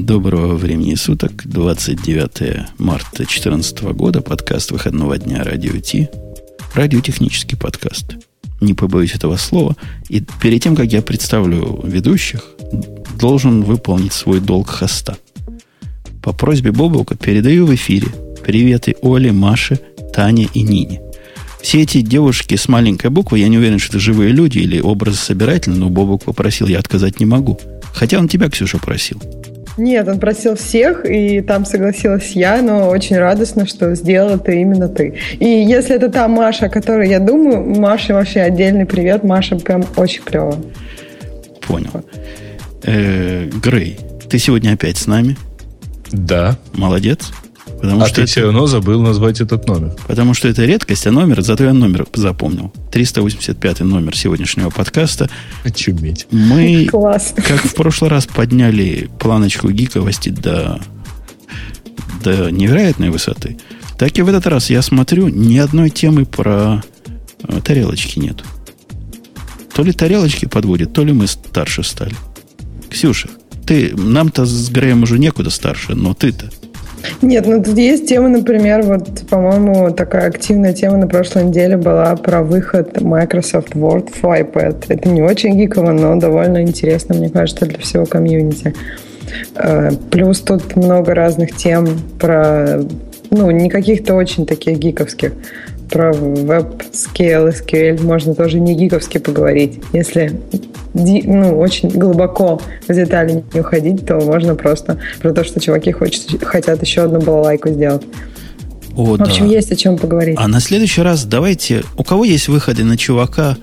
Доброго времени суток, 29 марта 2014 года, подкаст выходного дня Радио Ти, радиотехнический подкаст. Не побоюсь этого слова. И перед тем, как я представлю ведущих, должен выполнить свой долг хоста. По просьбе Бобука передаю в эфире приветы Оле, Маше, Тане и Нине. Все эти девушки с маленькой буквы, я не уверен, что это живые люди или образы собирательные, но Бобук попросил, я отказать не могу. Хотя он тебя, Ксюша, просил. Нет, он просил всех, и там согласилась я, но очень радостно, что сделала ты именно ты. И если это та Маша, о которой я думаю, Маша вообще отдельный привет. Маша прям очень клево. Понял. Э, Грей, ты сегодня опять с нами? Да. Молодец. Потому а что ты это, все равно забыл назвать этот номер. Потому что это редкость, а номер, зато я номер запомнил. 385 номер сегодняшнего подкаста. Очуметь. Мы, Класс. как в прошлый раз, подняли планочку гиковости до, до невероятной высоты. Так и в этот раз я смотрю, ни одной темы про э, тарелочки нет. То ли тарелочки подводят, то ли мы старше стали. Ксюша, ты, нам-то с Греем уже некуда старше, но ты-то нет, ну тут есть тема, например, вот, по-моему, такая активная тема на прошлой неделе была про выход Microsoft Word в iPad. Это не очень гиково, но довольно интересно, мне кажется, для всего комьюнити. Э, плюс тут много разных тем про, ну, не каких-то очень таких гиковских, про веб-скейл, SQL можно тоже не гиковски поговорить. Если ну, очень глубоко в детали не уходить, то можно просто про то, что чуваки хочет, хотят еще одну балалайку сделать. О, в общем, да. есть о чем поговорить. А на следующий раз давайте... У кого есть выходы на чувака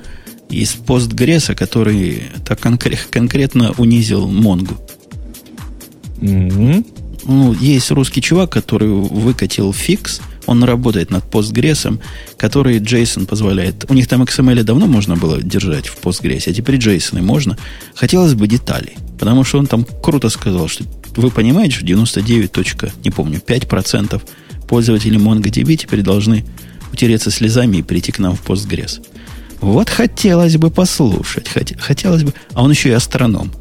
из постгресса, который так конкре- конкретно унизил Монгу? Mm-hmm. Ну, есть русский чувак, который выкатил фикс – он работает над Postgres, который JSON позволяет. У них там XML давно можно было держать в Postgres, а теперь JSON можно. Хотелось бы деталей, потому что он там круто сказал, что вы понимаете, что 99, не помню, 5% пользователей MongoDB теперь должны утереться слезами и прийти к нам в Postgres. Вот хотелось бы послушать. Хотелось бы... А он еще и астроном.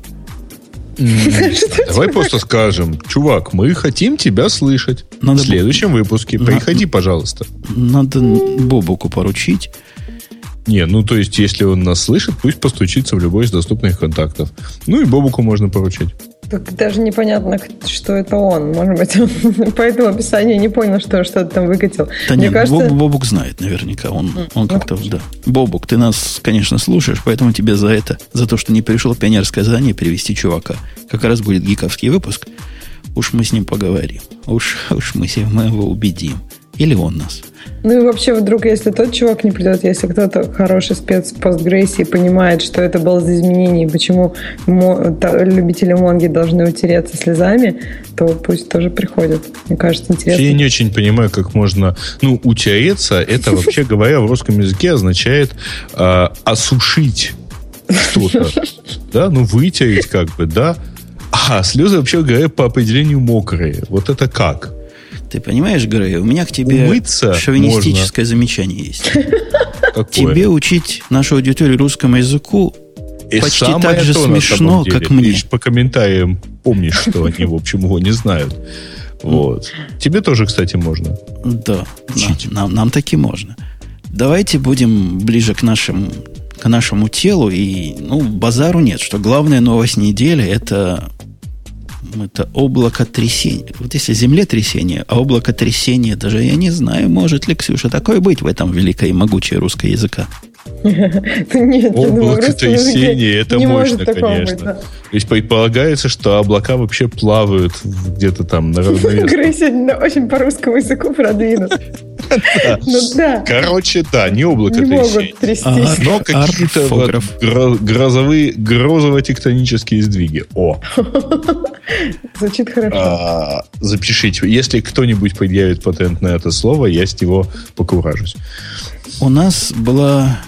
Давай просто скажем, чувак, мы хотим тебя слышать. В следующем выпуске. Приходи, пожалуйста. Надо Бобуку поручить. Не, ну то есть, если он нас слышит, пусть постучится в любой из доступных контактов. Ну и Бобуку можно поручить. Так даже непонятно, что это он. Может быть, он по этому описанию не понял, что что-то там выкатил. Да Мне нет, кажется... Боб, Бобук знает наверняка. Он, он ну, как-то, да. Бобук, ты нас, конечно, слушаешь, поэтому тебе за это, за то, что не пришел пионерское задание перевести чувака. Как раз будет гиковский выпуск. Уж мы с ним поговорим. Уж, уж мы, мы его убедим. Или он нас. Ну и вообще, вдруг, если тот чувак не придет, если кто-то хороший спец в постгрейсе понимает, что это было за изменение, почему любители Монги должны утереться слезами, то пусть тоже приходят. Мне кажется, интересно. Я не очень понимаю, как можно... Ну, утереться, это, вообще говоря, в русском языке означает э, осушить что-то. Да, ну, вытереть как бы, да. А слезы, вообще говоря, по определению мокрые. Вот это как? Ты понимаешь, Грей, у меня к тебе Умыться шовинистическое можно. замечание есть. Какое? Тебе учить нашу аудиторию русскому языку и почти так же смешно, как мне. Ты по комментариям помнишь, что они, в общем, его не знают. Вот. Тебе тоже, кстати, можно. Да, учить. Нам, нам, нам таки можно. Давайте будем ближе к нашим к нашему телу и ну базару нет, что главная новость недели это это облако трясения. Вот если землетрясение, а облако трясения, даже я не знаю, может ли, Ксюша, такое быть в этом великой и могучей русской языка. Нет, облако трясения, это мощно, конечно. То есть предполагается, что облака вообще плавают где-то там на Грей сегодня очень по русскому языку продвинут. Ну да. Короче, да, не облако трястись. Но какие-то грозовые, грозово-тектонические сдвиги. О! Звучит хорошо. А, запишите. Если кто-нибудь предъявит патент на это слово, я с него покуражусь. У нас была,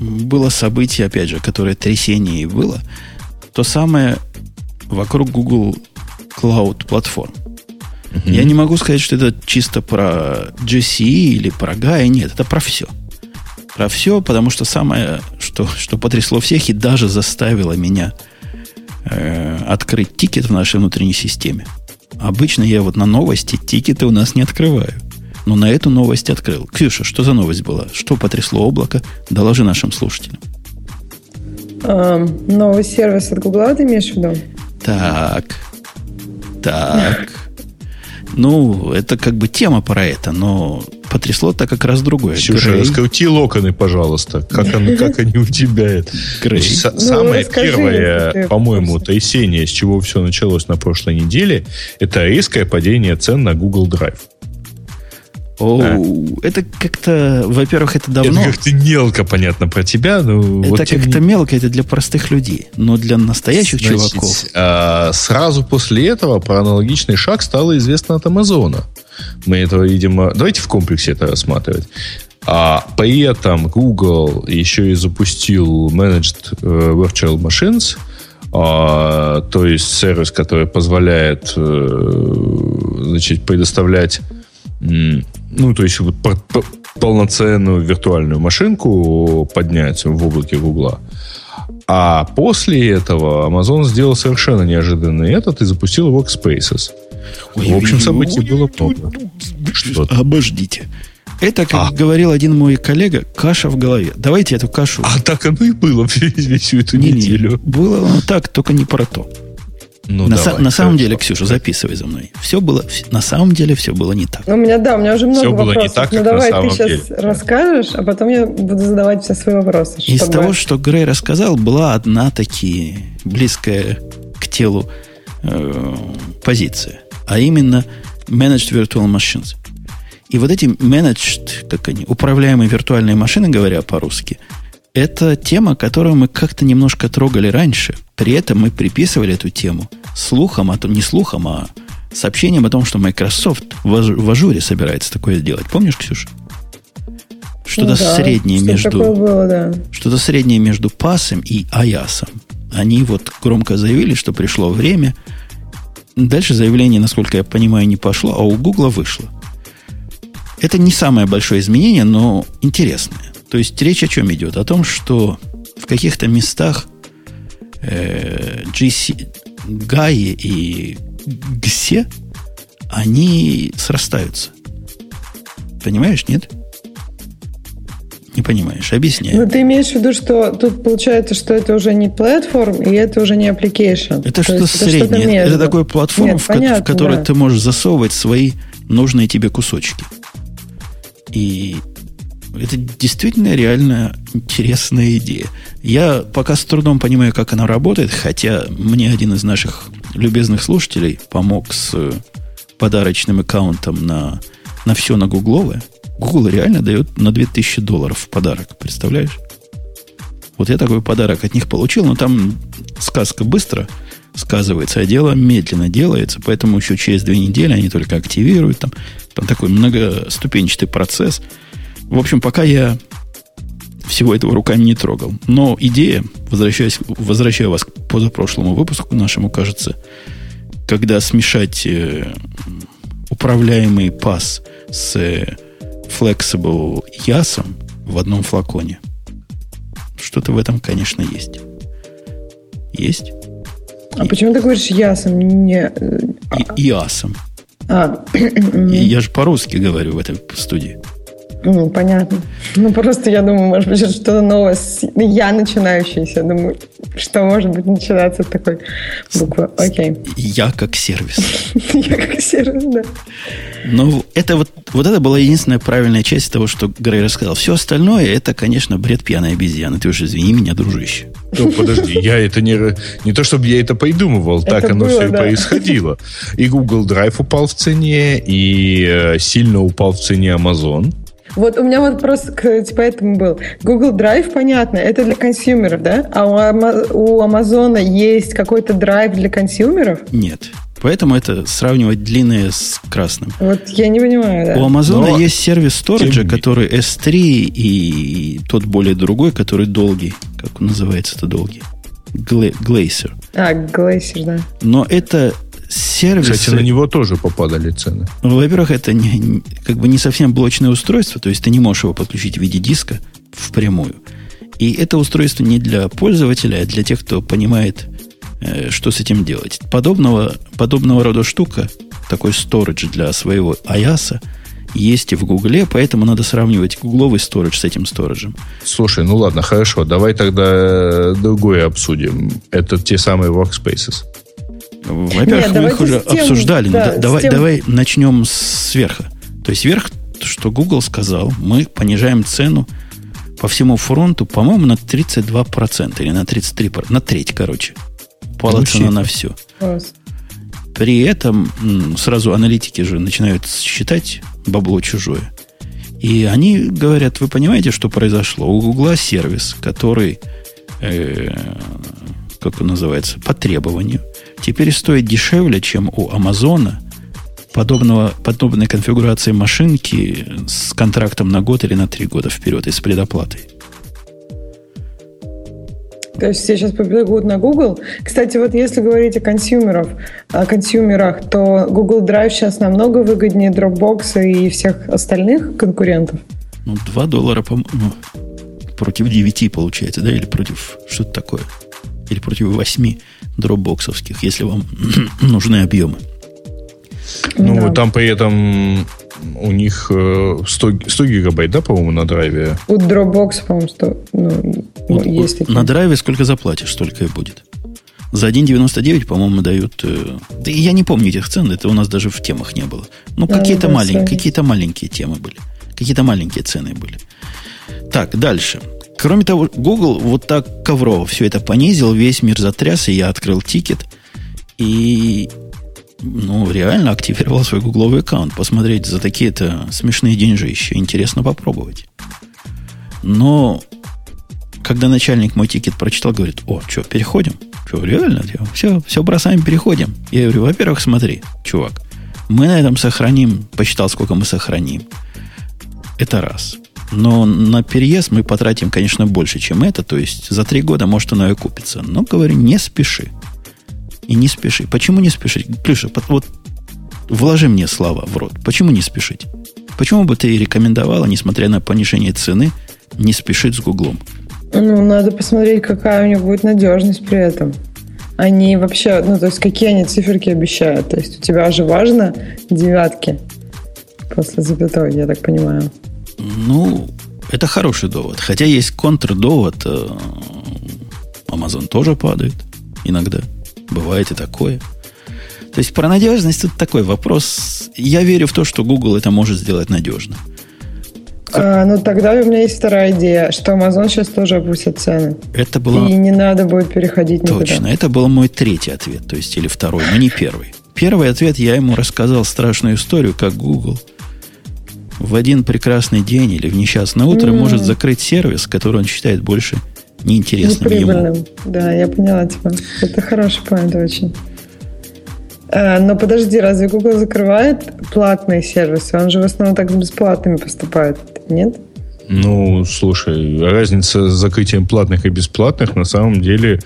было событие, опять же, которое трясение и было. То самое вокруг Google Cloud платформ. Uh-huh. Я не могу сказать, что это чисто про GC или про Gaia. Нет, это про все. Про все, потому что самое, что, что потрясло всех и даже заставило меня э, открыть тикет в нашей внутренней системе. Обычно я вот на новости тикеты у нас не открываю. Но на эту новость открыл. Ксюша, что за новость была? Что потрясло облако? Доложи нашим слушателям. А, новый сервис от Гугла ты имеешь в виду? Так. Так. Ну, это как бы тема про это, но потрясло так как раз другое. Ксюша, Грей. раскрути локоны, пожалуйста. Как, они, как они у тебя? Грей. Ну, самое первое, по-моему, трясение, с чего все началось на прошлой неделе, это резкое падение цен на Google Drive. Это как-то, во-первых, это давно. Это как-то мелко, понятно, про тебя. Но это вот как-то не... мелко, это для простых людей. Но для настоящих Значит, чуваков. А, сразу после этого про аналогичный шаг стало известно от Амазона. Мы этого, видимо... Давайте в комплексе это рассматривать. А при этом Google еще и запустил Managed э, Virtual Machines, а, то есть сервис, который позволяет э, значит, предоставлять ну, то есть вот полноценную виртуальную машинку поднять в облаке Гугла. А после этого Amazon сделал совершенно неожиданный этот и запустил Workspaces. Ой, в общем, событий было много. Обождите. Это, как а. говорил один мой коллега, каша в голове. Давайте эту кашу. А так оно и было всю эту не, неделю. Не, было оно так, только не про то. Ну, на, давай, на самом деле, Ксюша, записывай за мной. Все было, на самом деле все было не так. Ну, у меня, да, у меня уже много все вопросов. Было не так, ну, давай ты сейчас деле. расскажешь, а потом я буду задавать все свои вопросы. Из чтобы... того, что Грей рассказал, была одна такие близкая к телу э, позиция, а именно Managed Virtual Machines. И вот эти managed, как они, управляемые виртуальные машины, говоря по-русски, это тема, которую мы как-то немножко трогали раньше. При этом мы приписывали эту тему слухом, а то не слухом, а сообщением о том, что Microsoft в ажуре собирается такое сделать. Помнишь, Ксюша? Что-то ну, да, среднее что между было, да. что-то среднее между пасом и аясом. Они вот громко заявили, что пришло время. Дальше заявление, насколько я понимаю, не пошло, а у Гугла вышло. Это не самое большое изменение, но интересное. То есть речь о чем идет? О том, что в каких-то местах э, GC, Гае и Гсе, они срастаются. Понимаешь, нет? Не понимаешь, объясняй. Ну, ты имеешь в виду, что тут получается, что это уже не платформ, и это уже не application. Это что-то среднее. Это, это, это такой платформа, Нет, в, понятно, в которой да. ты можешь засовывать свои нужные тебе кусочки. И это действительно реально интересная идея. Я пока с трудом понимаю, как она работает, хотя мне один из наших любезных слушателей помог с подарочным аккаунтом на, на все на гугловое. Google реально дает на 2000 долларов в подарок, представляешь? Вот я такой подарок от них получил, но там сказка быстро сказывается, а дело медленно делается, поэтому еще через две недели они только активируют. Там, там такой многоступенчатый процесс – в общем, пока я всего этого руками не трогал. Но идея, возвращаясь, возвращаю вас к позапрошлому выпуску нашему, кажется, когда смешать э, управляемый пас с э, Flexible ясом в одном флаконе. Что-то в этом, конечно, есть. Есть? А И... почему ты говоришь ясом? Не... И, ясом. А. я же по-русски говорю в этой студии. Ну, понятно. Ну, просто я думаю, может быть, что-то новое. Я начинающийся, думаю, что может быть начинаться с такой буквы. Окей. Я как сервис. Я как сервис, да. Ну, это вот, вот это была единственная правильная часть того, что Грей рассказал. Все остальное, это, конечно, бред пьяной обезьяны. Ты уж извини меня, дружище. Ну, подожди, я это не, не то, чтобы я это придумывал, так это оно было, все да. происходило. И Google Drive упал в цене, и э, сильно упал в цене Amazon. Вот у меня вопрос кстати, по этому был. Google Drive, понятно, это для консюмеров, да? А у Amazon есть какой-то драйв для консюмеров? Нет. Поэтому это сравнивать длинное с красным. Вот я не понимаю, да. У Но... есть сервис сториджа, который S3 и тот более другой, который долгий. Как он называется это долгий? Glacier. А, Glacier, да. Но это сервисы... Кстати, на него тоже попадали цены. Ну, во-первых, это не, как бы не совсем блочное устройство, то есть ты не можешь его подключить в виде диска впрямую. И это устройство не для пользователя, а для тех, кто понимает Э, что с этим делать? Подобного, подобного рода штука, такой сторидж для своего аяса, есть и в Гугле, поэтому надо сравнивать гугловый сторидж с этим сториджем. Слушай, ну ладно, хорошо, давай тогда другое обсудим. Это те самые workspaces. Во-первых, мы их уже тем, обсуждали. Да, давай, тем... давай начнем сверху. То есть вверх, что Google сказал, мы понижаем цену по всему фронту, по-моему, на 32% или на 33%, на треть, короче. Упала цена на все. Класс. При этом сразу аналитики же начинают считать бабло чужое. И они говорят, вы понимаете, что произошло? У Гугла сервис, который, э, как он называется, по требованию, теперь стоит дешевле, чем у Амазона подобного, подобной конфигурации машинки с контрактом на год или на три года вперед и с предоплатой. То есть все сейчас побегут на Google. Кстати, вот если говорить о консюмеров, о консюмерах, то Google Drive сейчас намного выгоднее Dropbox и всех остальных конкурентов. Ну, 2 доллара, по-моему, против 9 получается, да, или против что-то такое. Или против 8 дропбоксовских, если вам нужны объемы. Ну, да. там при этом у них 100, э, 100 гигабайт, да, по-моему, на драйве? У Dropbox, по-моему, 100. Ну, вот, есть такие. На драйве сколько заплатишь, столько и будет. За 1,99, по-моему, дают... Э, да я не помню этих цен, это у нас даже в темах не было. Ну, да, какие-то, маленькие, какие-то маленькие темы были. Какие-то маленькие цены были. Так, дальше. Кроме того, Google вот так коврово все это понизил, весь мир затряс, и я открыл тикет. И ну, реально активировал свой гугловый аккаунт. Посмотреть за такие-то смешные деньжища. Интересно попробовать. Но когда начальник мой тикет прочитал, говорит, о, что, переходим? Что, реально? Все, все бросаем, переходим. Я говорю, во-первых, смотри, чувак, мы на этом сохраним, посчитал, сколько мы сохраним. Это раз. Но на переезд мы потратим, конечно, больше, чем это. То есть за три года может оно и купится. Но, говорю, не спеши. И не спеши. Почему не спешить? Плюша, вот вложи мне слова в рот. Почему не спешить? Почему бы ты рекомендовала, несмотря на понижение цены, не спешить с Гуглом? Ну, надо посмотреть, какая у них будет надежность при этом. Они вообще, ну, то есть, какие они циферки обещают. То есть, у тебя же важно девятки после запятой, я так понимаю. Ну, это хороший довод. Хотя есть контрдовод. Э, Amazon тоже падает иногда. Бывает и такое. То есть про надежность тут такой вопрос. Я верю в то, что Google это может сделать надежно. А, ну тогда у меня есть вторая идея, что Amazon сейчас тоже опустит цены. Это было... И не надо будет переходить никуда. Точно, это был мой третий ответ, то есть или второй, но не первый. Первый ответ я ему рассказал страшную историю, как Google в один прекрасный день или в несчастное утро mm. может закрыть сервис, который он считает больше неинтересным ему. Да, я поняла тебя. Это хороший поинт очень. А, но подожди, разве Google закрывает платные сервисы? Он же в основном так с бесплатными поступает, нет? Ну, слушай, разница с закрытием платных и бесплатных на самом деле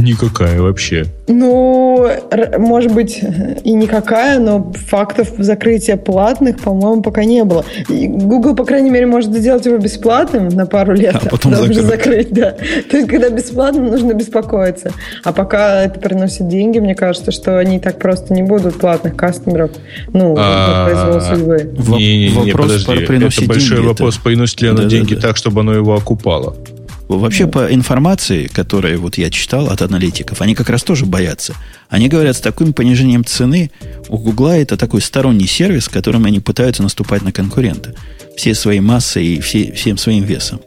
Никакая вообще. Ну, может быть, и никакая, но фактов закрытия платных, по-моему, пока не было. И Google, по крайней мере, может сделать его бесплатным на пару лет, а потом закрыть. закрыть. Да. То есть, когда бесплатно, нужно беспокоиться. А пока это приносит деньги, мне кажется, что они так просто не будут платных кастомеров, ну, на произвол судьбы. Не, не, не, подожди. Это большой вопрос, приносит ли оно деньги так, чтобы оно его окупало. Вообще, по информации, которую вот я читал от аналитиков, они как раз тоже боятся. Они говорят, с таким понижением цены у Гугла это такой сторонний сервис, которым они пытаются наступать на конкурента. Все своей массой и все, всем своим весом.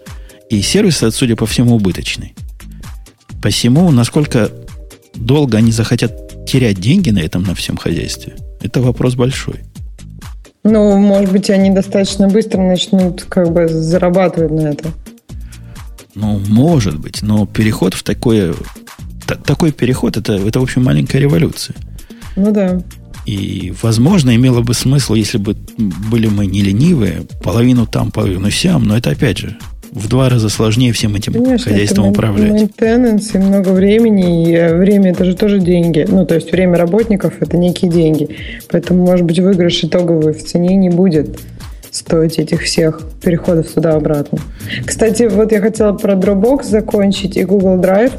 И сервис, судя по всему, убыточный. Посему, насколько долго они захотят терять деньги на этом, на всем хозяйстве, это вопрос большой. Ну, может быть, они достаточно быстро начнут как бы зарабатывать на это. Ну, может быть, но переход в такое... такой переход это, это, в общем, маленькая революция. Ну да. И, возможно, имело бы смысл, если бы были мы не ленивые, половину там, половину сям, но это, опять же, в два раза сложнее всем этим Конечно, хозяйством это управлять. И много времени, и э, время это же тоже деньги. Ну, то есть время работников это некие деньги. Поэтому, может быть, выигрыш итоговый в цене не будет стоить этих всех переходов туда-обратно. Кстати, вот я хотела про Dropbox закончить и Google Drive.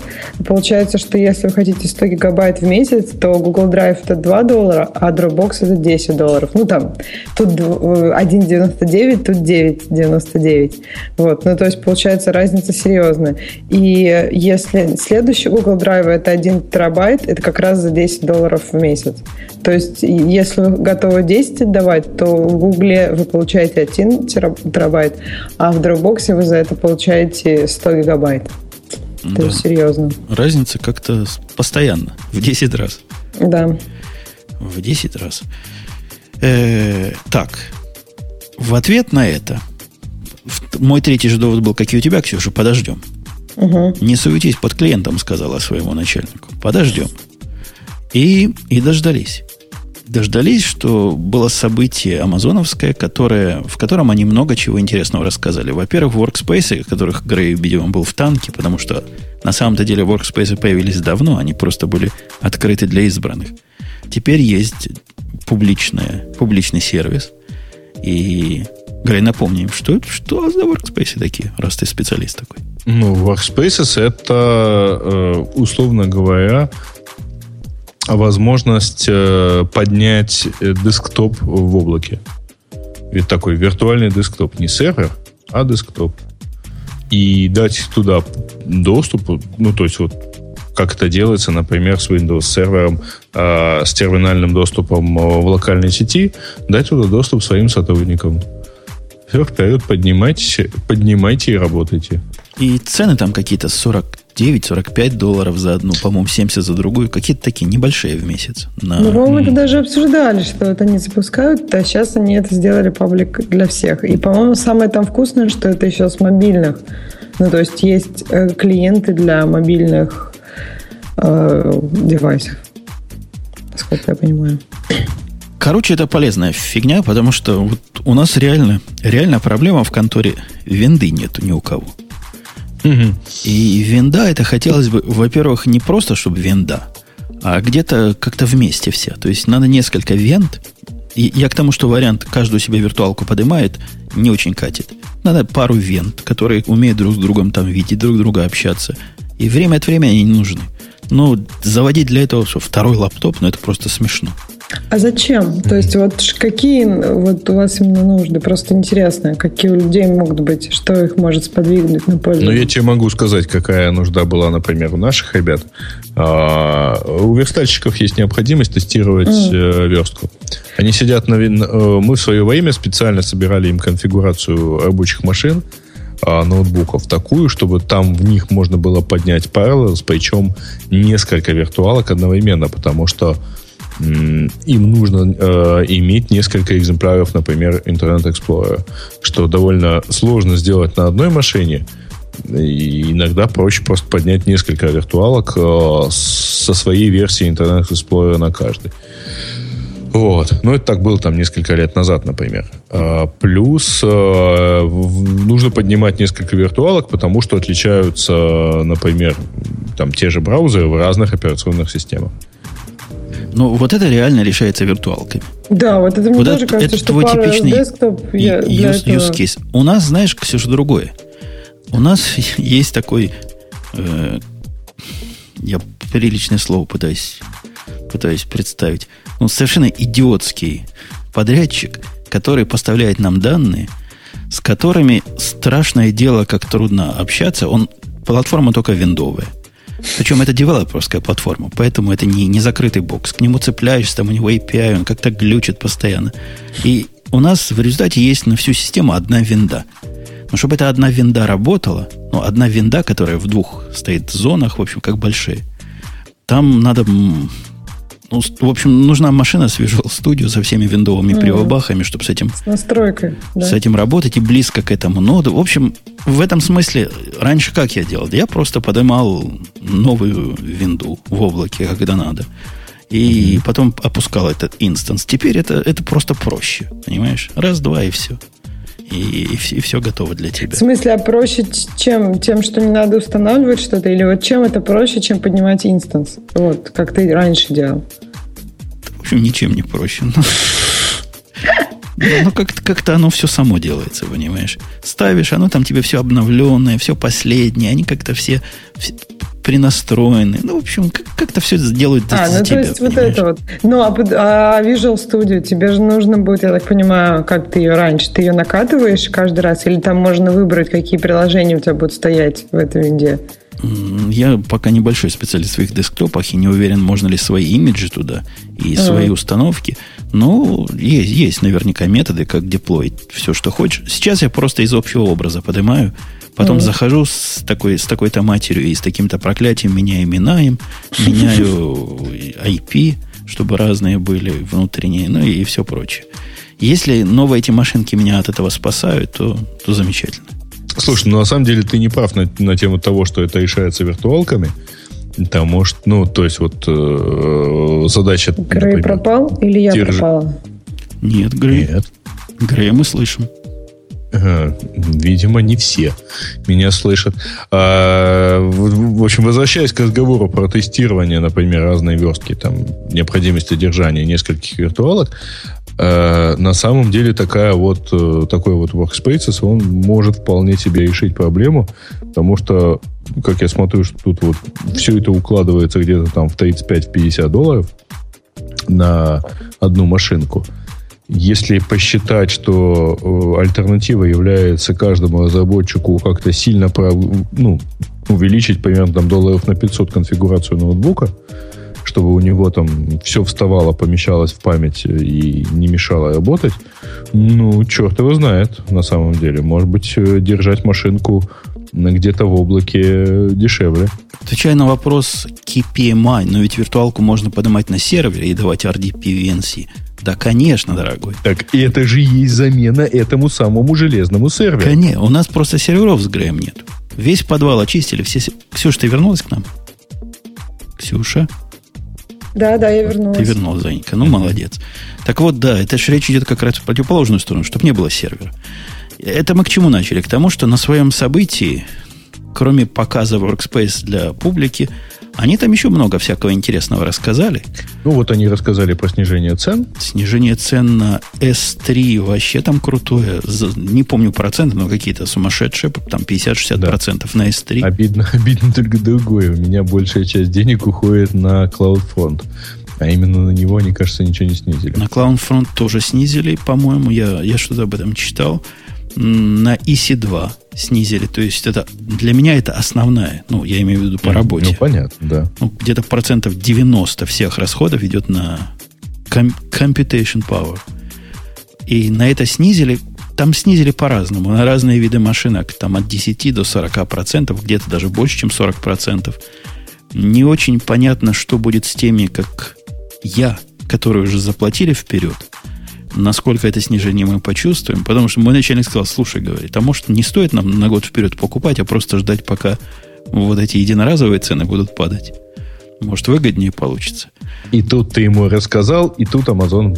Получается, что если вы хотите 100 гигабайт в месяц, то Google Drive это 2 доллара, а Dropbox это 10 долларов. Ну там, тут 1,99, тут 9,99. Вот, ну то есть получается разница серьезная. И если следующий Google Drive это 1 терабайт, это как раз за 10 долларов в месяц. То есть если вы готовы 10 отдавать, то в Google вы получаете 1 терабайт, а в Dropbox вы за это получаете 100 гигабайт. Да. То есть серьезно. Разница как-то постоянно, в 10 раз. Да. В 10 раз. Э, так, в ответ на это, мой третий же довод был, какие у тебя, Ксюша, подождем. Угу. Не суетись под клиентом, сказала своему начальнику. Подождем. И, и дождались. Дождались, что было событие амазоновское, которое, в котором они много чего интересного рассказали. Во-первых, workspace, которых Грей, видимо, был в танке, потому что на самом-то деле workspace появились давно, они просто были открыты для избранных. Теперь есть публичная, публичный сервис. И, Грей, напомним, что, что за workspace такие, раз ты специалист такой? Ну, Workspaces это, э, условно говоря, возможность э, поднять э, десктоп в облаке. Ведь такой виртуальный десктоп, не сервер, а десктоп. И дать туда доступ, ну, то есть вот как это делается, например, с Windows сервером, э, с терминальным доступом в локальной сети, дать туда доступ своим сотрудникам. Все, вперед, поднимайте, поднимайте и работайте. И цены там какие-то 49-45 долларов за одну, по-моему, 70 за другую. Какие-то такие небольшие в месяц. На... Ну, по-моему, это даже обсуждали, что это они запускают, а сейчас они это сделали паблик для всех. И, по-моему, самое там вкусное, что это еще с мобильных. Ну, то есть есть э, клиенты для мобильных э, девайсов. Насколько я понимаю. Короче, это полезная фигня, потому что вот у нас реально, реально проблема в конторе винды нету ни у кого. Угу. И винда это хотелось бы, во-первых, не просто, чтобы винда, а где-то как-то вместе все. То есть надо несколько вент. И я к тому, что вариант каждую себе виртуалку поднимает, не очень катит. Надо пару вент, которые умеют друг с другом там видеть, друг друга общаться. И время от времени они не нужны. Ну, заводить для этого второй лаптоп, ну, это просто смешно. А зачем? То есть вот какие вот у вас именно нужды? Просто интересно, какие у людей могут быть, что их может сподвигнуть на пользу? Ну, я тебе могу сказать, какая нужда была, например, у наших ребят. А, у верстальщиков есть необходимость тестировать mm. верстку. Они сидят на... Э, мы в свое время специально собирали им конфигурацию рабочих машин, а, ноутбуков такую, чтобы там в них можно было поднять Parallels, причем несколько виртуалок одновременно, потому что им нужно э, иметь несколько экземпляров, например, Internet Explorer, что довольно сложно сделать на одной машине. И иногда проще просто поднять несколько виртуалок э, со своей версией Internet Explorer на каждый. Вот. Ну, это так было там несколько лет назад, например. А, плюс а, нужно поднимать несколько виртуалок, потому что отличаются, например, там те же браузеры в разных операционных системах. Ну, вот это реально решается виртуалками. Да, вот это мне вот тоже это, кажется, это что твой типичный десктоп я, use, use case. У нас, знаешь, Ксюша, другое. У нас есть такой... Э, я приличное слово пытаюсь, пытаюсь представить. Ну, совершенно идиотский подрядчик, который поставляет нам данные, с которыми страшное дело, как трудно общаться. Он платформа только виндовая. Причем это девелоперская платформа, поэтому это не, не закрытый бокс. К нему цепляешься, там у него API, он как-то глючит постоянно. И у нас в результате есть на всю систему одна винда. Но чтобы эта одна винда работала, ну, одна винда, которая в двух стоит зонах, в общем, как большие, там надо ну, в общем, нужна машина с Visual Studio со всеми виндовыми mm. прибабахами, чтобы с этим... С настройкой. Да. С этим работать и близко к этому ноду. В общем, в этом смысле, раньше как я делал? Я просто поднимал новую винду в облаке, когда надо. И mm-hmm. потом опускал этот инстанс. Теперь это, это просто проще. Понимаешь? Раз-два и все и, и, и все готово для тебя. В смысле, а проще чем? Тем, что не надо устанавливать что-то? Или вот чем это проще, чем поднимать инстанс? Вот, как ты раньше делал. В общем, ничем не проще. Ну, как-то, как-то оно все само делается, понимаешь? Ставишь, оно там тебе все обновленное, все последнее, они как-то все, все принастроены. Ну, в общем, как- то все делают а, ну, тебя, то есть понимаешь? вот это вот. Ну, а, а Visual Studio, тебе же нужно будет, я так понимаю, как ты ее раньше, ты ее накатываешь каждый раз, или там можно выбрать, какие приложения у тебя будут стоять в этой винде? Я пока небольшой специалист в своих десктопах и не уверен, можно ли свои имиджи туда и свои установки. Но есть, есть наверняка методы, как деплоить все, что хочешь. Сейчас я просто из общего образа поднимаю, потом захожу с такой, с такой-то матерью и с таким-то проклятием, меняю имена им, меняю IP, чтобы разные были внутренние, ну и все прочее. Если новые эти машинки меня от этого спасают, то, то замечательно. Слушай, ну на самом деле ты не прав на, на тему того, что это решается виртуалками. Там может, ну, то есть вот э, задача... Грей например, пропал или я же- пропала? Нет, Грей. Нет. Грея мы слышим. Видимо, не все меня слышат. А, в, общем, возвращаясь к разговору про тестирование, например, разные верстки, там, необходимость одержания нескольких виртуалок, э, на самом деле такая вот, э, такой вот workspace, он может вполне себе решить проблему, потому что, как я смотрю, что тут вот все это укладывается где-то там в 35-50 долларов на одну машинку. Если посчитать, что э, альтернатива является каждому разработчику как-то сильно ну, увеличить примерно там, долларов на 500 конфигурацию ноутбука, чтобы у него там все вставало, помещалось в память и не мешало работать, ну, черт его знает на самом деле. Может быть, э, держать машинку где-то в облаке дешевле. Отвечая на вопрос KPMI, но ведь виртуалку можно поднимать на сервере и давать RDP VNC. Да, конечно, дорогой. Так это же есть замена этому самому железному серверу. Конечно, у нас просто серверов с Греем нет. Весь подвал очистили. Все... се- Ксюша, ты вернулась к нам? Ксюша? Да, да, я вернулась. Ты вернулась, Занька. Ну, молодец. Так вот, да, это же речь идет как раз в противоположную сторону, чтобы не было сервера. Это мы к чему начали? К тому, что на своем событии, кроме показа Workspace для публики, они там еще много всякого интересного рассказали. Ну вот они рассказали про снижение цен. Снижение цен на S3 вообще там крутое. Не помню проценты, но какие-то сумасшедшие, там 50-60% на S3. Обидно, обидно только другое. У меня большая часть денег уходит на CloudFront. А именно на него, они, кажется, ничего не снизили. На CloudFront тоже снизили, по-моему, я, я что-то об этом читал. На EC2 снизили. То есть это для меня это основная, ну, я имею в виду по работе. Ну, понятно, да. Ну, где-то процентов 90 всех расходов идет на computation power. И на это снизили, там снизили по-разному, на разные виды машинок, там от 10 до 40 процентов, где-то даже больше, чем 40 процентов. Не очень понятно, что будет с теми, как я, которые уже заплатили вперед, насколько это снижение мы почувствуем, потому что мой начальник сказал, слушай, говорит, а может не стоит нам на год вперед покупать, а просто ждать, пока вот эти единоразовые цены будут падать. Может, выгоднее получится. И тут ты ему рассказал, и тут Amazon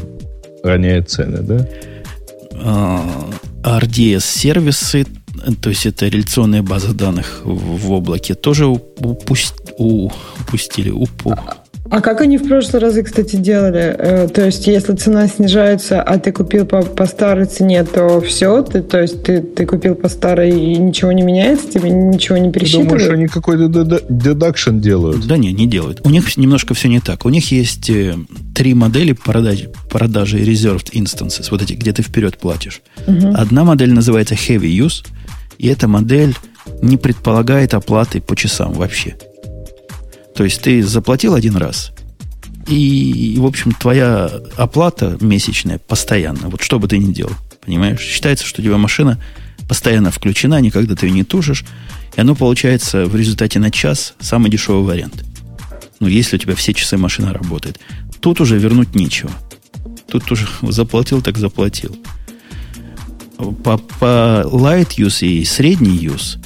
роняет цены, да? А, RDS-сервисы, то есть это реляционная база данных в, облаке, тоже упус- у- упустили. Упу. А как они в прошлые разы, кстати, делали? Э, То есть, если цена снижается, а ты купил по, по старой цене, то все, ты, то есть ты, ты купил по старой и ничего не меняется, тебе ничего не Ты пересчитывают? думаешь, они какой-то деда- дедакшн делают? Да не, не делают. У них немножко все не так. У них есть э, три модели продаж, продажи reserved instances, вот эти, где ты вперед платишь. Одна модель называется heavy use, и эта модель не предполагает оплаты по часам вообще. То есть ты заплатил один раз, и, в общем, твоя оплата месячная постоянно, вот что бы ты ни делал, понимаешь? Считается, что у тебя машина постоянно включена, никогда ты ее не тушишь, и оно получается в результате на час самый дешевый вариант. Ну, если у тебя все часы машина работает. Тут уже вернуть нечего. Тут уже заплатил, так заплатил. По, по light use и средний use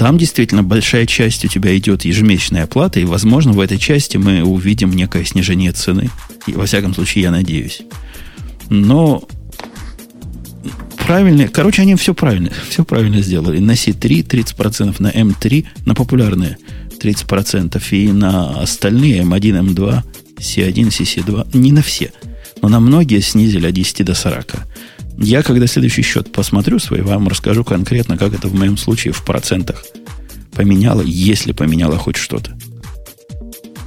там действительно большая часть у тебя идет ежемесячная оплата, и, возможно, в этой части мы увидим некое снижение цены. И, во всяком случае, я надеюсь. Но правильно, короче, они все правильно, все правильно сделали. На C3 30%, на M3, на популярные 30%, и на остальные M1, M2, C1, CC2, не на все, но на многие снизили от 10 до 40. Я, когда следующий счет посмотрю свой, вам расскажу конкретно, как это в моем случае в процентах поменяло, если поменяло хоть что-то.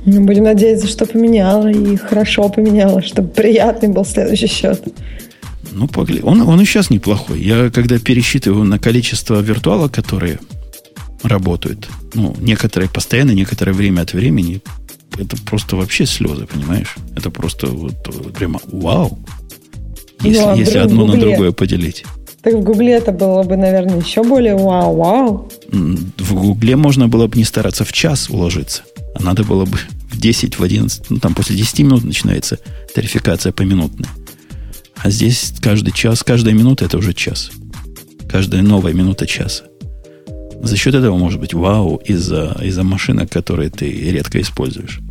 Ну, будем надеяться, что поменяло и хорошо поменяло, чтобы приятный был следующий счет. Ну, погли. Он, он и сейчас неплохой. Я когда пересчитываю на количество виртуала, которые работают, ну, некоторые постоянно, некоторое время от времени, это просто вообще слезы, понимаешь? Это просто вот прямо вау. Если, ну, а, если блин, одно на другое поделить. Так в Гугле это было бы, наверное, еще более вау-вау. В Гугле можно было бы не стараться в час уложиться. А надо было бы в 10, в 11, ну там после 10 минут начинается тарификация поминутная. А здесь каждый час, каждая минута это уже час. Каждая новая минута часа. За счет этого может быть вау из-за из машинок, которые ты редко используешь.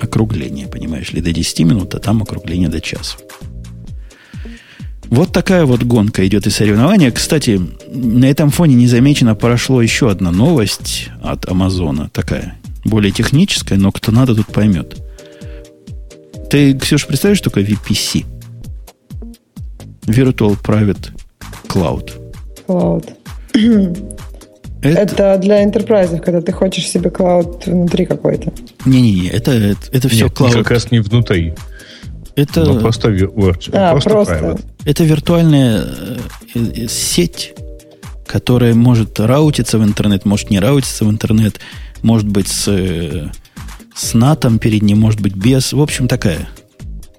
Округление, понимаешь ли, до 10 минут, а там округление до часа. Вот такая вот гонка идет и соревнования. Кстати, на этом фоне незамеченно прошло еще одна новость от Амазона. Такая более техническая, но кто надо, тут поймет. Ты, Ксюша, представляешь, что такое VPC? Virtual Private Cloud. Cloud. Это... это для enterprise, когда ты хочешь себе клауд внутри какой-то. Не-не-не, это, это, это все Нет, как раз не внутри. Это ну, просто, Word, а, просто, просто. Это виртуальная э, э, сеть, которая может раутиться в интернет, может не раутиться в интернет, может быть с, э, с натом перед ним, может быть без. В общем, такая.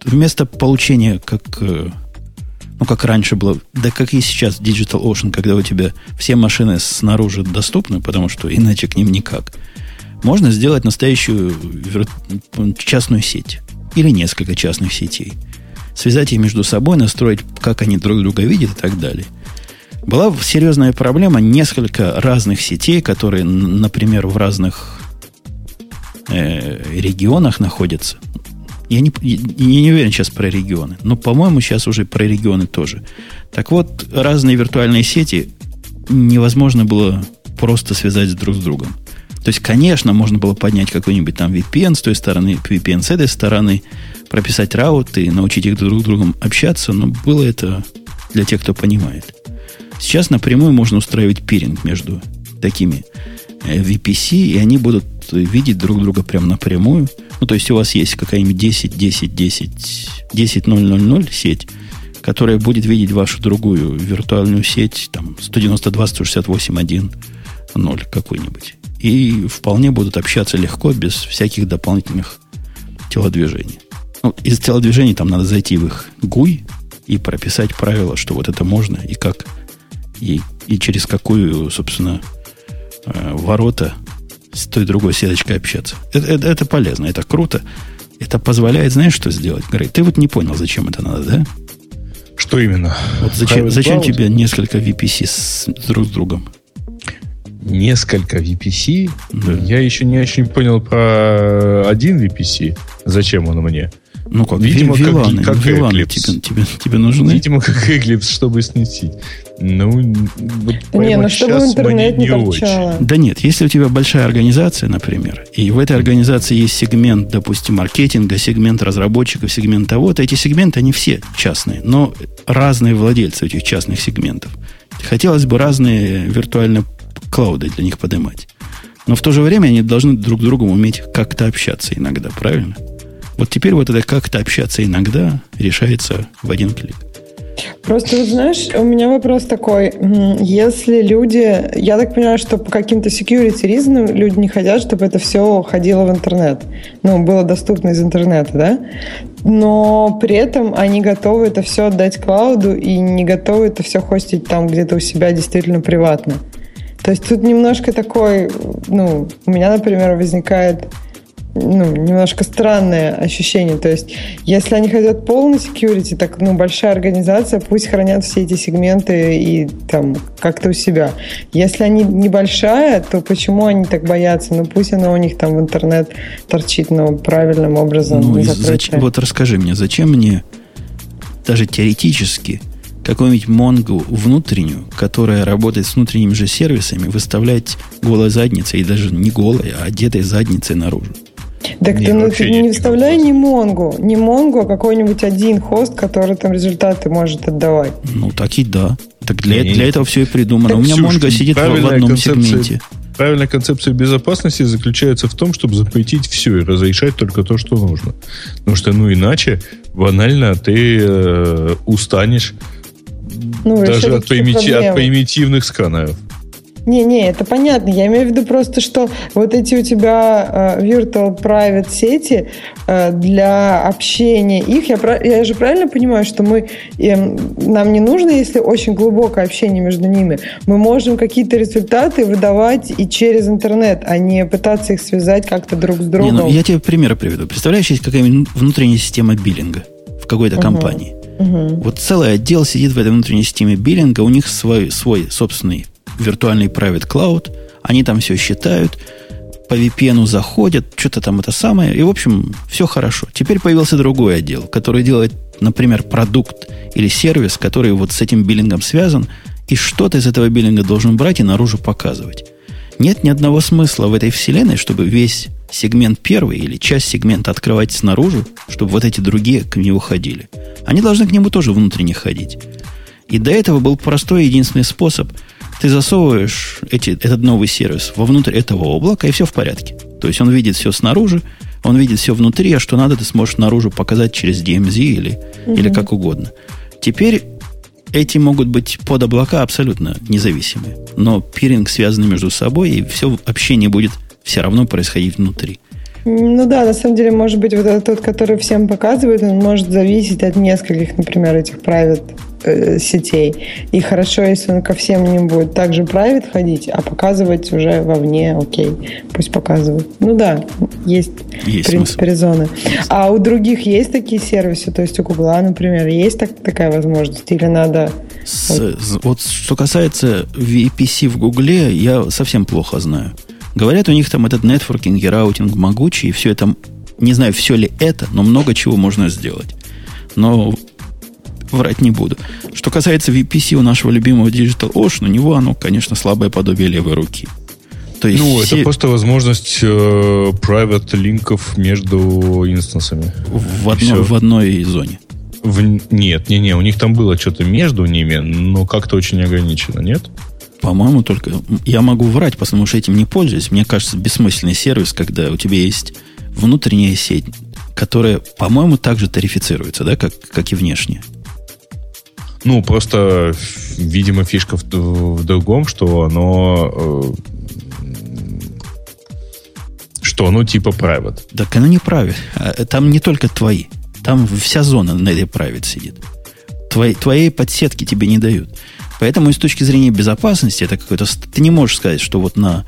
Вместо получения, как ну, как раньше было, да как и сейчас Digital Ocean, когда у тебя все машины снаружи доступны, потому что иначе к ним никак, можно сделать настоящую частную сеть или несколько частных сетей. Связать их между собой, настроить, как они друг друга видят и так далее. Была серьезная проблема несколько разных сетей, которые, например, в разных э, регионах находятся. Я не, я не уверен сейчас про регионы, но, по-моему, сейчас уже про регионы тоже. Так вот, разные виртуальные сети невозможно было просто связать друг с другом. То есть, конечно, можно было поднять какой-нибудь там VPN с той стороны, VPN с этой стороны, прописать рауты, научить их друг с другом общаться, но было это для тех, кто понимает. Сейчас напрямую можно устраивать пиринг между такими э, VPC, и они будут видеть друг друга прямо напрямую – ну, то есть у вас есть какая-нибудь 10, 10, 10, 10, 0, 0, 0 сеть, которая будет видеть вашу другую виртуальную сеть, там, 192, 168, 1, 0 какой-нибудь. И вполне будут общаться легко, без всяких дополнительных телодвижений. Ну, из телодвижений там надо зайти в их GUI и прописать правила, что вот это можно и как, и, и через какую, собственно, э, ворота с той другой сеточкой общаться. Это, это, это полезно, это круто. Это позволяет, знаешь, что сделать? Грей, ты вот не понял, зачем это надо, да? Что именно? Вот зачем, зачем тебе несколько VPC с друг с другом? Несколько VPC? Да. Я еще не очень понял про один VPC. Зачем он мне? Ну как, Видимо, виланы, как, как виланы тебе, тебе, тебе нужны? Видимо, как Eclipse, чтобы снести. Ну, вот не, ну чтобы интернет не, не торчало. Да нет, если у тебя большая организация, например, и в этой организации есть сегмент, допустим, маркетинга, сегмент разработчиков, сегмент того-то, эти сегменты, они все частные, но разные владельцы этих частных сегментов. Хотелось бы разные виртуальные клауды для них поднимать. Но в то же время они должны друг с другом уметь как-то общаться иногда, правильно? Вот теперь вот это как-то общаться иногда решается в один клик. Просто, вот знаешь, у меня вопрос такой. Если люди... Я так понимаю, что по каким-то security reason люди не хотят, чтобы это все ходило в интернет. Ну, было доступно из интернета, да? Но при этом они готовы это все отдать клауду и не готовы это все хостить там где-то у себя действительно приватно. То есть тут немножко такой... Ну, у меня, например, возникает ну, немножко странное ощущение. То есть, если они хотят полный security, так, ну, большая организация, пусть хранят все эти сегменты и там как-то у себя. Если они небольшая, то почему они так боятся? Ну, пусть оно у них там в интернет торчит, но правильным образом. Ну, зачем, вот расскажи мне, зачем мне даже теоретически какую-нибудь Монгу внутреннюю, которая работает с внутренними же сервисами, выставлять голой задницей, и даже не голой, а одетой задницей наружу? Так Не, ты, ну, ты не вставляй не Монгу, не Монгу, а какой-нибудь один хост, который там результаты может отдавать. Ну, так и да. Так для, Не, для этого все и придумано. Так, У меня Ксюш, Монго сидит в, одном концепция- сегменте. Правильная концепция безопасности заключается в том, чтобы запретить все и разрешать только то, что нужно. Потому что, ну, иначе банально ты э, устанешь Ну, даже от, примити- от примитивных сканеров. Не-не, это понятно. Я имею в виду просто, что вот эти у тебя э, virtual private сети э, для общения их, я, я же правильно понимаю, что мы эм, нам не нужно, если очень глубокое общение между ними, мы можем какие-то результаты выдавать и через интернет, а не пытаться их связать как-то друг с Не, другом. ну, я тебе пример приведу. Представляешь, есть какая-нибудь внутренняя система биллинга в какой-то компании. Мгм. Вот целый отдел сидит в этой внутренней системе биллинга, у них свой, свой собственный виртуальный private cloud, они там все считают, по VPN заходят, что-то там это самое, и, в общем, все хорошо. Теперь появился другой отдел, который делает, например, продукт или сервис, который вот с этим биллингом связан, и что-то из этого биллинга должен брать и наружу показывать. Нет ни одного смысла в этой вселенной, чтобы весь сегмент первый или часть сегмента открывать снаружи, чтобы вот эти другие к нему ходили. Они должны к нему тоже внутренне ходить. И до этого был простой единственный способ. Ты засовываешь эти, этот новый сервис вовнутрь этого облака, и все в порядке. То есть он видит все снаружи, он видит все внутри, а что надо, ты сможешь наружу показать через DMZ или, или как угодно. Теперь эти могут быть под облака абсолютно независимые. Но пиринг связаны между собой, и все общение будет все равно происходить внутри. Ну да, на самом деле, может быть, вот этот тот, который всем показывает, он может зависеть от нескольких, например, этих private э, сетей. И хорошо, если он ко всем не будет также private ходить, а показывать уже вовне, окей, пусть показывают. Ну да, есть, Есть в принципе, резоны. А у других есть такие сервисы, то есть у Гугла, например, есть так, такая возможность? Или надо... С- с- вот что касается VPC в Гугле, я совсем плохо знаю. Говорят, у них там этот нетворкинг и раутинг могучий, и все это, не знаю, все ли это, но много чего можно сделать. Но врать не буду. Что касается VPC у нашего любимого Digital Ocean, у него оно, конечно, слабое подобие левой руки. То есть Ну, все это просто возможность э, private линков между инстансами. в, одно- в одной зоне. В- нет, не, не, у них там было что-то между ними, но как-то очень ограничено, нет? По-моему, только я могу врать, потому что этим не пользуюсь. Мне кажется, бессмысленный сервис, когда у тебя есть внутренняя сеть, которая, по-моему, также тарифицируется, да, как, как и внешняя. Ну, просто, видимо, фишка в, в другом, что оно... э, что оно типа private. Так оно не правит. А, Там не только твои. Там вся зона на этой правит сидит. Твои, твоей подсетки тебе не дают. Поэтому и с точки зрения безопасности, это какой-то... Ты не можешь сказать, что вот на,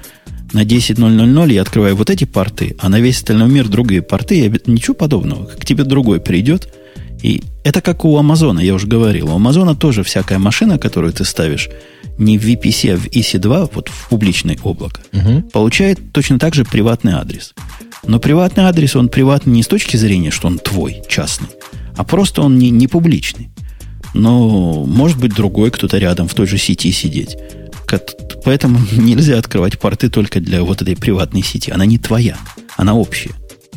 на 10.000 я открываю вот эти порты, а на весь остальной мир другие порты. Я, ничего подобного. К тебе другой придет. И это как у Амазона, я уже говорил. У Амазона тоже всякая машина, которую ты ставишь не в VPC, а в EC2, вот в публичное облако, получает точно так же приватный адрес. Но приватный адрес, он приватный не с точки зрения, что он твой, частный, а просто он не, не публичный. Но может быть другой кто-то рядом в той же сети сидеть. Поэтому нельзя открывать порты только для вот этой приватной сети. Она не твоя, она общая.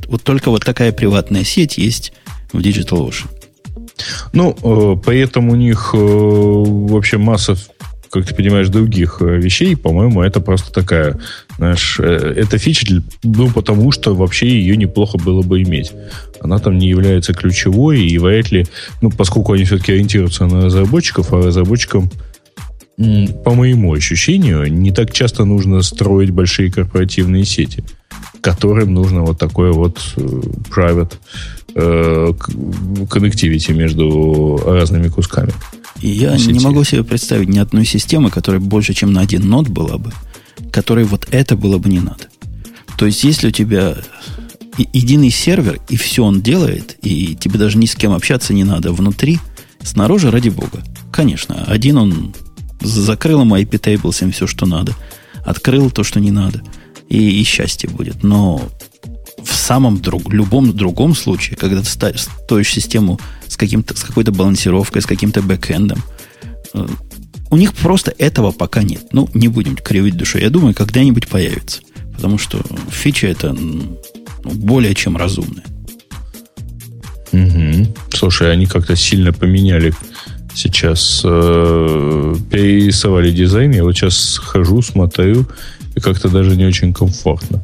Вот только вот такая приватная сеть есть в DigitalOcean. Ну, э, поэтому у них э, вообще масса, как ты понимаешь, других э, вещей. По-моему, это просто такая, знаешь, э, это фича, ну, потому что вообще ее неплохо было бы иметь. Она там не является ключевой, и вряд ли, ну, поскольку они все-таки ориентируются на разработчиков, а разработчикам, по моему ощущению, не так часто нужно строить большие корпоративные сети, которым нужно вот такое вот э, private э, connectivity между разными кусками. И я сети. не могу себе представить ни одной системы, которая больше, чем на один нод была бы, которой вот это было бы не надо. То есть, если у тебя единый сервер, и все он делает, и тебе даже ни с кем общаться не надо внутри, снаружи, ради бога. Конечно, один он закрыл ему IP tables все, что надо, открыл то, что не надо, и, и счастье будет. Но в самом друг, любом другом случае, когда ты ста- строишь систему с, каким-то, с какой-то балансировкой, с каким-то бэкэндом, э, у них просто этого пока нет. Ну, не будем кривить душой. Я думаю, когда-нибудь появится. Потому что фича это Ну, более чем разумное. Угу. Слушай, они как-то сильно поменяли сейчас, э, перерисовали дизайн. Я вот сейчас хожу, смотрю, и как-то даже не очень комфортно.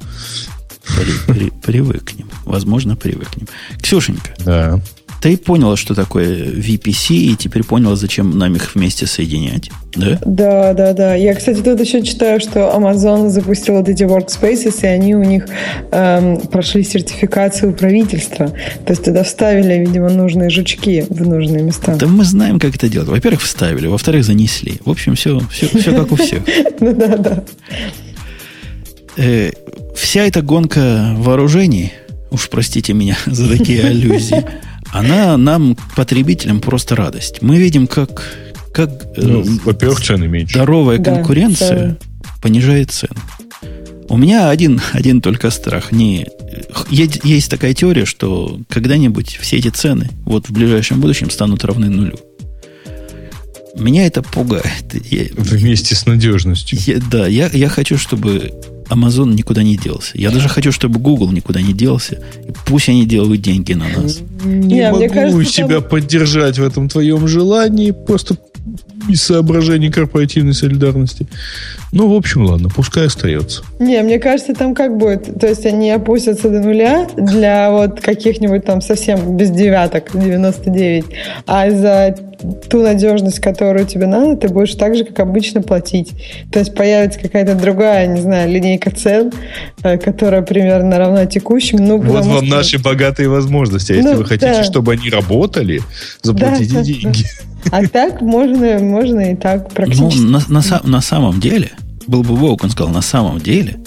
При, при, привыкнем. Возможно, привыкнем. Ксюшенька. Да. Ты поняла, что такое VPC, и теперь поняла, зачем нам их вместе соединять, да? Да, да, да. Я, кстати, тут еще читаю, что Amazon запустил вот эти workspaces, и они у них эм, прошли сертификацию правительства. То есть туда вставили, видимо, нужные жучки в нужные места. Да мы знаем, как это делать. Во-первых, вставили, во-вторых, занесли. В общем, все, все, все как у всех. Ну да, да. Э, вся эта гонка вооружений, уж простите меня за такие аллюзии, она нам, потребителям, просто радость. Мы видим, как, как э, Ну, во-первых, цены меньше. здоровая Да, конкуренция цены. понижает цены. У меня один, один только страх. Не, есть, есть такая теория, что когда-нибудь все эти цены вот в ближайшем будущем станут равны нулю. Меня это пугает. Я- Вместе с надежностью. я- да, я, я хочу, чтобы Amazon никуда не делся. Я даже хочу, чтобы Google никуда не делся. И пусть они делают деньги на нас. Не Не, могу кажется, себя поддержать в этом твоем желании, просто из соображений корпоративной солидарности. Ну, в общем, ладно, пускай остается. Не, мне кажется, там как будет, то есть они опустятся до нуля для вот каких-нибудь там совсем без девяток, 99, а за ту надежность, которую тебе надо, ты будешь так же, как обычно, платить. То есть появится какая-то другая, не знаю, линейка цен, э, которая примерно равна текущим. Ну, Вот вам что- наши богатые возможности. А если Ну, вы хотите, да. чтобы они работали, заплатите Да, да, деньги. А так можно, можно и так Ну, практически. на, на са- на самом деле, был бы Вовк, он сказал, на самом деле,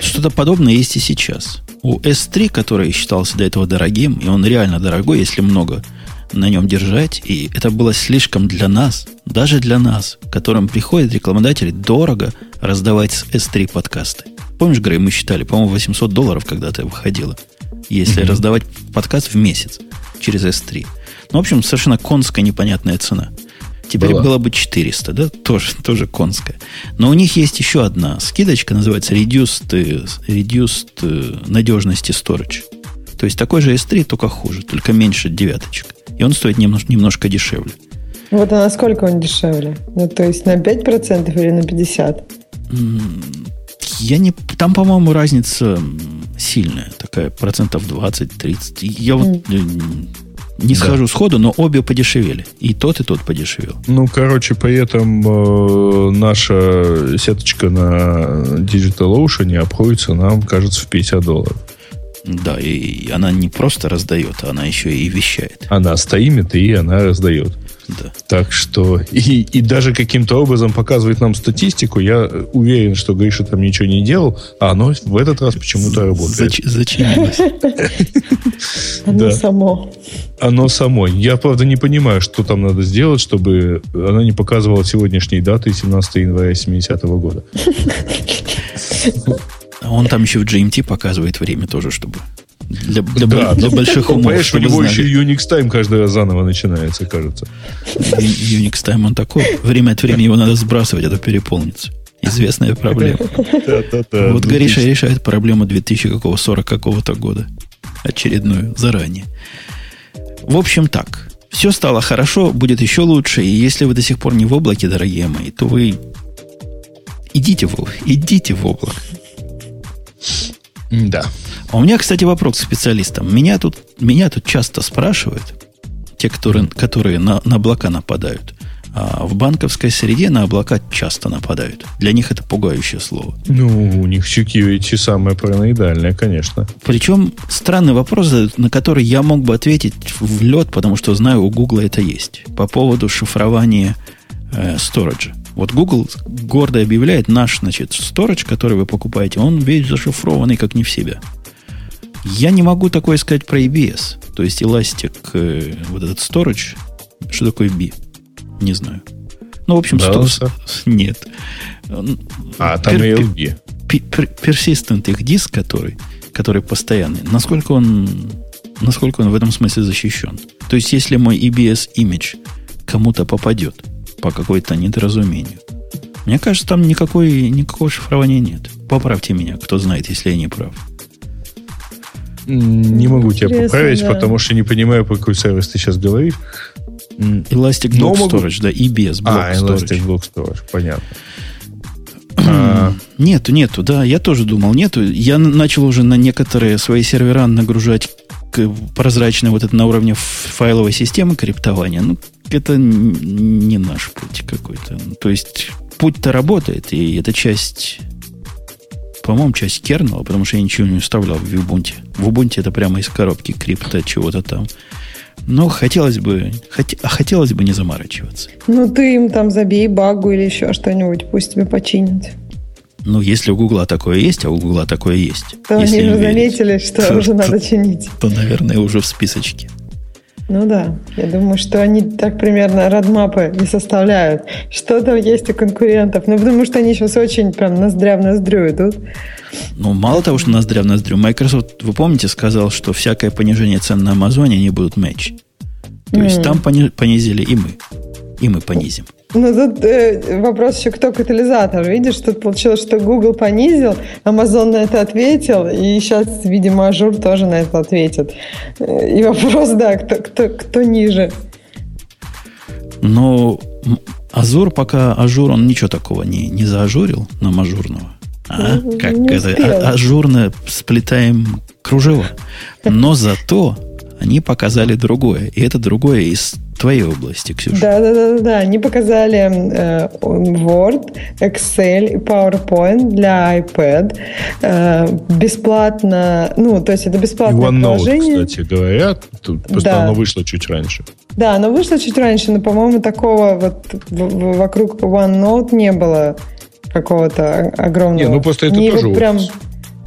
что-то подобное есть и сейчас. У S3, который считался до этого дорогим, и он реально дорогой, если много на нем держать, и это было слишком для нас, даже для нас, которым приходят рекламодатели дорого раздавать с S3 подкасты. Помнишь, Грей, мы считали, по-моему, 800 долларов когда-то выходило, если раздавать подкаст в месяц через S3. Ну, в общем, совершенно конская непонятная цена. Теперь Была. было бы 400, да? Тоже, тоже конская. Но у них есть еще одна скидочка, называется Reduced, reduced э, надежности Storage. То есть такой же S3, только хуже, только меньше девяточек. И он стоит немножко, немножко дешевле. Вот а насколько он дешевле? Ну, то есть на 5% или на 50%? Я не... Там, по-моему, разница сильная. Такая процентов 20-30. И Я вот э, не Да. схожу сходу, но обе подешевели. И тот, и тот подешевел. Ну, короче, при этом э, наша сеточка на DigitalOcean обходится нам, кажется, в 50 долларов. Да, и она не просто раздает, она еще и вещает. Она стримит и она раздает. Да. Так что и, и даже каким-то образом показывает нам статистику. Я уверен, что Гриша там ничего не делал, а оно в этот раз почему-то работает. Зач- зачинилось. Оно само. Оно само. Я, правда, не понимаю, что там надо сделать, чтобы она не показывала сегодняшней даты 17 января 70 года. А Он там еще в GMT показывает время тоже, чтобы для, для, Да, бо- для ну, больших умов, Понимаешь, у него знали. еще Unix Time каждый раз заново начинается, кажется. Unix Time он такой. Время от времени его надо сбрасывать, а то переполнится. Известная проблема. Вот Ну, Гриша ты- решает проблему 2000 какого 40 какого-то года. Очередную, заранее. В общем, так. Все стало хорошо, будет еще лучше. И если вы до сих пор не в облаке, дорогие мои, то вы идите в, идите в облако. Да. А у меня, кстати, вопрос к специалистам. Меня тут, меня тут часто спрашивают, те, которые, которые на, на облака нападают. А в банковской среде на облака часто нападают. Для них это пугающее слово. Ну, у них security самое параноидальное, конечно. Причем странный вопрос, на который я мог бы ответить в лед, потому что знаю, у Гугла это есть. По поводу шифрования э, сториджа. Вот Google гордо объявляет наш, значит, сторидж, который вы покупаете, он весь зашифрованный, как не в себя. Я не могу такое сказать про EBS. То есть Elastic, э, вот этот storage, что такое B? Не знаю. Ну, в общем, сто- Баланса? Нет. А, там Пер- ALB. пер- persistent их диск, который, который постоянный, насколько он, насколько он в этом смысле защищен. То есть, если мой EBS image кому-то попадет по какой-то недоразумению, мне кажется, там никакой, никакого шифрования нет. Поправьте меня, кто знает, если я не прав. Не могу тебя поправить, да. потому что не понимаю, про какой сервис ты сейчас говоришь. Elastic Block могу... Storage, да, и без Block а, Storage. Elastic Block Storage, понятно. А, нету, нету, да, я тоже думал, нету. Я начал уже на некоторые свои сервера нагружать прозрачное вот это на уровне файловой системы криптования. Ну, это не наш путь какой-то. То есть путь-то работает, и это часть, по-моему, часть кернела, потому что я ничего не вставлял в Ubuntu. В Ubuntu это прямо из коробки крипта чего-то там. Но хотелось бы, хот, а хотелось бы не заморачиваться. Ну, ты им там забей багу или еще что-нибудь, пусть тебе починят. Ну, если у Гугла такое есть, а у Гугла такое есть. То они же заметили, что то, уже то, надо чинить. То, наверное, уже в списочке. Ну да, я думаю, что они так примерно родмапы не составляют. Что там есть у конкурентов? Ну, потому что они сейчас очень прям ноздря в ноздрю идут. Ну, мало того, что ноздря в ноздрю, Microsoft, вы помните, сказал, что всякое понижение цен на Амазоне они будут мэч. То mm. есть там понизили и мы. И мы понизим. Ну, тут э, вопрос еще, кто катализатор. Видишь, тут получилось, что Google понизил, Amazon на это ответил, и сейчас, видимо, Azure тоже на это ответит. И вопрос, да, кто, кто, кто ниже. Ну, Azure пока Ажур, он ничего такого не, не заажурил нам ажурного. А? Ну, как это? А, ажурно сплетаем кружево. Но зато они показали другое. И это другое из твоей области, Ксюша. Да, да, да, да. Они показали э, Word, Excel и PowerPoint для iPad э, бесплатно. Ну, то есть это бесплатное и OneNote, приложение. кстати говоря, просто да. оно вышло чуть раньше. Да, оно вышло чуть раньше, но, по-моему, такого вот вокруг OneNote не было какого-то огромного. Не, ну просто это не тоже прям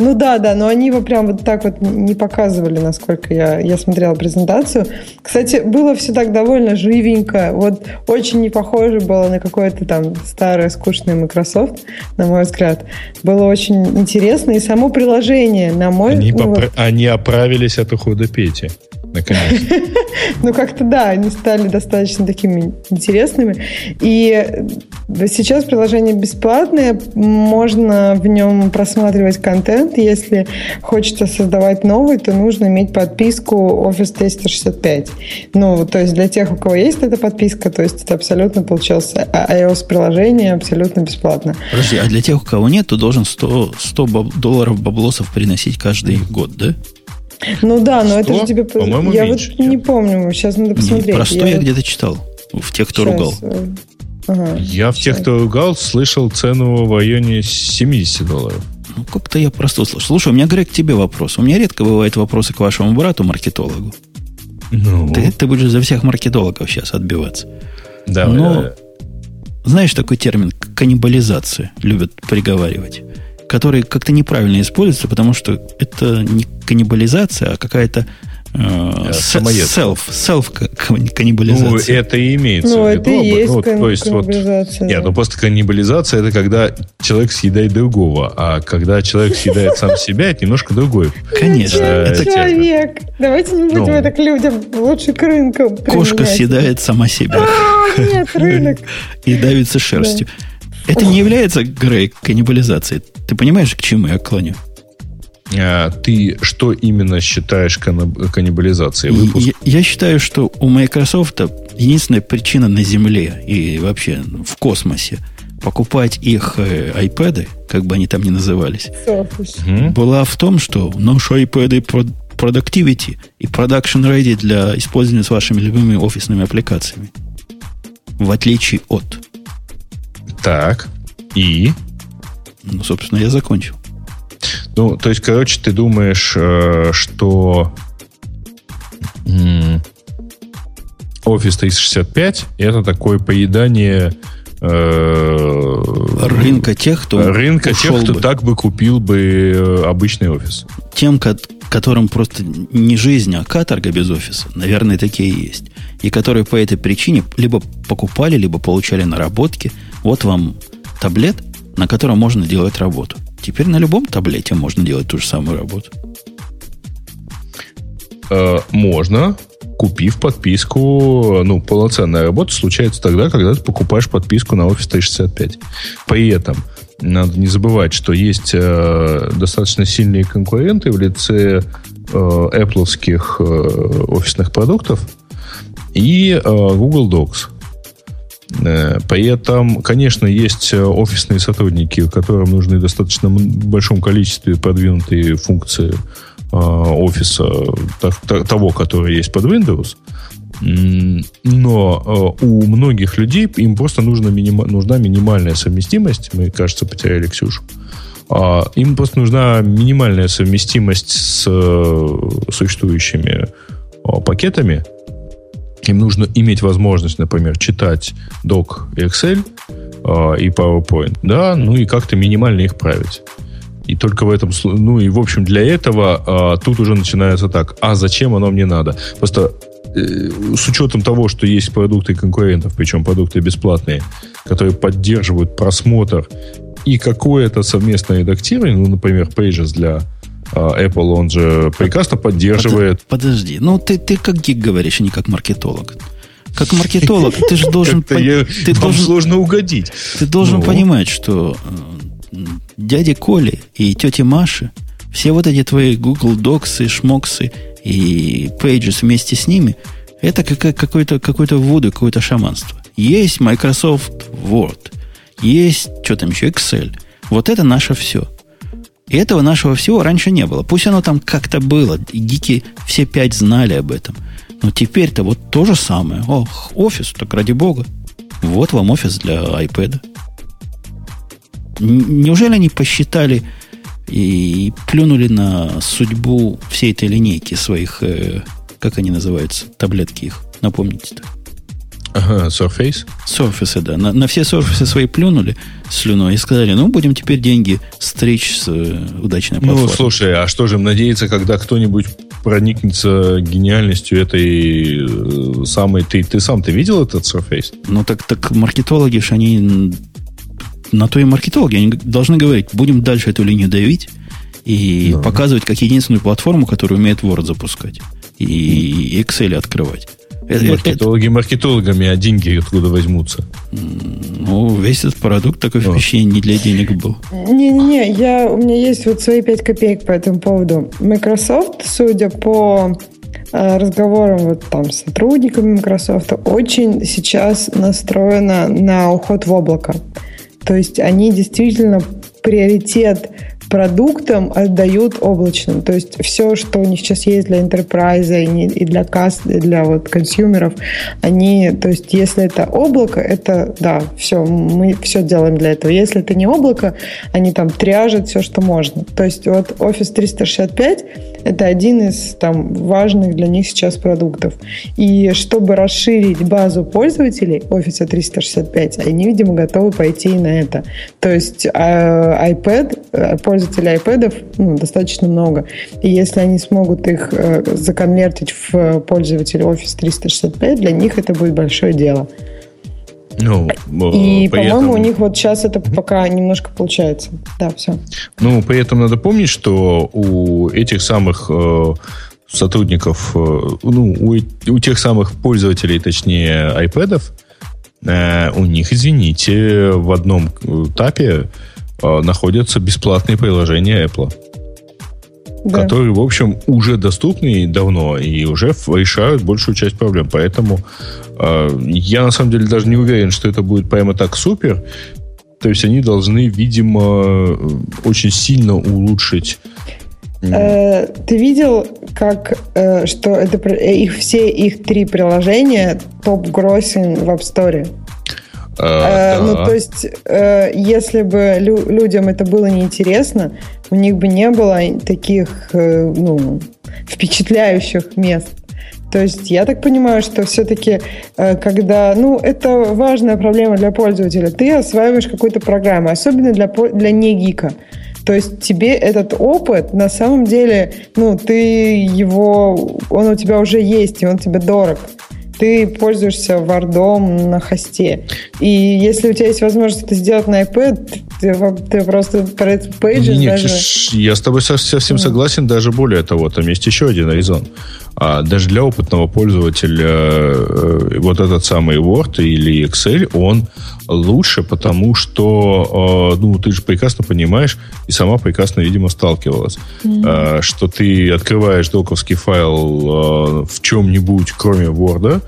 ну да, да, но они его прям вот так вот не показывали, насколько я, я смотрела презентацию. Кстати, было все так довольно живенько. Вот очень не похоже было на какое-то там старое скучное Microsoft, на мой взгляд. Было очень интересно. И само приложение, на мой... Они, ну, попра... вот... они оправились от ухода Пети наконец. Ну, как-то да, они стали достаточно такими интересными. И сейчас приложение бесплатное, можно в нем просматривать контент. Если хочется создавать новый, то нужно иметь подписку Office 365. Ну, то есть для тех, у кого есть эта подписка, то есть это абсолютно получился iOS-приложение абсолютно бесплатно. Подожди, а для тех, у кого нет, то должен 100, 100 долларов баблосов приносить каждый год, да? Ну да, но это же тебе... По-моему, я меньше, вот не помню, сейчас надо посмотреть. Про 100 я... я где-то читал, в тех, кто сейчас. ругал. Э, ага, я в тех, кто ругал, слышал цену в районе 70 долларов. Ну, как-то я просто услышал. Слушай, у меня, Грег, к тебе вопрос. У меня редко бывают вопросы к вашему брату, маркетологу. Ну. Ты, ты будешь за всех маркетологов сейчас отбиваться. Да, Но, да. знаешь такой термин каннибализация любят приговаривать который как-то неправильно используется, потому что это не каннибализация, а какая-то э, селф, селф каннибализация. Ну, это и имеется ну, в виду. Это и есть ну, то есть вот, да. Нет, ну просто каннибализация это когда человек съедает другого, а когда человек съедает сам себя, это немножко другой. Конечно. Это человек. Давайте не будем ну. это к людям. Лучше к рынку. Кошка съедает сама себя. А, нет, рынок. И давится шерстью. Это не является, Грей, каннибализацией. Ты понимаешь, к чему я клоню? А, ты что именно считаешь каннибализацией? Выпуск? Я, я считаю, что у Microsoft единственная причина на Земле и вообще в космосе покупать их э, iPad, как бы они там ни назывались, угу. была в том, что наши iPad productivity и production ready для использования с вашими любимыми офисными аппликациями. В отличие от так. И? Ну, собственно, я закончил. Ну, то есть, короче, ты думаешь, э, что Office 365 это такое поедание э, рынка тех, кто рынка тех, кто бы. так бы купил бы э, обычный офис. Тем, которым просто не жизнь, а каторга без офиса, наверное, такие есть. И которые по этой причине либо покупали, либо получали наработки – вот вам таблет, на котором можно делать работу. Теперь на любом таблете можно делать ту же самую работу. Э, можно, купив подписку, ну, полноценная работа случается тогда, когда ты покупаешь подписку на Office 365. При этом надо не забывать, что есть э, достаточно сильные конкуренты в лице Apple офисных продуктов и Google Docs. При этом, конечно, есть офисные сотрудники, которым нужны достаточно большом количестве продвинутые функции офиса того, который есть под Windows. Но у многих людей им просто нужна, минима, нужна минимальная совместимость. Мы, кажется, потеряли Ксюшу. А, им просто нужна минимальная совместимость с существующими пакетами, им нужно иметь возможность, например, читать док Excel э, и PowerPoint, да, ну и как-то минимально их править. И только в этом, ну и в общем для этого э, тут уже начинается так, а зачем оно мне надо? Просто э, с учетом того, что есть продукты конкурентов, причем продукты бесплатные, которые поддерживают просмотр и какое-то совместное редактирование, ну, например, Pages для Apple, он же прекрасно поддерживает. Подожди, ну ты, ты как гик говоришь, а не как маркетолог. Как маркетолог ты же должен... ты должен сложно угодить. Ты должен ну. понимать, что э, дяде Коли и тете Маше, все вот эти твои Google Docs и шмоксы и Pages вместе с ними, это какое-то какое вуду, какое-то шаманство. Есть Microsoft Word, есть, что там еще, Excel. Вот это наше все. И этого нашего всего раньше не было. Пусть оно там как-то было, и гики все пять знали об этом. Но теперь-то вот то же самое. Ох, офис, так ради бога. Вот вам офис для iPad. Неужели они посчитали и плюнули на судьбу всей этой линейки своих, э, как они называются, таблетки их? Напомните-то. Ага, Surface? Surface, да. На, на все Surface свои плюнули слюной и сказали, ну, будем теперь деньги стричь с э, удачной ну, платформы. Ну, слушай, а что же им надеяться, когда кто-нибудь проникнется гениальностью этой э, самой... Ты, ты сам, ты видел этот Surface? Ну, так, так маркетологи ж они... На то и маркетологи, они должны говорить, будем дальше эту линию давить и да. показывать как единственную платформу, которая умеет Word запускать и Excel открывать. Маркетологи маркетологами, а деньги откуда возьмутся? Ну, весь этот продукт такое впечатление не для денег был. Не-не-не, я, у меня есть вот свои 5 копеек по этому поводу. Microsoft, судя по э, разговорам вот там с сотрудниками Microsoft, очень сейчас настроена на уход в облако. То есть они действительно приоритет продуктам отдают облачным. То есть все, что у них сейчас есть для enterprise и для касс, и для вот консюмеров, они, то есть если это облако, это, да, все, мы все делаем для этого. Если это не облако, они там тряжат все, что можно. То есть вот Office 365 это один из там важных для них сейчас продуктов. И чтобы расширить базу пользователей Office 365, они, видимо, готовы пойти и на это. То есть э, iPad, э, пользователей iPad ну, достаточно много. И если они смогут их э, законвертить в пользователей Office 365, для них это будет большое дело. Ну, и, по-моему, этом... у них вот сейчас это пока немножко получается. Да, все. Ну, при этом надо помнить, что у этих самых э, сотрудников, э, ну, у, у тех самых пользователей, точнее, iPad, э, у них, извините, в одном тапе э, находятся бесплатные приложения Apple. Да. которые, в общем, уже доступны давно и уже решают большую часть проблем. Поэтому э, я на самом деле даже не уверен, что это будет прямо так супер. То есть они должны, видимо, очень сильно улучшить э, ты видел, как э, что это их все их три приложения топ-гроссинг в App Store? А, э, ну, да. Ну, то есть, э, если бы лю- людям это было неинтересно, у них бы не было таких э, ну, впечатляющих мест. То есть я так понимаю, что все-таки, э, когда, ну, это важная проблема для пользователя, ты осваиваешь какую-то программу, особенно для, для не гика. То есть тебе этот опыт, на самом деле, ну, ты его, он у тебя уже есть, и он тебе дорог ты пользуешься вардом на хосте. И если у тебя есть возможность это сделать на iPad, Ты, ты просто про этот пейдж не, даже... Я с тобой совсем согласен, даже более того, там есть еще один резон. А даже для опытного пользователя э, вот этот самый Word или Excel, он лучше, потому что, э, ну, ты же прекрасно понимаешь, и сама прекрасно, видимо, сталкивалась, mm-hmm. что ты открываешь доковский файл в чем-нибудь, кроме Word,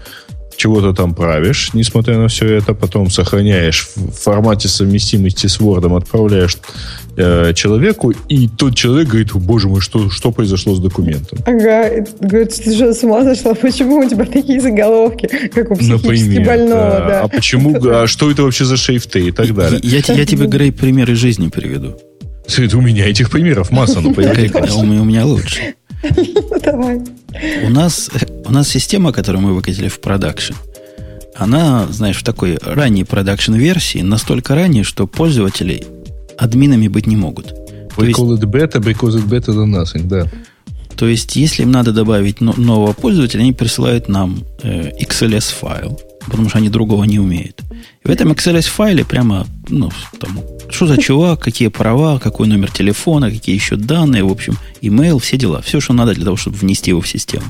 чего-то там правишь, несмотря на все это, потом сохраняешь в формате совместимости с Word, отправляешь э, человеку, и тот человек говорит, боже мой, что, что произошло с документом? Ага, говорит, ты что, с ума зашла? Почему у тебя такие заголовки, как у психически Например, больного? Да. Да. А почему, а что это вообще за шрифты и так далее? Я, я, я тебе, Грей, примеры жизни приведу. Это у меня этих примеров масса, ну, У меня лучше. Давай. У нас, у нас система, которую мы выкатили в production, она, знаешь, в такой ранней production -версии, настолько ранней, что пользователи админами быть не могут. We call it beta because it's better than nothing, да. То есть, если им надо добавить нового пользователя, они присылают нам э, XLS-файл, потому что они другого не умеют. В этом XLS-файле прямо, ну, там, что за чувак, какие права, какой номер телефона, какие еще данные, в общем, email, все дела. Все, что надо для того, чтобы внести его в систему.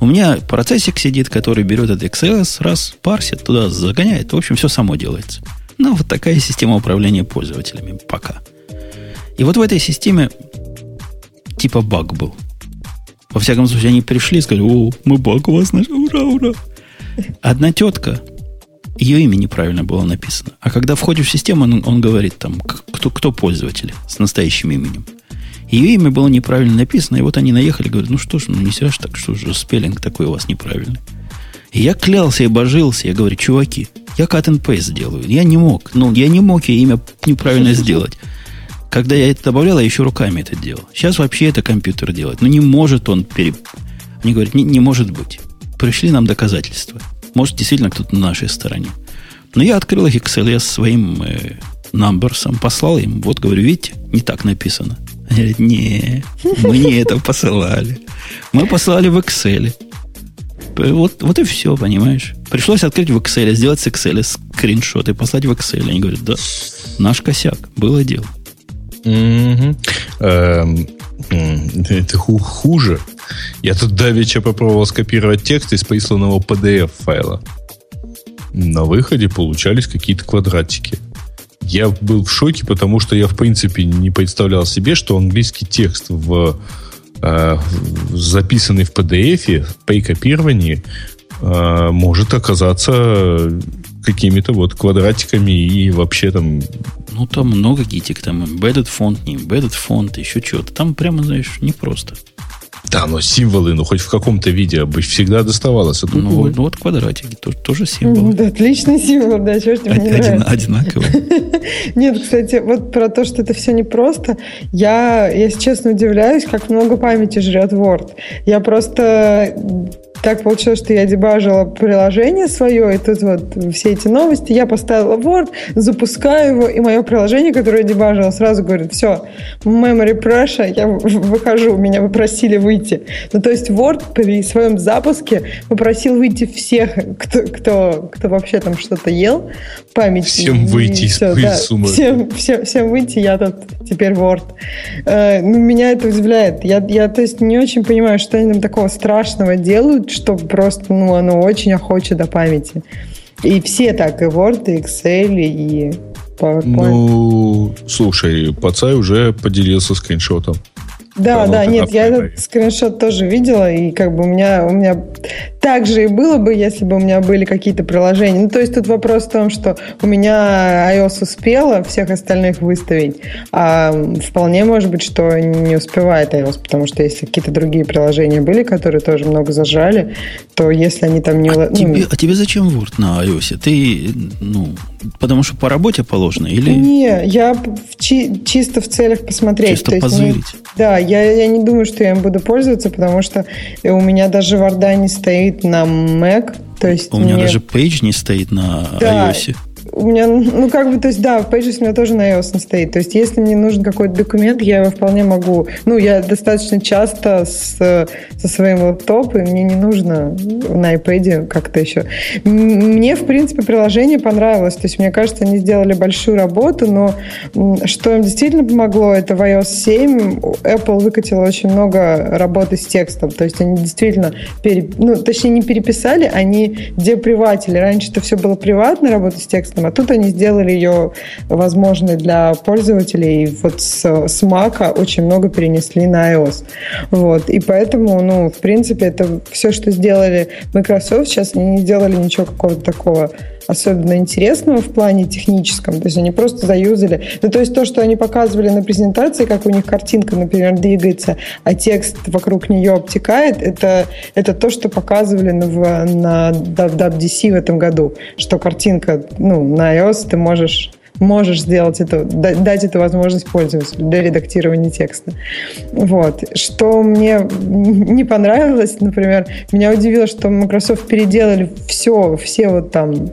У меня процессик сидит, который берет этот XLS, раз, парсит, туда загоняет. В общем, все само делается. Ну, вот такая система управления пользователями пока. И вот в этой системе типа баг был. Во всяком случае, они пришли и сказали, о, мы баг у вас нашли, ура, ура. Одна тетка ее имя неправильно было написано. А когда входишь в систему, он, он говорит там, кто, кто пользователь с настоящим именем. Ее имя было неправильно написано, и вот они наехали, говорят, ну что ж, ну не зря ж так, что же спеллинг такой у вас неправильный. И я клялся и божился, я говорю, чуваки, я cut and paste сделаю. Я не мог, ну, я не мог ей имя неправильно сделать. Когда я это добавлял, я еще руками это делал. Сейчас вообще это компьютер делает. Ну, не может он пере... Они говорят, не, не может быть. Пришли нам доказательства. Может, действительно кто-то на нашей стороне. Но я открыл их XLS своим э, послал им. Вот, говорю, видите, не так написано. Они говорят, не, мы не это посылали. Мы послали в Excel. Вот, вот и все, понимаешь. Пришлось открыть в Excel, сделать с Excel скриншот и послать в Excel. Они говорят, да, наш косяк, было дело. Эм, это хуже. Я тут давеча попробовал скопировать текст из присланного PDF-файла. На выходе получались какие-то квадратики. Я был в шоке, потому что я, в принципе, не представлял себе, что английский текст в, э, записанный в PDF при копировании э, может оказаться какими-то вот квадратиками и вообще там... Ну, там много гитик, там embedded фонд, не embedded фонд, еще что-то. Там прямо, знаешь, непросто. Да, но символы, ну хоть в каком-то виде бы всегда доставалось. А тут ну, вот, ну вот квадратики, тоже, тоже символы. Да, отличный символ, да, чего ж тебе не Один, Одинаково. Нет, кстати, вот про то, что это все непросто, я, если честно, удивляюсь, как много памяти жрет Word. Я просто так получилось, что я дебажила приложение свое, и тут вот все эти новости, я поставила Word, запускаю его, и мое приложение, которое я дебажила, сразу говорит, все, memory pressure, я выхожу, меня попросили выйти. Ну, то есть Word при своем запуске попросил выйти всех, кто, кто, кто вообще там что-то ел, память. Всем выйти из все, да, всем, всем, всем выйти, я тут теперь Word. Э, ну, меня это удивляет. Я, я, то есть, не очень понимаю, что они там такого страшного делают, что просто, ну, оно очень охочет до памяти. И все так, и Word, и Excel, и PowerPoint. Ну, слушай, Пацай уже поделился скриншотом. Да, да, нет, я этот скриншот тоже видела, и как бы у меня, у меня так же и было бы, если бы у меня были какие-то приложения. Ну, то есть тут вопрос в том, что у меня iOS успела всех остальных выставить, а вполне может быть, что не успевает iOS, потому что если какие-то другие приложения были, которые тоже много зажали, то если они там не... А, ну, тебе, а тебе зачем Word на iOS? Ты, ну, потому что по работе положено или... Не, я в чи- чисто в целях посмотреть. Чисто то есть, позырить. Ну, да, я, я не думаю, что я им буду пользоваться, потому что у меня даже Варда не стоит на Mac. То есть у мне... меня даже Page не стоит на да, iOS. У меня, ну, как бы, то есть, да, в Pages у меня тоже на iOS стоит. То есть, если мне нужен какой-то документ, я его вполне могу... Ну, я достаточно часто с, со своим лаптопом, и мне не нужно на iPad как-то еще. Мне, в принципе, приложение понравилось. То есть, мне кажется, они сделали большую работу, но что им действительно помогло, это в iOS 7 Apple выкатила очень много работы с текстом. То есть, они действительно, пере, ну, точнее, не переписали, они деприватили. Раньше это все было приватно, работа с текстом, а тут они сделали ее возможной для пользователей. И вот с, с Mac очень много перенесли на iOS. Вот. И поэтому, ну, в принципе, это все, что сделали Microsoft, сейчас они не сделали ничего какого-то такого особенно интересного в плане техническом. То есть они просто заюзали. Ну, то есть то, что они показывали на презентации, как у них картинка, например, двигается, а текст вокруг нее обтекает, это, это то, что показывали на, на WWDC в этом году, что картинка, ну, на iOS ты можешь можешь сделать это, дать эту возможность пользователю для редактирования текста. Вот. Что мне не понравилось, например, меня удивило, что Microsoft переделали все, все вот там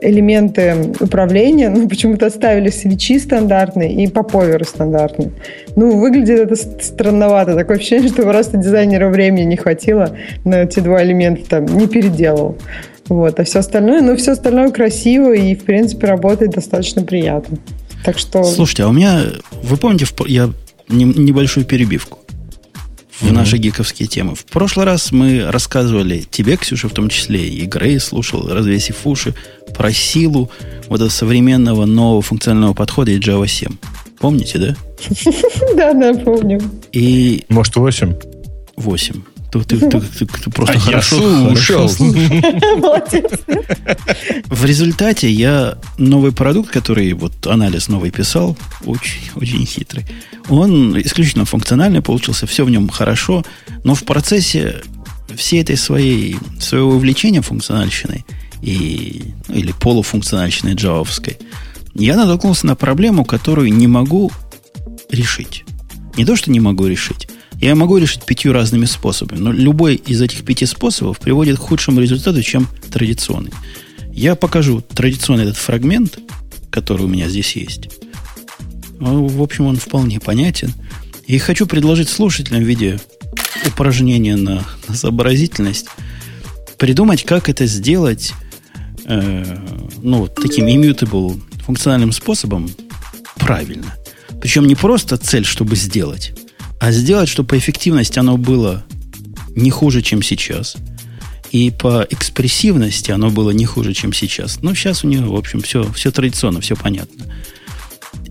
элементы управления, ну, почему-то оставили свечи стандартные и поповеры стандартные. Ну, выглядит это странновато. Такое ощущение, что просто дизайнеру времени не хватило на эти два элемента, там, не переделал. Вот, а все остальное, ну, все остальное красиво и, в принципе, работает достаточно приятно. Так что... Слушайте, а у меня, вы помните, я небольшую перебивку в mm-hmm. наши гиковские темы. В прошлый раз мы рассказывали тебе, Ксюша, в том числе, и Грей слушал, развесив уши, про силу вот этого современного нового функционального подхода и Java 7. Помните, да? Да, да, помню. И... Может, 8? 8. Ты, ты, ты, ты, ты просто а хорошо, я слушал. Молодец. В результате я новый продукт, который вот анализ новый писал, очень, очень хитрый. Он исключительно функциональный получился, все в нем хорошо, но в процессе всей этой своей, своего увлечения функциональщиной и, ну, или полуфункциональщиной джавовской, я натолкнулся на проблему, которую не могу решить. Не то, что не могу решить, я могу решить пятью разными способами, но любой из этих пяти способов приводит к худшему результату, чем традиционный. Я покажу традиционный этот фрагмент, который у меня здесь есть. Ну, в общем, он вполне понятен. И хочу предложить слушателям в виде упражнения на, на сообразительность придумать, как это сделать э, ну, таким immutable функциональным способом правильно. Причем не просто цель, чтобы сделать, а сделать, чтобы по эффективности оно было не хуже, чем сейчас. И по экспрессивности оно было не хуже, чем сейчас. Но сейчас у нее, в общем, все, все традиционно, все понятно.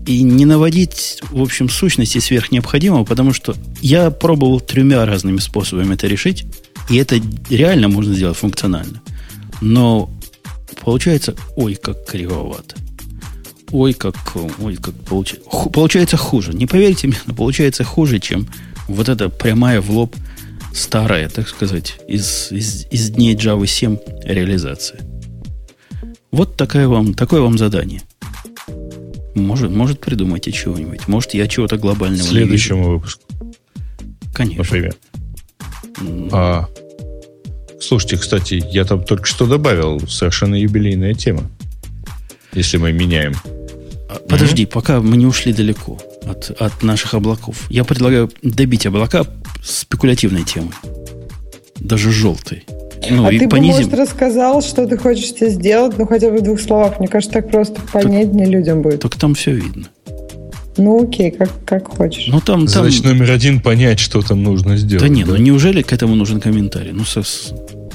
И не наводить, в общем, сущности сверх необходимого, потому что я пробовал тремя разными способами это решить, и это реально можно сделать функционально. Но получается, ой, как кривовато. Ой, как, ой, как получается. Получается хуже. Не поверите мне, но получается хуже, чем вот эта прямая в лоб старая, так сказать, из, из, из дней Java 7 реализация. Вот такая вам, такое вам задание. Может, может придумайте чего-нибудь. Может, я чего-то глобального Следующему выпуску. Конечно. Например. А, слушайте, кстати, я там только что добавил совершенно юбилейная тема. Если мы меняем Подожди, mm-hmm. пока мы не ушли далеко от, от наших облаков. Я предлагаю добить облака спекулятивной темой. Даже желтой. Ну, а и ты понизим. бы, может, рассказал, что ты хочешь здесь сделать, ну, хотя бы в двух словах. Мне кажется, так просто понятнее так, людям будет. Так там все видно. Ну, окей, как, как хочешь. Ну, там, там... Значит, номер один понять, что там нужно сделать. Да нет, да? ну неужели к этому нужен комментарий? Ну, со,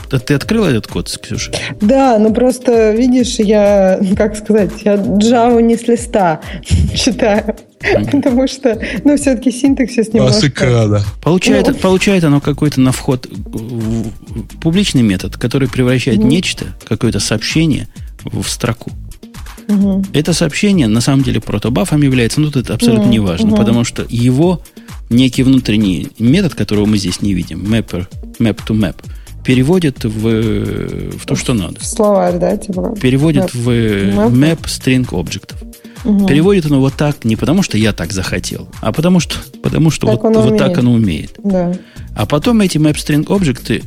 да ты открыла этот код, Ксюша? Да, ну просто, видишь, я, как сказать, я Java не с листа читаю. Потому что, ну, все-таки синтаксис немножко... АСК, да. Получает, ну. получает оно какой-то на вход публичный метод, который превращает угу. нечто, какое-то сообщение в строку. Угу. Это сообщение на самом деле протобафом является, но это абсолютно угу. не важно, угу. потому что его некий внутренний метод, которого мы здесь не видим, mapper, map to map, переводит в, в то, что надо. В словарь, да? Типа, переводит map. в map, map string объектов. Угу. Переводит оно вот так не потому, что я так захотел, а потому что, потому что вот, вот так оно умеет. Да. А потом эти map string объекты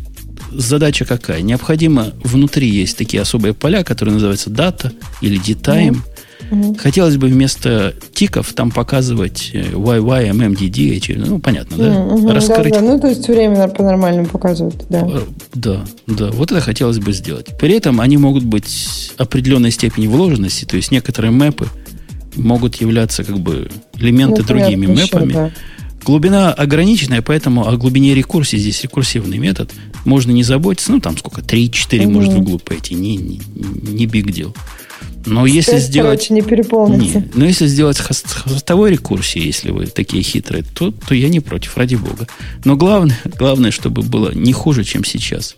задача какая? Необходимо внутри есть такие особые поля, которые называются дата или detime. Mm-hmm. Угу. Хотелось бы вместо тиков там показывать YY, MMDD, ну, понятно, да? Угу, Раскрыть. Да, да, ну, то есть время по-нормальному показывают, да. Э, да, да, вот это хотелось бы сделать. При этом они могут быть определенной степени вложенности, то есть некоторые мэпы могут являться как бы элементы ну, другими понятно, мэпами. Еще, да. Глубина ограниченная, поэтому о глубине рекурсии здесь рекурсивный метод. Можно не заботиться, ну там сколько, 3-4 угу. может вглубь пойти, не, не, не big deal. Но если Тест, сделать... Короче, не переполнится. Не, но если сделать хостовой рекурсии, если вы такие хитрые, то, то я не против, ради бога. Но главное, главное, чтобы было не хуже, чем сейчас.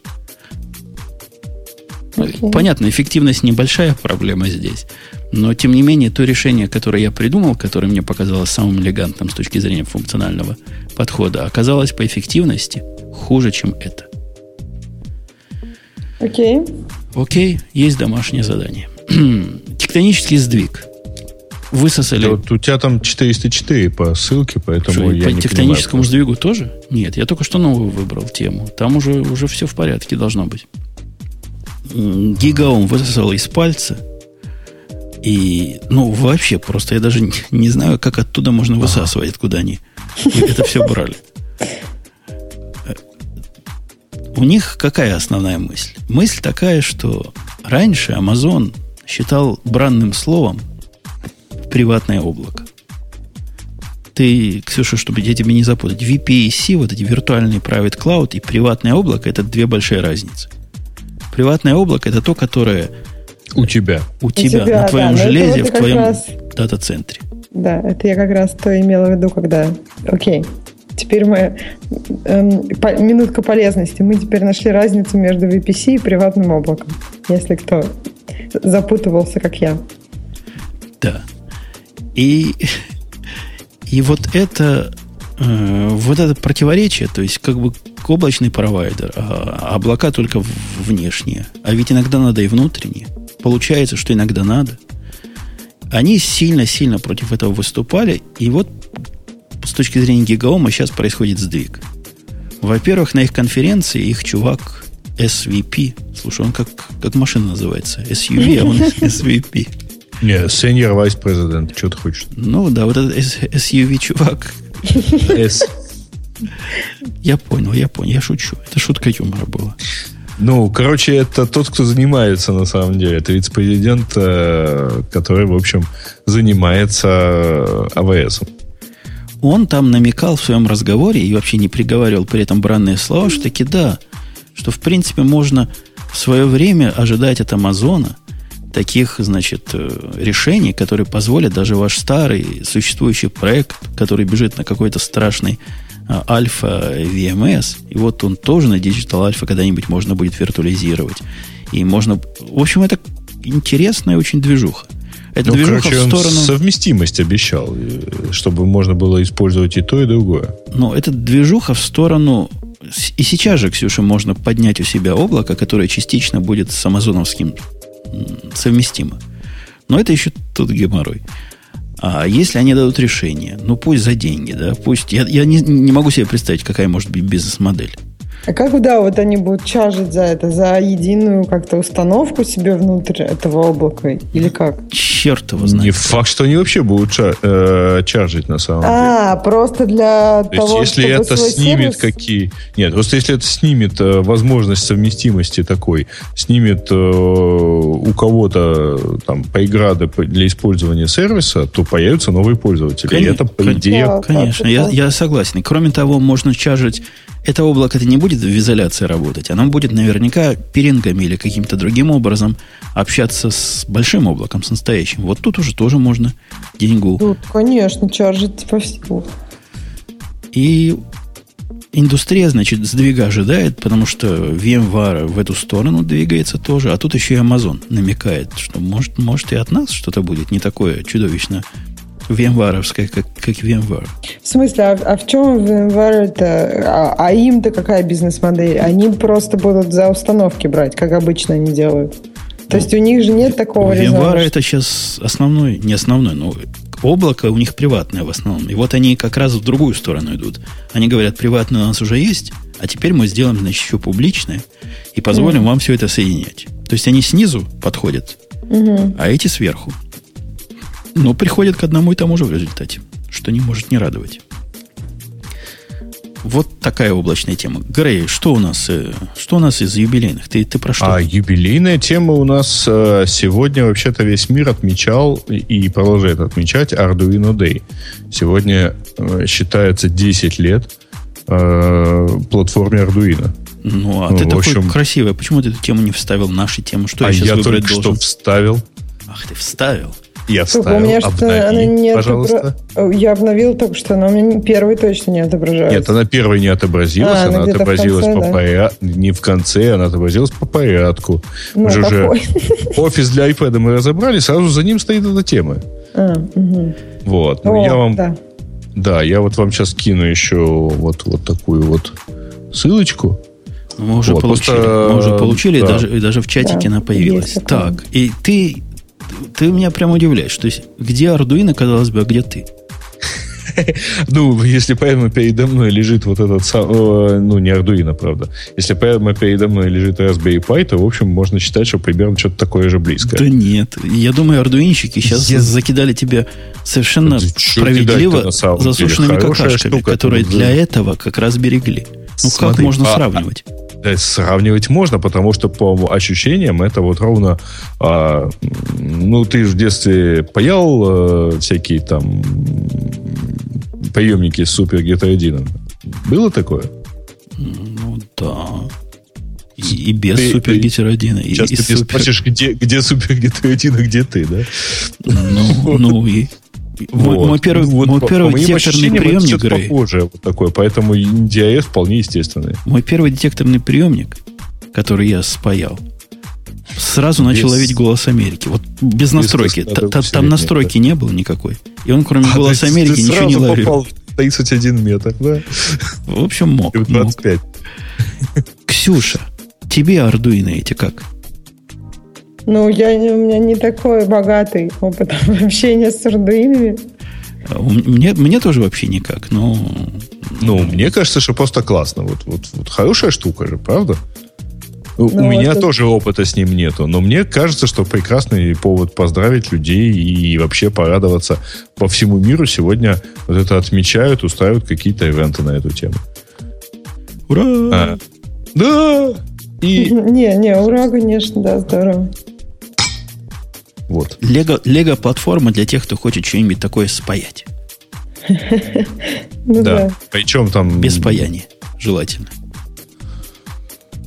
Okay. Понятно, эффективность небольшая проблема здесь. Но, тем не менее, то решение, которое я придумал, которое мне показалось самым элегантным с точки зрения функционального подхода, оказалось по эффективности хуже, чем это. Окей. Okay. Окей, okay, есть домашнее задание. тектонический сдвиг. Высосали. Да, вот у тебя там 404 по ссылке, поэтому Что, я по не тектоническому понимаю, сдвигу тоже? Нет, я только что новую выбрал тему. Там уже, уже все в порядке должно быть. Гигаум высосал из пальца. И, ну, вообще, просто я даже не, не знаю, как оттуда можно высасывать, откуда они это все брали. У них какая основная мысль? Мысль такая, что раньше Amazon считал бранным словом приватное облако. Ты, Ксюша, чтобы я тебе не запутать, VPC, вот эти виртуальные private cloud и приватное облако, это две большие разницы. Приватное облако это то, которое у тебя. У тебя, у тебя на твоем да, железе, в твоем раз... дата-центре. Да, это я как раз то имела в виду, когда... Окей. Теперь мы... Эм, по, минутка полезности. Мы теперь нашли разницу между VPC и приватным облаком. Если кто запутывался, как я. Да. И, и вот это э, вот это противоречие, то есть как бы облачный провайдер, а облака только внешние. А ведь иногда надо и внутренние. Получается, что иногда надо. Они сильно-сильно против этого выступали. И вот с точки зрения гигаома сейчас происходит сдвиг. Во-первых, на их конференции их чувак SVP. Слушай, он как, как машина называется? SUV, а он SVP. Не, Senior Vice President. Что ты хочешь? Ну да, вот этот SUV чувак. S. Я понял, я понял, я шучу. Это шутка юмора была. Ну, короче, это тот, кто занимается на самом деле. Это вице-президент, э, который, в общем, занимается АВС. Он там намекал в своем разговоре и вообще не приговаривал при этом бранные слова, что таки да, что, в принципе, можно в свое время ожидать от Амазона таких, значит, э, решений, которые позволят даже ваш старый существующий проект, который бежит на какой-то страшный а, альфа VMS, и вот он тоже на Digital Alpha когда-нибудь можно будет виртуализировать. И можно... В общем, это интересная очень движуха. Это ну, движуха короче, в сторону... Он совместимость обещал, э, чтобы можно было использовать и то, и другое. Но это движуха в сторону и сейчас же, Ксюша, можно поднять у себя облако, которое частично будет с амазоновским совместимо. Но это еще тут геморрой. А если они дадут решение, ну пусть за деньги, да, пусть... Я, я не, не могу себе представить, какая может быть бизнес-модель. А как, да, вот они будут чаржить за это, за единую как-то установку себе внутрь этого облака или как? Черт его знает. Не факт, что они вообще будут чар, э, чаржить на самом деле. А, просто для То того, есть, если это снимет сервис... какие... Нет, просто если это снимет э, возможность совместимости такой, снимет э, у кого-то там преграды для использования сервиса, то появятся новые пользователи. Конечно, это, по идее... Да, конечно, я, я согласен. Кроме того, можно чаржить это облако это не будет в изоляции работать, оно будет наверняка пирингами или каким-то другим образом общаться с большим облаком, с настоящим. Вот тут уже тоже можно деньгу. Тут, конечно, чаржить по всему. И индустрия, значит, сдвига ожидает, потому что VMware в эту сторону двигается тоже, а тут еще и Amazon намекает, что может, может и от нас что-то будет не такое чудовищно vmware как, как VMware. В смысле, а, а в чем VMware это? А, а им-то какая бизнес-модель? Они просто будут за установки брать, как обычно они делают. То есть у них же нет такого VMware это сейчас основной, не основной, но облако у них приватное в основном. И вот они как раз в другую сторону идут. Они говорят, приватное у нас уже есть, а теперь мы сделаем, значит, еще публичное и позволим mm. вам все это соединять. То есть они снизу подходят, mm-hmm. а эти сверху. Но приходят к одному и тому же в результате, что не может не радовать. Вот такая облачная тема. Грей, что у нас, э, что у нас из юбилейных? Ты, ты про что? А юбилейная тема у нас э, сегодня вообще-то весь мир отмечал и продолжает отмечать Arduino Day. Сегодня э, считается 10 лет платформе Arduino. Ну, а ну, ты такой общем... красивый. Почему ты эту тему не вставил, наши темы? Что а я сейчас я только должен? что вставил. Ах, ты вставил. Я вставил, у меня обнови, она не пожалуйста. Отобра... Я обновил только что, она у меня первой точно не отображается. Нет, она первой не отобразилась, а, она, она отобразилась конце, по да? порядку. Не в конце, она отобразилась по порядку. Ну, Уже же офис для iPad мы разобрали, сразу за ним стоит эта тема. А, угу. Вот. Ну, О, я вам... Да. да, я вот вам сейчас кину еще вот, вот такую вот ссылочку. Мы уже вот, получили. Просто, мы уже получили, да. даже, даже в чатике да, она появилась. Так, и ты ты меня прям удивляешь. То есть, где Arduino, казалось бы, а где ты? Ну, если прямо передо мной лежит вот этот сам, ну, не Arduino, правда. Если прямо передо мной лежит Raspberry Pi, то, в общем, можно считать, что примерно что-то такое же близкое. Да нет. Я думаю, ардуинщики сейчас Я... закидали тебя совершенно справедливо засушенными какашками, которые для этого как раз берегли. Ну, Смотри, как можно а, сравнивать? Да, сравнивать можно, потому что по ощущениям это вот ровно... А, ну, ты в детстве паял а, всякие там приемники с супер гетеродином. Было такое? Ну, да. И, и без ты, супер гетеродина. Сейчас и, ты и супер... спросишь, где, где супер гетеродин, а где ты, да? Ну, ну и вот. Мой первый, вот, мой первый детекторный приемник, это Грей. похожее вот такое, поэтому DIS вполне естественный. Мой первый детекторный приемник, который я спаял, сразу без, начал ловить голос Америки. Вот без настройки. Без Там настройки не было никакой. И он, кроме а, голоса Америки, ничего не ловил. попал в 31 метр, да? В общем, мог. 25. Мог. Ксюша, тебе Ардуино эти как? Ну, я, у меня не такой богатый опыт общения с ардуинами. Мне, мне тоже вообще никак, но... Ну, мне кажется, что просто классно. Вот, вот, вот хорошая штука же, правда? Ну, у меня это... тоже опыта с ним нету, но мне кажется, что прекрасный повод поздравить людей и вообще порадоваться по всему миру. Сегодня вот это отмечают, устраивают какие-то ивенты на эту тему. Ура! А, да! И... Не, не, ура, конечно, да, здорово. Вот. Лего, Лего платформа для тех, кто хочет что-нибудь такое спаять. Ну да. Причем там... Без спаяния, желательно.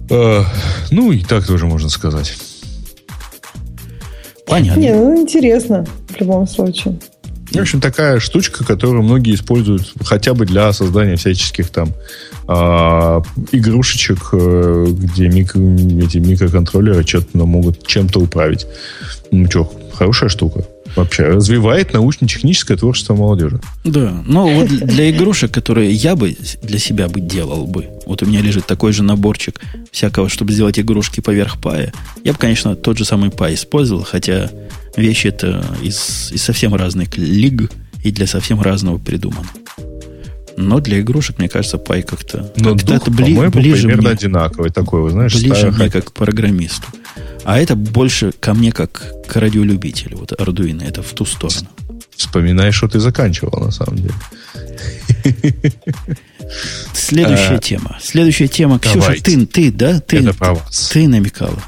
Э, ну, и так тоже можно сказать. Понятно. Не, ну интересно в любом случае. В общем, такая штучка, которую многие используют хотя бы для создания всяческих там э, игрушечек, э, где микро, эти микроконтроллеры что-то могут чем-то управить. Ну что, хорошая штука. Вообще, развивает научно-техническое творчество молодежи. Да, но вот для игрушек, которые я бы для себя бы делал бы, вот у меня лежит такой же наборчик всякого, чтобы сделать игрушки поверх пая, я бы, конечно, тот же самый пай использовал, хотя вещи это из, из совсем разных лиг и для совсем разного придумано. Но для игрушек, мне кажется, пай как-то... Но как дух, бли, ближе примерно мне, одинаковый такой, вы знаешь. Ближе мне как программисту. А это больше ко мне как к радиолюбителю. Вот Arduino, это в ту сторону. Вспоминай, что ты заканчивал, на самом деле. Следующая а, тема. Следующая тема. Ксюша, ты, ты, да? Ты, это вас. Ты намекала.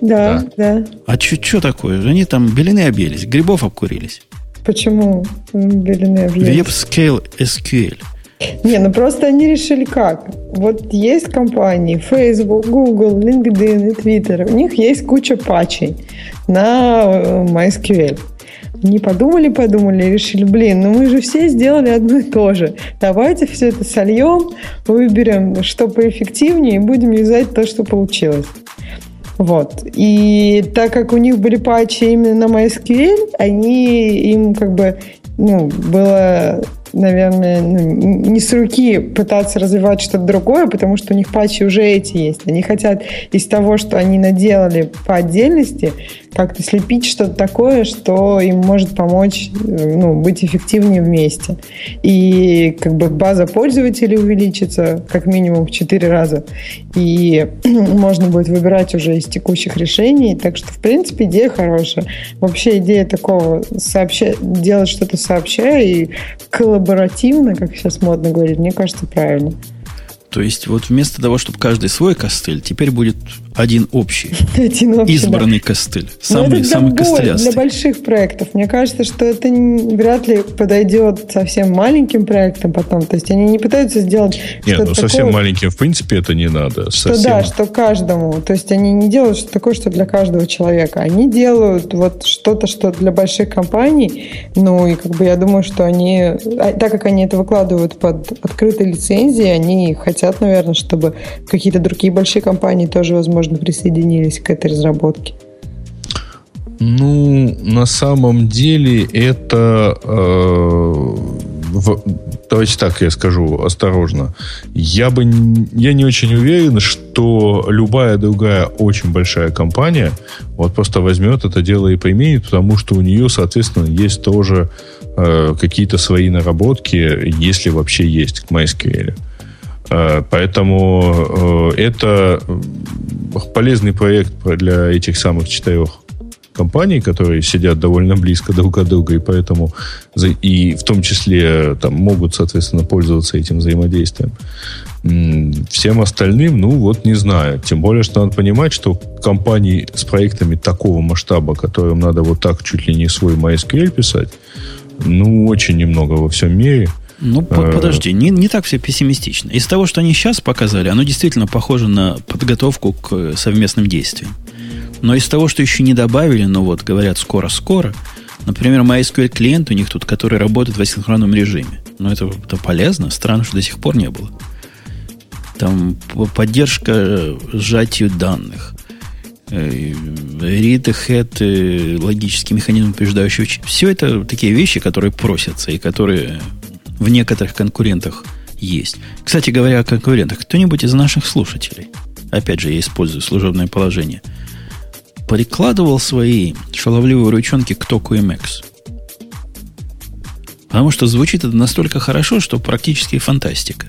Да, да. да. А что такое? Они там белины обелись, грибов обкурились. Почему белины обелись? WebScale SQL. Не, ну просто они решили как. Вот есть компании Facebook, Google, LinkedIn и Twitter. У них есть куча патчей на э, MySQL. Не подумали, подумали и решили, блин, ну мы же все сделали одно и то же. Давайте все это сольем, выберем, что поэффективнее, и будем юзать то, что получилось. Вот. И так как у них были патчи именно на MySQL, они им как бы ну, было наверное, ну, не с руки пытаться развивать что-то другое, потому что у них патчи уже эти есть. Они хотят из того, что они наделали по отдельности, как-то слепить что-то такое, что им может помочь э, ну, быть эффективнее вместе. И как бы база пользователей увеличится как минимум в 4 раза. И можно будет выбирать уже из текущих решений. Так что, в принципе, идея хорошая. Вообще идея такого сообща... делать что-то сообща и коллаборативно, как сейчас модно говорить, мне кажется, правильно. То есть вот вместо того, чтобы каждый свой костыль, теперь будет один общий, один общий избранный да. костыль, самый, это самый костылястый. Для больших проектов. Мне кажется, что это вряд ли подойдет совсем маленьким проектам потом. То есть они не пытаются сделать Нет, ну совсем такое, маленьким в принципе это не надо. Что совсем... да, что каждому. То есть они не делают что такое, что для каждого человека. Они делают вот что-то, что для больших компаний. Ну и как бы я думаю, что они, а, так как они это выкладывают под открытой лицензией, они хотят, наверное, чтобы какие-то другие большие компании тоже, возможно, возможно, присоединились к этой разработке? Ну, на самом деле это... Э, в, давайте так я скажу осторожно. Я бы я не очень уверен, что любая другая очень большая компания вот просто возьмет это дело и применит, потому что у нее, соответственно, есть тоже э, какие-то свои наработки, если вообще есть к MySQL. Э, поэтому э, это полезный проект для этих самых четырех компаний, которые сидят довольно близко друг от друга, и поэтому и в том числе там могут, соответственно, пользоваться этим взаимодействием. Всем остальным, ну вот не знаю. Тем более, что надо понимать, что компании с проектами такого масштаба, которым надо вот так чуть ли не свой MySQL писать, ну, очень немного во всем мире – ну, а... подожди, не, не так все пессимистично. Из того, что они сейчас показали, оно действительно похоже на подготовку к совместным действиям. Но из того, что еще не добавили, но вот говорят скоро-скоро, например, MySQL клиент у них тут, который работает в асинхронном режиме. Но это, это полезно, странно, что до сих пор не было. Там поддержка сжатию данных, read ahead, логический механизм упреждающего. Все это такие вещи, которые просятся и которые в некоторых конкурентах есть. Кстати говоря о конкурентах, кто-нибудь из наших слушателей, опять же, я использую служебное положение, прикладывал свои шаловливые ручонки к току MX? Потому что звучит это настолько хорошо, что практически фантастика.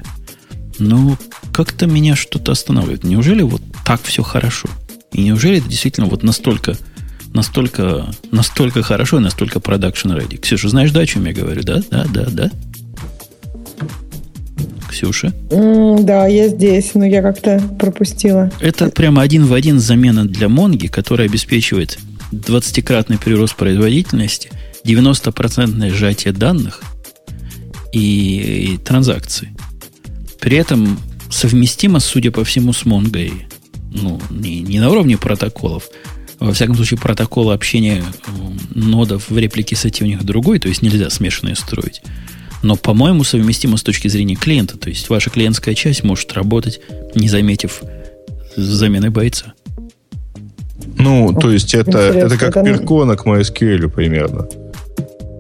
Ну, как-то меня что-то останавливает. Неужели вот так все хорошо? И неужели это действительно вот настолько, настолько, настолько хорошо и настолько продакшн ready? Ксюша, знаешь, да, о чем я говорю? Да, да, да, да. Ксюша? Mm, да, я здесь, но я как-то пропустила. Это прямо один в один замена для Монги, которая обеспечивает 20-кратный прирост производительности, 90% сжатие данных и, и транзакций. При этом совместимо, судя по всему, с Монгой. Ну, не, не на уровне протоколов. Во всяком случае, протоколы общения нодов в реплике сети у них другой, то есть нельзя смешанные строить но, по-моему, совместимо с точки зрения клиента. То есть ваша клиентская часть может работать, не заметив замены бойца. Ну, то есть это, это как перкона к MySQL примерно.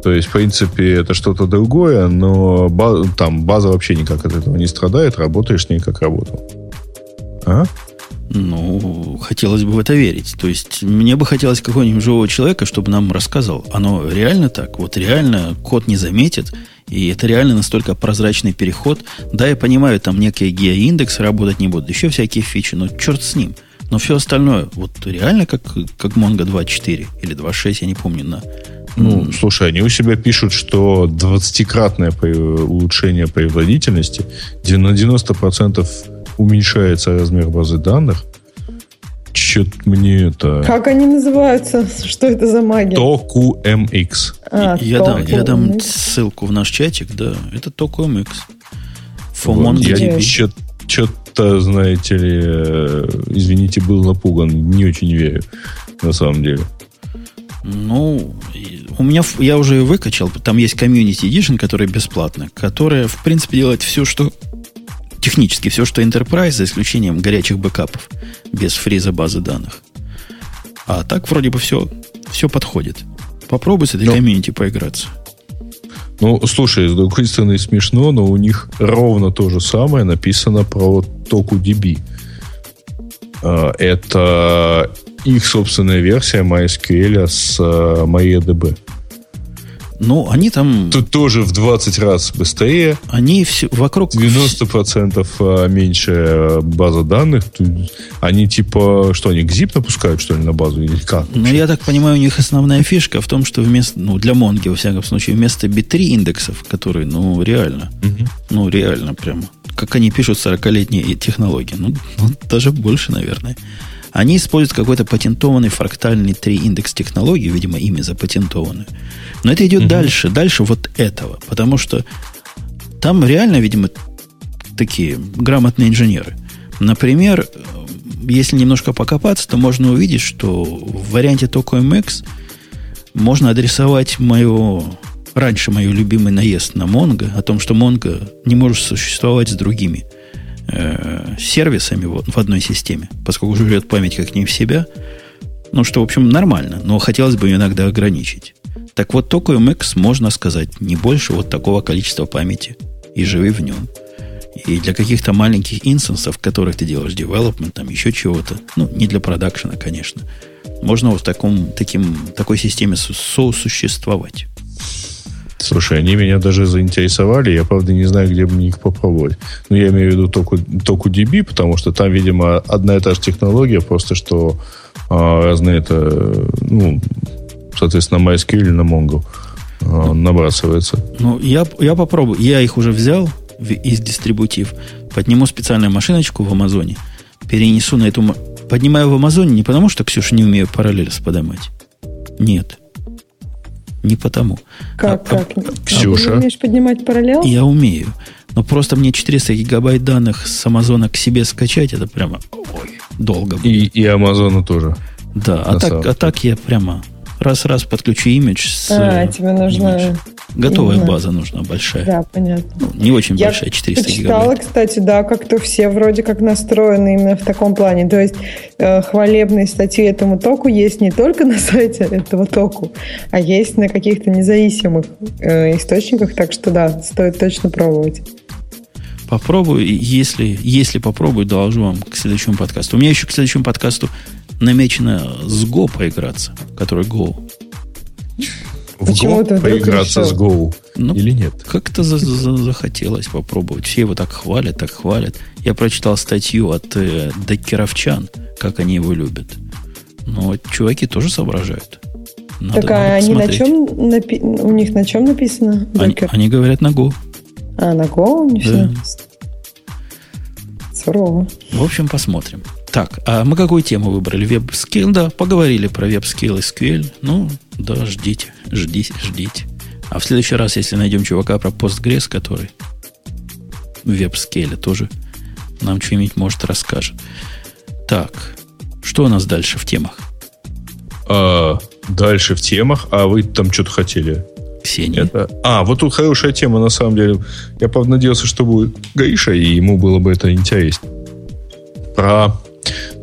То есть, в принципе, это что-то другое, но база, там база вообще никак от этого не страдает, работаешь с ней как работал. А? Ну, хотелось бы в это верить. То есть, мне бы хотелось какого-нибудь живого человека, чтобы нам рассказал, оно реально так? Вот реально код не заметит, и это реально настолько прозрачный переход. Да, я понимаю, там некие геоиндексы работать не будут, еще всякие фичи, но черт с ним. Но все остальное, вот реально как, как Mongo 2.4 или 2.6, я не помню, на, ну, слушай, они у себя пишут, что 20-кратное улучшение производительности, на 90% уменьшается размер базы данных. Что-то мне это... Как они называются? Что это за магия? Току MX. А, я, дам, я дам ссылку в наш чатик, да. Это Току MX. Вот, я что-то, знаете ли, э, извините, был напуган. Не очень верю, на самом деле. Ну, у меня, я уже выкачал, там есть Community Edition, которая бесплатная, которая, в принципе, делает все, что технически, все, что Enterprise, за исключением горячих бэкапов, без фриза базы данных. А так вроде бы все, все подходит. Попробуй с этой но, комьюнити поиграться. Ну, слушай, с другой стороны, смешно, но у них ровно то же самое написано про току DB. А, это их собственная версия MySQL с uh, MariaDB. Ну, они там... Тут тоже в 20 раз быстрее. Они все вокруг... 90% а, меньше а, база данных. Они типа, что они, GZIP напускают, что ли, на базу? Или как? Ну, я так понимаю, у них основная фишка в том, что вместо, ну, для Монги, во всяком случае, вместо B3 индексов, которые, ну, реально, угу. ну, реально прямо, как они пишут 40-летние технологии, ну, ну, даже больше, наверное. Они используют какой-то патентованный фрактальный 3 индекс технологии, видимо, ими запатентованную. Но это идет угу. дальше, дальше вот этого. Потому что там реально, видимо, такие грамотные инженеры. Например, если немножко покопаться, то можно увидеть, что в варианте TocoMX можно адресовать мое раньше мой любимый наезд на Mongo о том, что Mongo не может существовать с другими э, сервисами в, в одной системе, поскольку живет память как не в себя. Ну, что, в общем, нормально, но хотелось бы иногда ограничить. Так вот, только MX можно сказать не больше вот такого количества памяти и живи в нем. И для каких-то маленьких инстансов, которых ты делаешь development, там еще чего-то, ну, не для продакшена, конечно, можно вот в таком, таким, такой системе сосуществовать. Слушай, они меня даже заинтересовали. Я, правда, не знаю, где бы их попробовать. Но я имею в виду току, току DB, потому что там, видимо, одна и та же технология, просто что а, разные это, ну, соответственно, MySQL или на Mongo а, набрасывается. Ну, я, я попробую. Я их уже взял из дистрибутив. Подниму специальную машиночку в Амазоне. Перенесу на эту... Поднимаю в Амазоне не потому, что, Ксюша, не умею параллель поднимать. Нет. Не потому. Как, а, как? А, Ксюша. Ты умеешь поднимать параллель? Я умею. Но просто мне 400 гигабайт данных с Амазона к себе скачать, это прямо ой, долго будет. И, и Амазона тоже. Да, а так, а так я прямо раз-раз подключу имидж с... А, тебе нужно... Имидж. Готовая Именно. база нужна большая. Да, понятно. Ну, не очень Я большая, 400 почитала, гигабайт. кстати, да, как-то все вроде как настроены именно в таком плане. То есть э, хвалебные статьи этому току есть не только на сайте этого току, а есть на каких-то независимых э, источниках. Так что да, стоит точно пробовать. Попробую, если, если попробую, доложу вам к следующему подкасту. У меня еще к следующему подкасту намечено с Go поиграться, который Go. В Go поиграться с Go ну, или нет? Как-то за -за захотелось попробовать. Все его так хвалят, так хвалят. Я прочитал статью от э, докеровчан, как они его любят. Но чуваки тоже соображают. Надо, так а они на чем напи- у них на чем написано? Они, они говорят на Go. А, на Go у них да. все. Сурово. В общем, посмотрим. Так, а мы какую тему выбрали? Web-scale, да, поговорили про web-scale SQL. Ну, да, ждите, ждите, ждите. А в следующий раз, если найдем чувака про Postgres, который в web-scale е тоже нам что-нибудь, может, расскажет. Так, что у нас дальше в темах? А, дальше в темах, а вы там что-то хотели? Ксения. Это... А, вот тут хорошая тема, на самом деле. Я, правда, надеялся, что будет Гаиша, и ему было бы это интересно. Про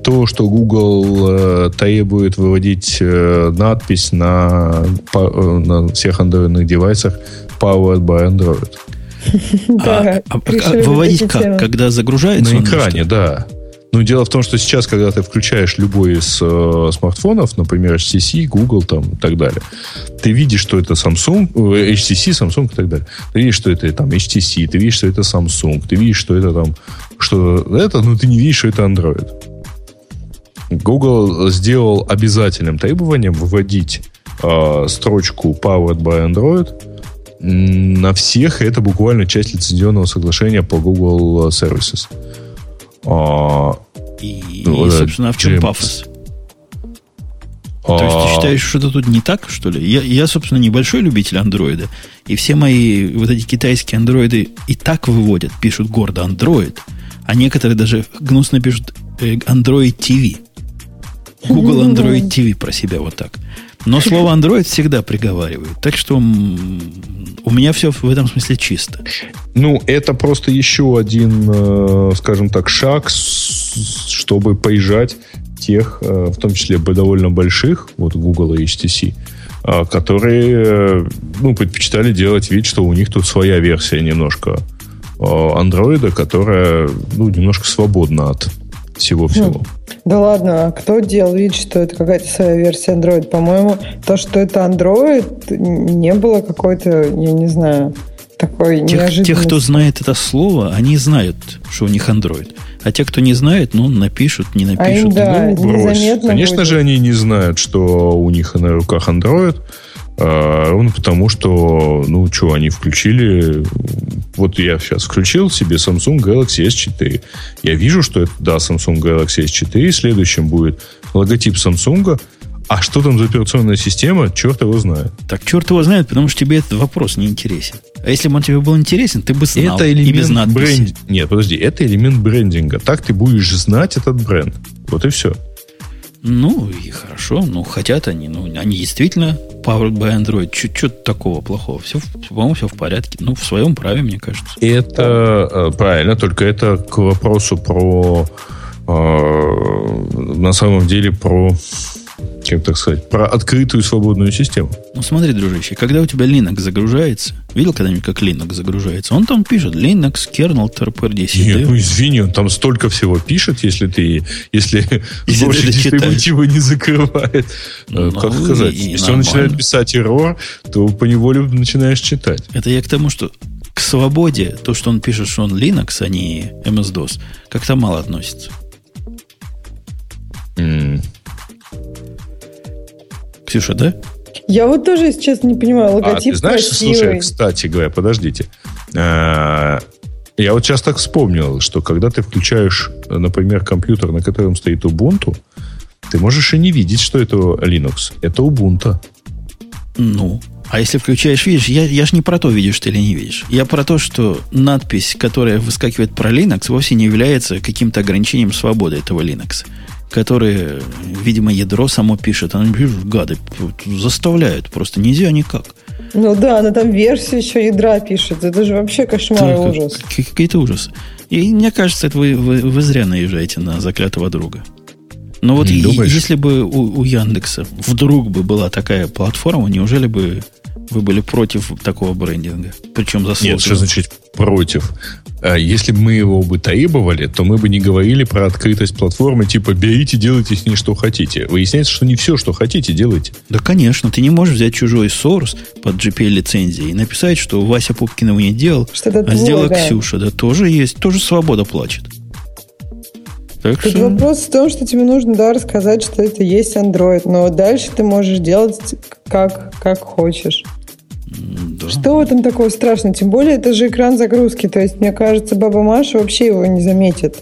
то, что Google э, требует выводить э, надпись на, э, на всех андроидных девайсах Powered by Android. А, а, а выводить как? Когда загружается? На экране, да. Ну, дело в том, что сейчас, когда ты включаешь любой из э, смартфонов, например, HTC, Google там, и так далее, ты видишь, что это Samsung, э, HTC, Samsung и так далее. Ты видишь, что это там HTC, ты видишь, что это Samsung, ты видишь, что это там, что это, но ты не видишь, что это Android. Google сделал обязательным требованием выводить э, строчку Powered by Android на всех. Это буквально часть лицензионного соглашения по Google Services. А, и, ну, и, собственно, а в чем James. пафос? А... То есть ты считаешь, что это тут не так, что ли? Я, я, собственно, небольшой любитель андроида. И все мои вот эти китайские андроиды и так выводят, пишут гордо Android. А некоторые даже гнусно пишут э, Android TV. Google Android TV про себя вот так. Но слово Android всегда приговаривают. Так что у меня все в этом смысле чисто. Ну, это просто еще один, э, скажем так, шаг, чтобы поезжать тех, э, в том числе довольно больших, вот Google и HTC, э, которые ну, предпочитали делать вид, что у них тут своя версия немножко андроида, которая ну, немножко свободна от всего-всего. Хм. Да ладно, а кто делал вид, что это какая-то своя версия Android? По-моему, то, что это Android, не было какой-то, я не знаю, такой тех, тех, кто знает это слово, они знают, что у них Android. А те, кто не знает, ну, напишут, не напишут. А им, да, ну, брось. Конечно будет. же, они не знают, что у них на руках Android. А, ровно потому, что, ну, что, они включили... Вот я сейчас включил себе Samsung Galaxy S4. Я вижу, что это, да, Samsung Galaxy S4. Следующим будет логотип Samsung. А что там за операционная система, черт его знает. Так черт его знает, потому что тебе этот вопрос не интересен. А если бы он тебе был интересен, ты бы знал. Это элемент и без надписи. Нет, подожди, это элемент брендинга. Так ты будешь знать этот бренд. Вот и все. Ну, и хорошо. Ну, хотят они. Ну, они действительно powered by Android. Что такого плохого? Все, по-моему, все в порядке. Ну, в своем праве, мне кажется. Это да. Э, правильно, только это к вопросу про э, на самом деле про как так сказать, про открытую свободную систему. Ну смотри, дружище, когда у тебя Linux загружается, видел когда-нибудь, как Linux загружается? Он там пишет Linux, kernel, trpr10. Нет, ну извини, он там столько всего пишет, если ты, если, если сборщик дистрибутива не закрывает. Ну, как сказать, и, если нормально. он начинает писать error, то по неволе начинаешь читать. Это я к тому, что к свободе, то, что он пишет, что он Linux, а не MS-DOS, как-то мало относится. Mm. Ксюша, да? Я вот тоже, если честно, не понимаю. Логотип а, ты знаешь, красивый. слушай, кстати говоря, подождите. А, я вот сейчас так вспомнил, что когда ты включаешь, например, компьютер, на котором стоит Ubuntu, ты можешь и не видеть, что это Linux. Это Ubuntu. Ну, а если включаешь, видишь, я, я же не про то, видишь ты или не видишь. Я про то, что надпись, которая выскакивает про Linux, вовсе не является каким-то ограничением свободы этого Linux которые, видимо, ядро само пишет. Она пишет, гады, заставляют. Просто нельзя никак. Ну да, она там версию еще ядра пишет. Это же вообще кошмар и ужас. Какие-то ужасы. И мне кажется, это вы, вы, вы зря наезжаете на заклятого друга. Но вот и, если бы у, у Яндекса вдруг бы была такая платформа, неужели бы вы были против такого брендинга? Причем заслуженно. Нет, что значит против? А если бы мы его бы требовали, то мы бы не говорили про открытость платформы, типа берите, делайте с ней что хотите. Выясняется, что не все, что хотите, делайте. Да, конечно. Ты не можешь взять чужой source под GPL-лицензией и написать, что Вася Пупкин его не делал, что а сделала. Ксюша. Да, тоже есть. Тоже свобода плачет. Так Тут что... вопрос в том, что тебе нужно, да, рассказать, что это есть Android, но дальше ты можешь делать как, как хочешь. Да. Что в этом такого страшного? Тем более, это же экран загрузки. То есть, мне кажется, баба Маша вообще его не заметит.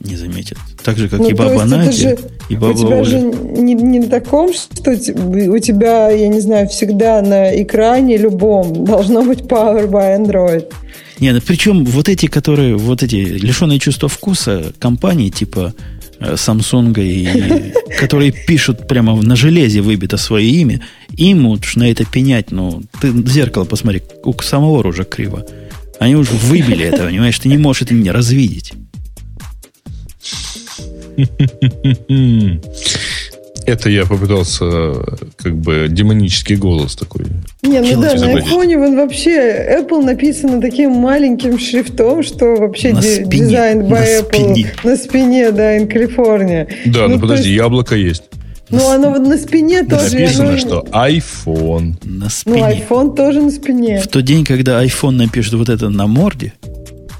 Не заметит. Так же, как ну, и баба Надя, же, и баба У тебя Оля. же не, не на таком, что у тебя, я не знаю, всегда на экране любом должно быть Power by Android. Не, ну причем вот эти, которые, вот эти лишенные чувства вкуса компании типа Э, Samsung, и, которые пишут прямо на железе выбито свое имя, им уж на это пенять, ну, ты в зеркало посмотри, у самого рожа криво. Они уже выбили это, понимаешь, ты не можешь это не развидеть. Это я попытался как бы демонический голос такой. Не, ну да, на айфоне он вообще Apple написано таким маленьким шрифтом, что вообще ди- дизайн by Apple спине. на спине, да, in California. Да, ну, ну подожди, есть... яблоко есть. Ну, оно вот на спине тоже. Написано, оно... что iPhone. На спине. Ну, iPhone тоже на спине. В тот день, когда iPhone напишет вот это на морде,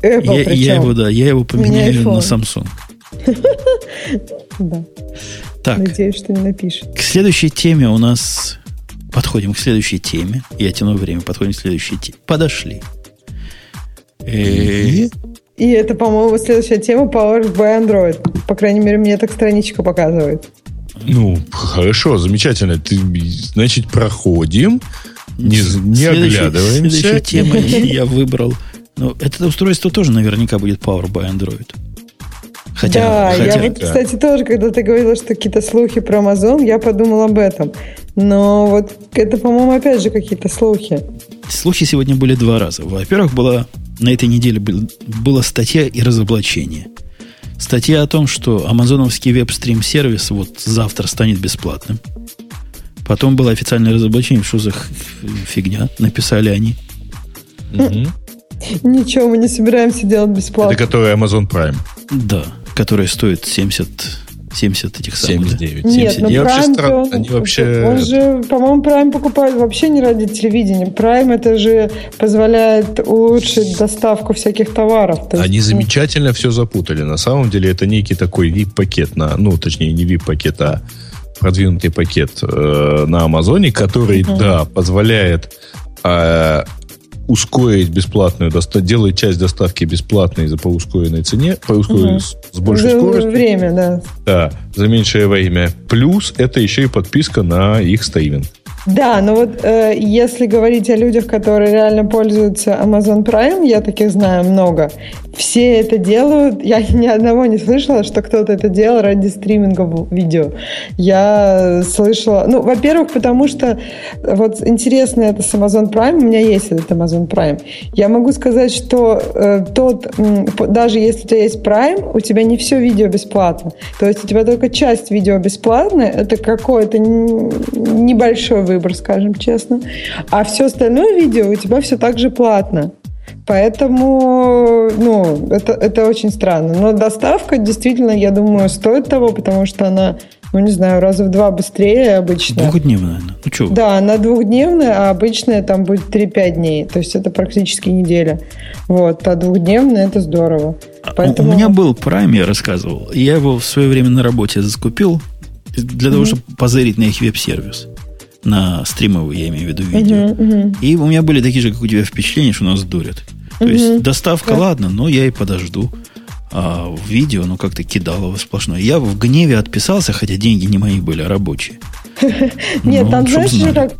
Apple я, я его, да, я его поменяю на Samsung. Да. Так. Надеюсь, что не напишет. К следующей теме у нас... Подходим к следующей теме. Я тяну время. Подходим к следующей теме. Подошли. И... И это, по-моему, следующая тема Power by Android. По крайней мере, мне так страничка показывает. Ну, хорошо, замечательно. Ты, значит, проходим, не, не оглядываемся. Следующая тема я выбрал. Ну, это устройство тоже наверняка будет Power by Android. Хотя, да, хотя, я вот, да. кстати, тоже, когда ты говорила, что какие-то слухи про Amazon, я подумал об этом. Но вот это, по-моему, опять же какие-то слухи. Слухи сегодня были два раза. Во-первых, была на этой неделе был, была статья и разоблачение. Статья о том, что амазоновский веб-стрим сервис вот завтра станет бесплатным. Потом было официальное разоблачение, что за фигня, написали они. Угу. Ничего, мы не собираемся делать бесплатно. Это который Amazon Prime. Да. Которые стоят 70 70 этих самых. 79. Нет, 79. ну И вообще Prime, странно, то- они вообще- Он же, по-моему, Prime покупают вообще не ради телевидения. Prime это же позволяет улучшить доставку всяких товаров. То есть, Они ну, замечательно все запутали. На самом деле это некий такой VIP-пакет на, ну, точнее, не VIP-пакет, а продвинутый пакет э, на Амазоне, который, да, позволяет э, ускорить бесплатную доставку, делает часть доставки бесплатной за по ускоренной цене, по ускоренной, Мгм. с, с большей за скоростью. время, да. Да, за меньшее время. Плюс это еще и подписка на их стриминг. Да, но вот э, если говорить о людях, которые реально пользуются Amazon Prime, я таких знаю много. Все это делают. Я ни одного не слышала, что кто-то это делал ради стриминга видео. Я слышала... Ну, во-первых, потому что вот интересно это с Amazon Prime. У меня есть этот Amazon Prime. Я могу сказать, что э, тот... п- даже если у тебя есть Prime, у тебя не все видео бесплатно. То есть у тебя только часть видео бесплатная. Это какой-то н- небольшой выбор, скажем честно. А все остальное видео у тебя все так же платно. Поэтому, ну, это, это очень странно. Но доставка действительно, я думаю, стоит того, потому что она, ну, не знаю, раза в два быстрее обычно. Двухдневная. Ну что, Да, она двухдневная, а обычная там будет 3-5 дней. То есть это практически неделя. Вот, а двухдневная это здорово. Поэтому... У меня был Prime, я рассказывал. Я его в свое время на работе закупил для того, чтобы позырить на их веб-сервис. На стримовый, я имею в виду, видео. Мгм, мгм. И у меня были такие же, как у тебя, впечатления, что нас дурят. То Мгм. есть доставка, Да. ладно, но я и подожду. А в видео, ну, как-то кидалово сплошное. Я в гневе отписался, хотя деньги не мои были, а рабочие. Нет, Ну, там знаешь как,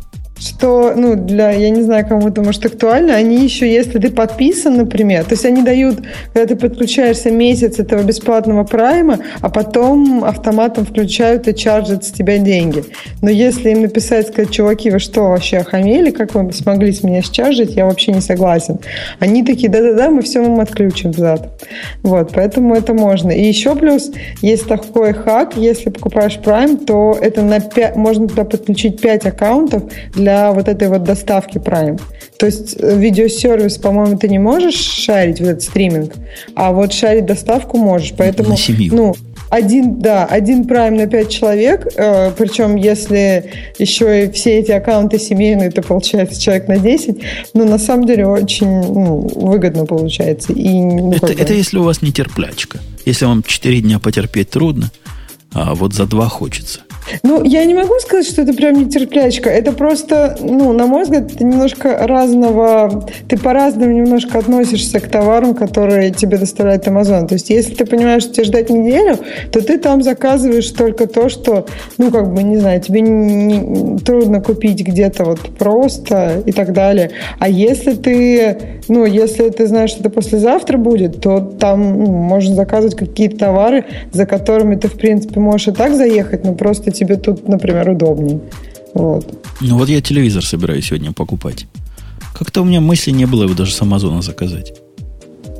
что, ну, для, я не знаю, кому это может актуально, они еще, если ты подписан, например, то есть они дают, когда ты подключаешься месяц этого бесплатного прайма, а потом автоматом включают и чаржат с тебя деньги. Но если им написать, сказать, чуваки, вы что, вообще охамели, как вы смогли с меня счаржить, я вообще не согласен. Они такие, да-да-да, мы все вам отключим взад. Вот, поэтому это можно. И еще плюс, есть такой хак, если покупаешь Prime, то это на 5, можно туда подключить 5 аккаунтов для вот этой вот доставки Prime. То есть э, видеосервис, по-моему, ты не можешь шарить вот этот стриминг, а вот шарить доставку можешь. Поэтому, На семью. ну, один, да, один Prime на 5 человек, э, причем если еще и все эти аккаунты семейные, то получается человек на 10, ну, на самом деле очень ну, выгодно получается. И, ну, это, как бы- это если у вас не терплячка. Если вам 4 дня потерпеть трудно, а вот за 2 хочется. Ну, я не могу сказать, что это прям нетерплячка. Это просто, ну, на мой взгляд, это немножко разного... Ты по-разному немножко относишься к товарам, которые тебе доставляет Amazon. То есть, если ты понимаешь, что тебе ждать неделю, то ты там заказываешь только то, что, ну, как бы, не знаю, тебе не- не- трудно купить где-то вот просто и так далее. А если ты, ну, если ты знаешь, что это послезавтра будет, то там ну, можно заказывать какие-то товары, за которыми ты, в принципе, можешь и так заехать, но просто тебе тут, например, удобнее. Вот. Ну вот я телевизор собираюсь сегодня покупать. Как-то у меня мысли не было его даже с Амазона заказать.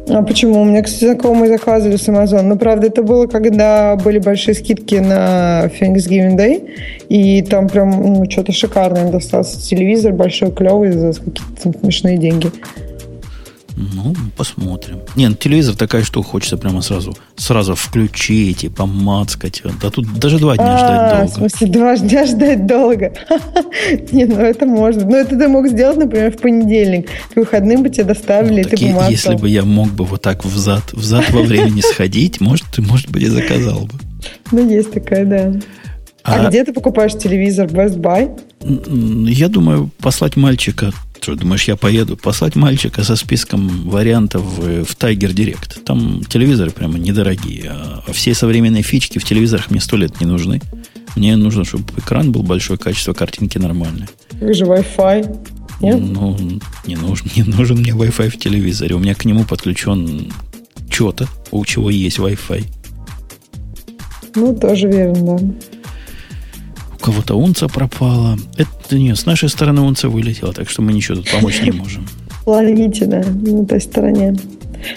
А почему? У меня, кстати, знакомые заказывали с Amazon. Но, правда, это было, когда были большие скидки на Thanksgiving Day. И там прям ну, что-то шикарное достался. Телевизор большой, клевый, за какие-то смешные деньги. Ну, посмотрим. Не, ну, телевизор такая штука, хочется прямо сразу, сразу включить и помацкать. Да тут даже два дня А, ждать в долго. смысле, два дня ждать долго. Не, ну это можно. Но это ты мог сделать, например, в понедельник. К выходным бы тебе доставили, и Так ты помацал. если бы я мог бы вот так взад, взад во времени сходить, может, ты, может быть, и заказал бы. Ну, есть такая, да. А, А- где ты покупаешь телевизор? Best Buy? Я думаю, послать мальчика, что думаешь, я поеду, послать мальчика со списком вариантов в, в Tiger Direct. Там телевизоры прямо недорогие, а все современные фички в телевизорах мне сто лет не нужны. Мне нужно, чтобы экран был большой, качество картинки нормальное. Как же Wi-Fi? Нет? Ну, не нужен, не нужен мне Wi-Fi в телевизоре. У меня к нему подключен что-то, у чего есть Wi-Fi. Ну, тоже верно, да. У кого-то унца пропала. Это нет, с нашей стороны унца вылетела, так что мы ничего тут помочь не можем. Ловите, да, на той стороне.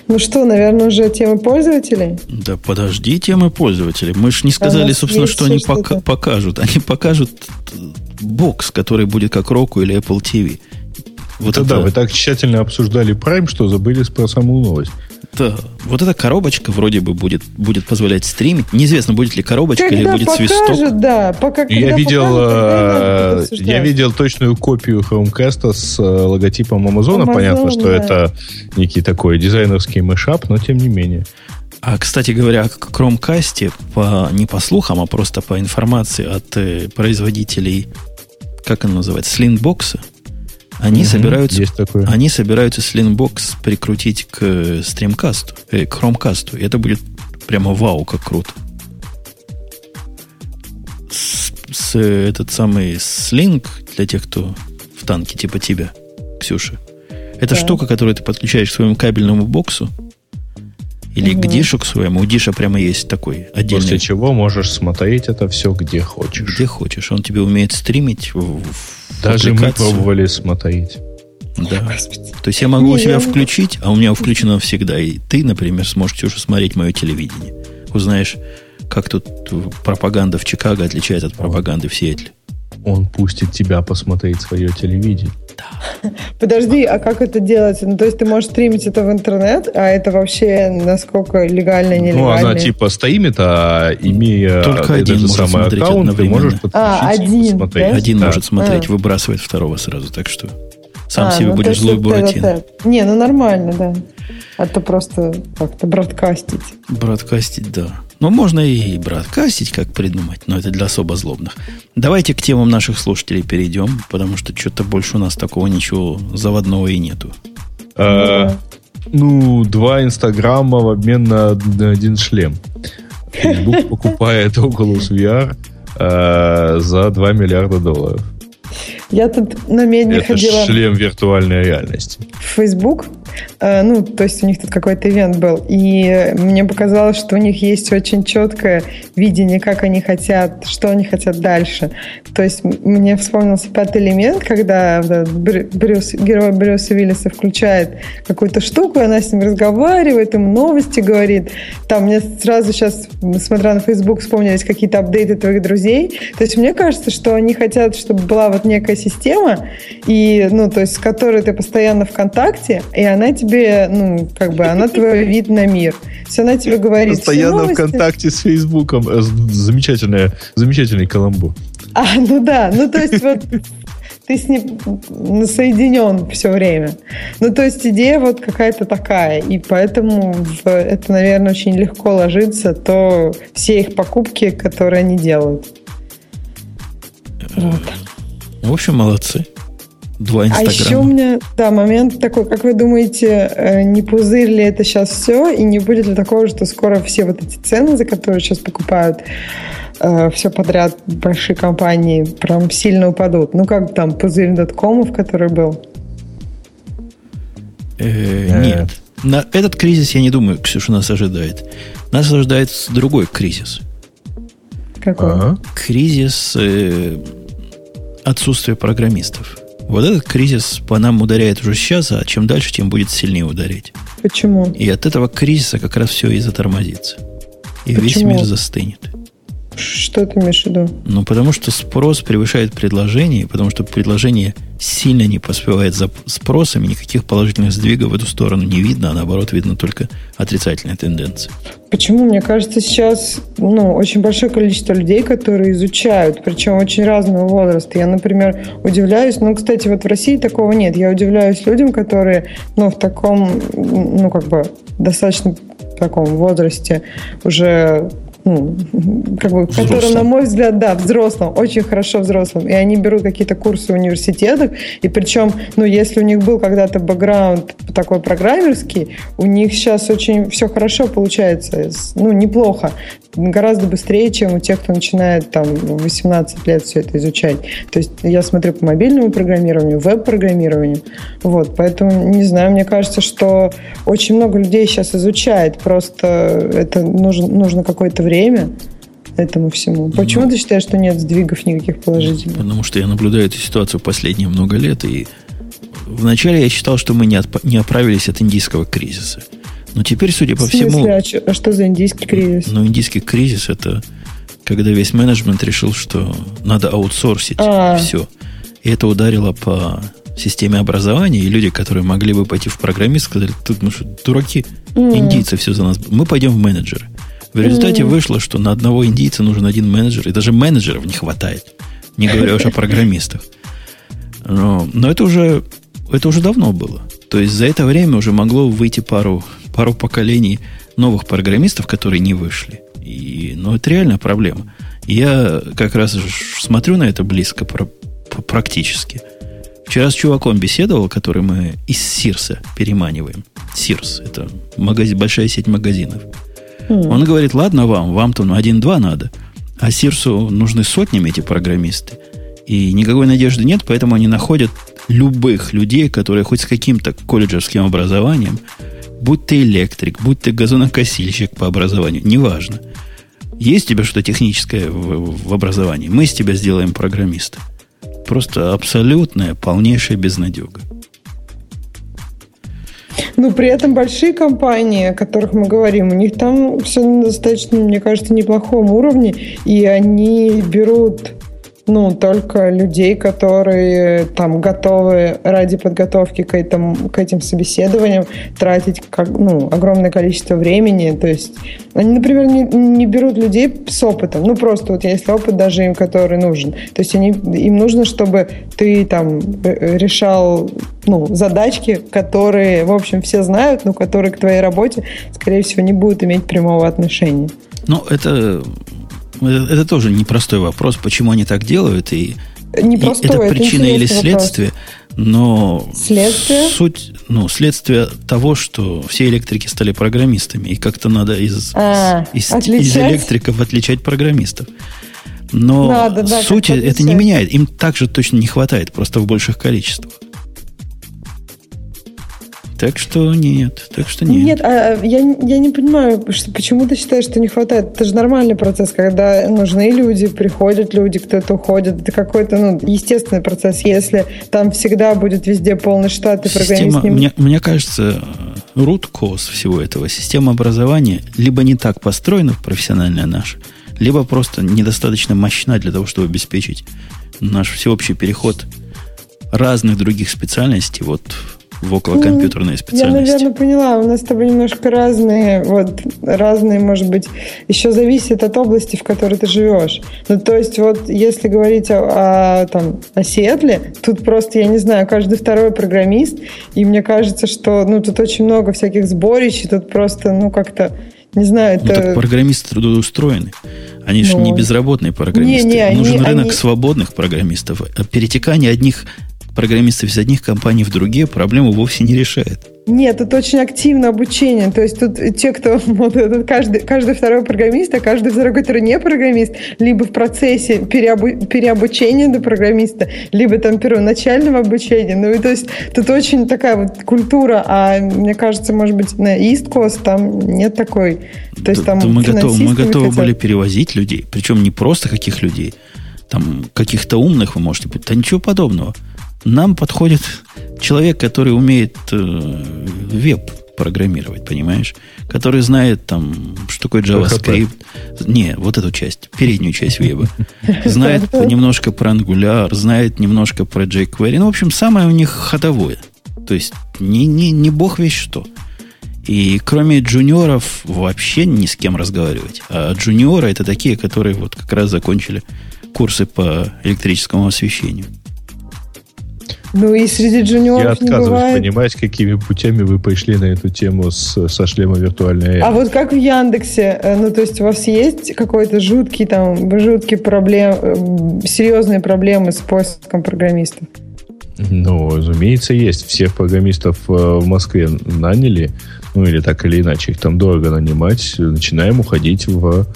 Ну что, наверное, уже темы пользователей? Да подожди темы пользователей. Мы же не сказали, нас собственно, что они что-то. пока- покажут. Они покажут бокс, который будет как Roku или Apple TV. Вот это, это да, вы так тщательно обсуждали Prime, что забыли про саму новость. Да, вот эта коробочка вроде бы будет, будет позволять стримить. Неизвестно, будет ли коробочка когда или будет покажут, свисток. Да, пока, я, видел, покажут, э, я видел точную копию Chromecast с э, логотипом Амазона. Amazon, Понятно, что да. это некий такой дизайнерский мышап, но тем не менее. А, кстати говоря, о Chromecast, по, не по слухам, а просто по информации от э, производителей, как он называется, Slingbox, они, угу, собираются, они собираются Slingbox прикрутить к стримкасту, э, к Chromecast. И это будет прямо вау, как круто. С, с, этот самый слинг для тех, кто в танке типа тебя, Ксюша. Это да. штука, которую ты подключаешь к своему кабельному боксу, или угу. к дишу к своему. У диша прямо есть такой отдельный. После чего можешь смотреть это все где хочешь. Где хочешь. Он тебе умеет стримить в, в Даже мы пробовали смотреть. Да. Господи. То есть я могу у себя включить, а у меня включено всегда. И ты, например, сможешь уже смотреть мое телевидение. Узнаешь, как тут пропаганда в Чикаго отличается от пропаганды в Сиэтле. Он пустит тебя посмотреть свое телевидение. Да. Подожди, а как это делается? Ну, то есть ты можешь стримить это в интернет, а это вообще насколько легально, нелегально? Ну, она типа стримит, а имея Только один может самый смотреть аккаунт, ты можешь а, один, посмотреть. Да? Один да. может смотреть, а. выбрасывает второго сразу, так что сам а, себе ну, будешь злой Буратино. Не, ну нормально, да. А то просто как-то бродкастить. Бродкастить, да. Ну, можно и бродкастить, как придумать, но это для особо злобных. Давайте к темам наших слушателей перейдем, потому что что-то больше у нас такого ничего заводного и нету. А, ну, два инстаграма в обмен на один шлем. Facebook покупает Oculus VR э, за 2 миллиарда долларов. Я тут на медне Это ходила... шлем виртуальной реальности. В Facebook. Э, ну, то есть у них тут какой-то ивент был. И мне показалось, что у них есть очень четкое видение, как они хотят, что они хотят дальше. То есть мне вспомнился пятый элемент, когда Брюс, герой Брюса Уиллиса включает какую-то штуку, и она с ним разговаривает, ему новости говорит. Там мне сразу сейчас, смотря на Facebook, вспомнились какие-то апдейты твоих друзей. То есть мне кажется, что они хотят, чтобы была вот некая система, и, ну, то есть с которой ты постоянно в контакте, и она тебе, ну, как бы, она твой вид на мир. Все она тебе говорит. Постоянно в контакте с Фейсбуком. Э, замечательная, замечательный каламбур. А, ну да, ну то есть вот ты с ним соединен все время. Ну, то есть идея вот какая-то такая, и поэтому в это, наверное, очень легко ложится, то все их покупки, которые они делают. Вот. В общем, молодцы. Два инстаграма. А еще у меня, да, момент такой, как вы думаете, э, не пузырь ли это сейчас все, и не будет ли такого, что скоро все вот эти цены, за которые сейчас покупают э, все подряд большие компании, прям сильно упадут? Ну, как там пузырь доткомов, который был? Э, нет. На этот кризис, я не думаю, Ксюша, нас ожидает. Нас ожидает другой кризис. Какой? Ага. Кризис отсутствие программистов. Вот этот кризис по нам ударяет уже сейчас, а чем дальше, тем будет сильнее ударять. Почему? И от этого кризиса как раз все и затормозится. И Почему? весь мир застынет. Что ты имеешь в виду? Ну, потому что спрос превышает предложение, потому что предложение сильно не поспевает за спросом, и никаких положительных сдвигов в эту сторону не видно, а наоборот видно только отрицательная тенденция. Почему? Мне кажется, сейчас ну, очень большое количество людей, которые изучают, причем очень разного возраста. Я, например, удивляюсь, ну, кстати, вот в России такого нет. Я удивляюсь людям, которые, ну, в таком, ну, как бы, достаточно таком возрасте уже ну, как бы, который, на мой взгляд, да, взрослым, очень хорошо взрослым. И они берут какие-то курсы в университетах, и причем, ну, если у них был когда-то бэкграунд такой программерский, у них сейчас очень все хорошо получается, ну, неплохо гораздо быстрее, чем у тех, кто начинает там 18 лет все это изучать. То есть я смотрю по мобильному программированию, веб-программированию. Вот, поэтому, не знаю, мне кажется, что очень много людей сейчас изучает, просто это нужно, нужно какое-то время этому всему. Почему ну, ты считаешь, что нет сдвигов никаких положительных? Потому что я наблюдаю эту ситуацию последние много лет, и вначале я считал, что мы не, отп- не оправились от индийского кризиса. Но теперь, судя по всему... А что, а что за индийский кризис? Ну, индийский кризис это когда весь менеджмент решил, что надо аутсорсить а. все. И это ударило по системе образования, и люди, которые могли бы пойти в программист, сказали, тут мы что, дураки, mm. индийцы все за нас, мы пойдем в менеджеры. В результате вышло, что на одного индийца нужен один менеджер, и даже менеджеров не хватает, не говоря уж о программистах. Но, но это уже это уже давно было. То есть за это время уже могло выйти пару, пару поколений новых программистов, которые не вышли. И, ну, это реальная проблема. Я как раз смотрю на это близко практически. Вчера с чуваком беседовал, который мы из Сирса переманиваем. Сирс – это магазин, большая сеть магазинов. Mm. Он говорит, ладно вам, вам там один-два надо. А Сирсу нужны сотнями эти программисты. И никакой надежды нет, поэтому они находят любых людей, которые хоть с каким-то колледжерским образованием, будь ты электрик, будь ты газонокосильщик по образованию, неважно. Есть у тебя что-то техническое в, в образовании, мы из тебя сделаем программиста. Просто абсолютная, полнейшая безнадега. Ну, при этом большие компании, о которых мы говорим, у них там все на достаточно, мне кажется, неплохом уровне, и они берут ну, только людей, которые там готовы ради подготовки к, этому, к этим собеседованиям тратить как, ну, огромное количество времени. То есть они, например, не, не берут людей с опытом. Ну, просто вот если опыт даже им, который нужен. То есть они, им нужно, чтобы ты там э, решал ну, задачки, которые, в общем, все знают, но которые к твоей работе, скорее всего, не будут иметь прямого отношения. Ну, это это, это тоже непростой вопрос, почему они так делают, и, Непростой, и это причина это или следствие, вопрос. но следствие? суть, ну, следствие того, что все электрики стали программистами, и как-то надо из, а, из, из электриков отличать программистов. Но надо, да, суть это не меняет. Им также точно не хватает, просто в больших количествах. Так что нет, так что нет. Нет, а, а, я, я не понимаю, что, почему ты считаешь, что не хватает. Это же нормальный процесс, когда нужны люди, приходят люди, кто-то уходит. Это какой-то ну, естественный процесс. Если там всегда будет везде полный штат и программист не... Мне, мне кажется, root cause всего этого, система образования либо не так построена, профессиональная наша, либо просто недостаточно мощна для того, чтобы обеспечить наш всеобщий переход разных других специальностей вот в околокомпьютерной специальности. Я, наверное, поняла. У нас с тобой немножко разные, вот, разные, может быть, еще зависит от области, в которой ты живешь. Ну, то есть, вот, если говорить о, о, там, о Сиэтле, тут просто, я не знаю, каждый второй программист, и мне кажется, что, ну, тут очень много всяких сборищ, и тут просто, ну, как-то, не знаю, ну, это... Ну, так программисты трудоустроены. Они ну, же не безработные программисты. Не, не, Нужен они, рынок они... свободных программистов. Перетекание одних программистов из одних компаний в другие проблему вовсе не решает. Нет, тут очень активное обучение. То есть тут те, кто вот, этот, каждый, каждый второй программист, а каждый второй, который не программист, либо в процессе переобу, переобучения до программиста, либо там первоначального обучения. Ну и то есть тут очень такая вот культура, а мне кажется, может быть, на East Coast там нет такой. То есть там да мы готовы, мы готовы были перевозить людей, причем не просто каких людей, там каких-то умных вы можете быть. Да ничего подобного. Нам подходит человек, который умеет э, веб программировать, понимаешь? Который знает там, что такое JavaScript. Не, вот эту часть, переднюю часть веба. Знает немножко про Angular, знает немножко про jQuery. Ну, в общем, самое у них ходовое. То есть не, не, не бог весь что. И кроме джуниоров вообще ни с кем разговаривать. А джуниоры это такие, которые вот как раз закончили курсы по электрическому освещению. Ну и среди джуниоров Я отказываюсь бывает... понимать, какими путями вы пошли на эту тему с, со шлема виртуальной А вот как в Яндексе? Э, ну, то есть у вас есть какой-то жуткий там, жуткие проблемы, э, серьезные проблемы с поиском программистов? Ну, разумеется, есть. Всех программистов э, в Москве наняли, ну или так или иначе, их там дорого нанимать. Начинаем уходить в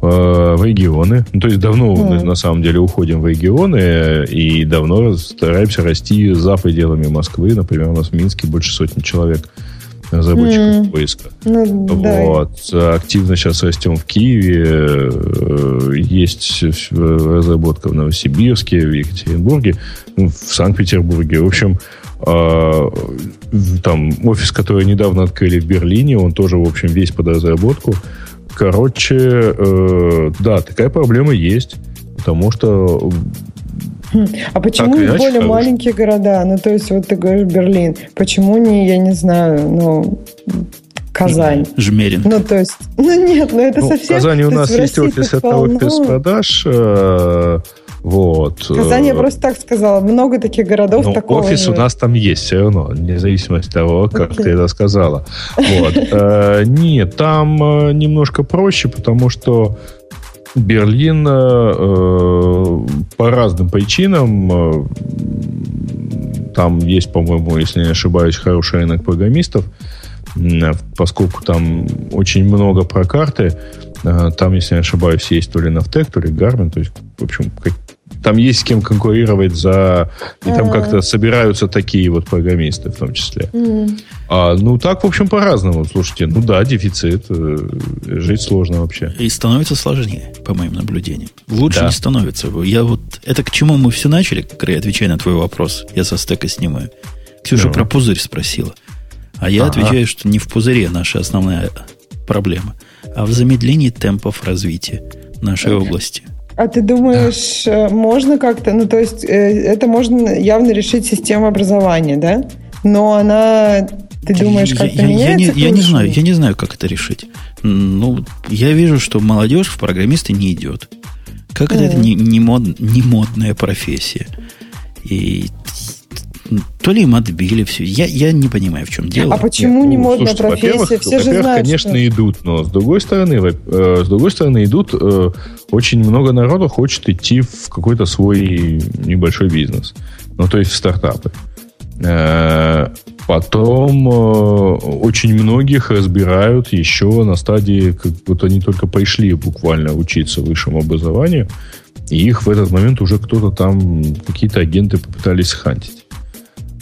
в регионы. Ну, то есть давно mm. на самом деле уходим в регионы и давно стараемся расти за пределами Москвы. Например, у нас в Минске больше сотни человек разработчиков mm. поиска. Ну, вот. Да. Активно сейчас растем в Киеве. Э, есть разработка в Новосибирске, в Екатеринбурге, ну, в Санкт-Петербурге. В общем, э, там офис, который недавно открыли в Берлине, он тоже, в общем, весь под разработку. Короче, э, да, такая проблема есть, потому что А почему не более хорош. маленькие города? Ну, то есть, вот ты говоришь Берлин. Почему не, я не знаю, ну, Казань. Жмерин. Ну, то есть, ну нет, ну это ну, совсем... В Казани у нас есть офис этого продаж. Э, вот. В Казани я просто так сказала. Много таких городов Но такого офис же. у нас там есть все равно, вне зависимости от того, как okay. ты это сказала. Вот. Э, нет, там э, немножко проще, потому что Берлин по разным причинам там есть, по-моему, если не ошибаюсь, хороший рынок программистов поскольку там очень много про карты. Э, там, если не ошибаюсь, есть то ли Naftec, то ли Garmin. То есть, в общем, там есть с кем конкурировать за... И там а. как-то собираются такие вот программисты в том числе. А, ну, так, в общем, по-разному. Слушайте, ну да, дефицит. Э, жить сложно вообще. И становится сложнее, по моим наблюдениям. Лучше да. не становится. Я вот... Это к чему мы все начали, как я отвечаю на твой вопрос. Я со стека снимаю. Ксюша да. про пузырь спросила. А я ага. отвечаю, что не в пузыре наша основная проблема, а в замедлении темпов развития нашей области. А ты думаешь, да. Э, можно как-то, ну то есть э, это можно явно решить система образования, да? Но она, ты думаешь, как-то я, меняется? Я, я, я не знаю, я не знаю, как это решить. Ну, я вижу, что молодежь в программисты не идет. Как mm. это, это не, не, мод, не модная профессия. И то ли им отбили все. Я, я не понимаю, в чем дело. А почему Нет, не ну, модная профессия? Во-первых, все же знают, конечно, что... идут, но с другой стороны, э, с другой стороны идут, э, очень много народу хочет идти в какой-то свой небольшой бизнес. Ну, то есть в стартапы. Э, потом э, очень многих разбирают еще на стадии, как будто они только пришли буквально учиться высшему образованию, и их в этот момент уже кто-то там, какие-то агенты попытались хантить.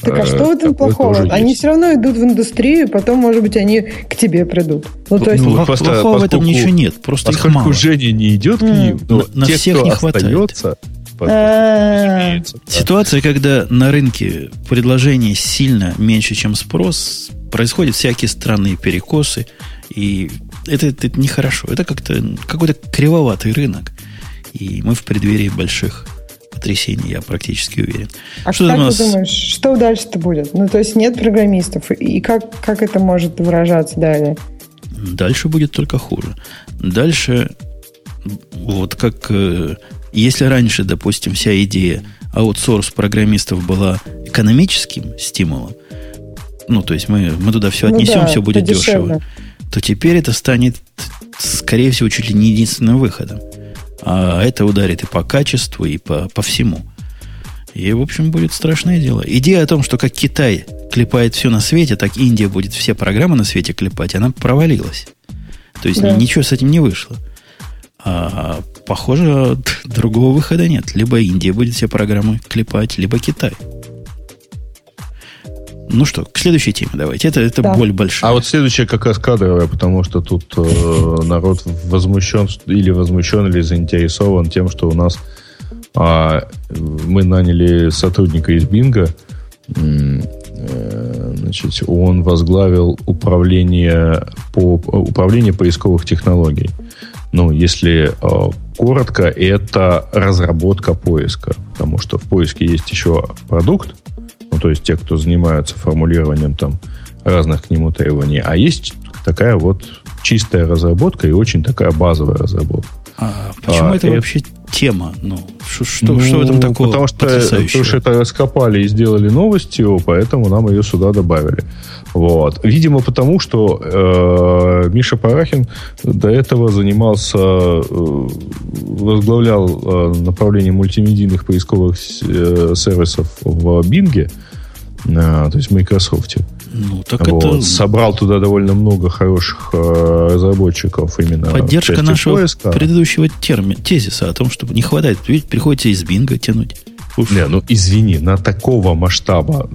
Так а что в этом плохого? Они есть. все равно идут в индустрию, потом, может быть, они к тебе придут. Ну, то есть... Ну, просто, плохого поскольку, в этом ничего нет. Просто их мало. Женя не идет к ним, но на, те, всех кто не остается, а. Ситуация, когда на рынке предложение сильно меньше, чем спрос, происходят всякие странные перекосы, и это, это нехорошо. Это как-то какой-то кривоватый рынок. И мы в преддверии больших потрясений, я практически уверен. А что как нас... ты думаешь, что дальше-то будет? Ну, то есть нет программистов, и как, как это может выражаться далее? Дальше будет только хуже. Дальше, вот как, э, если раньше, допустим, вся идея аутсорс программистов была экономическим стимулом, ну, то есть мы, мы туда все отнесем, ну да, все будет дешево, то теперь это станет, скорее всего, чуть ли не единственным выходом. А это ударит и по качеству, и по, по всему. И, в общем, будет страшное дело. Идея о том, что как Китай клепает все на свете, так Индия будет все программы на свете клепать, она провалилась. То есть да. ничего с этим не вышло. А, похоже, другого выхода нет. Либо Индия будет все программы клепать, либо Китай. Ну что, к следующей теме давайте. Это, это да. боль большая. А вот следующая как раз кадровая, потому что тут э, народ возмущен или возмущен, или заинтересован тем, что у нас э, мы наняли сотрудника из Бинга. Э, значит, он возглавил управление, по, управление поисковых технологий. Ну, если э, коротко, это разработка поиска. Потому что в поиске есть еще продукт, ну, то есть те, кто занимаются формулированием там разных к нему требований. А есть такая вот чистая разработка и очень такая базовая разработка. А почему а, это, это вообще тема? Ну, что, что, ну, что в этом такого потому что, потому что это раскопали и сделали новостью, поэтому нам ее сюда добавили. Вот. Видимо, потому что э, Миша Парахин до этого занимался, э, возглавлял э, направление мультимедийных поисковых э, сервисов в Бинге, э, то есть в Microsoft. Ну, так вот. это... Собрал туда довольно много хороших э, разработчиков именно. Поддержка нашего поиска. предыдущего терми, тезиса о том, что не хватает. Ведь приходится из бинга тянуть. Уж. Не, ну извини, на такого масштаба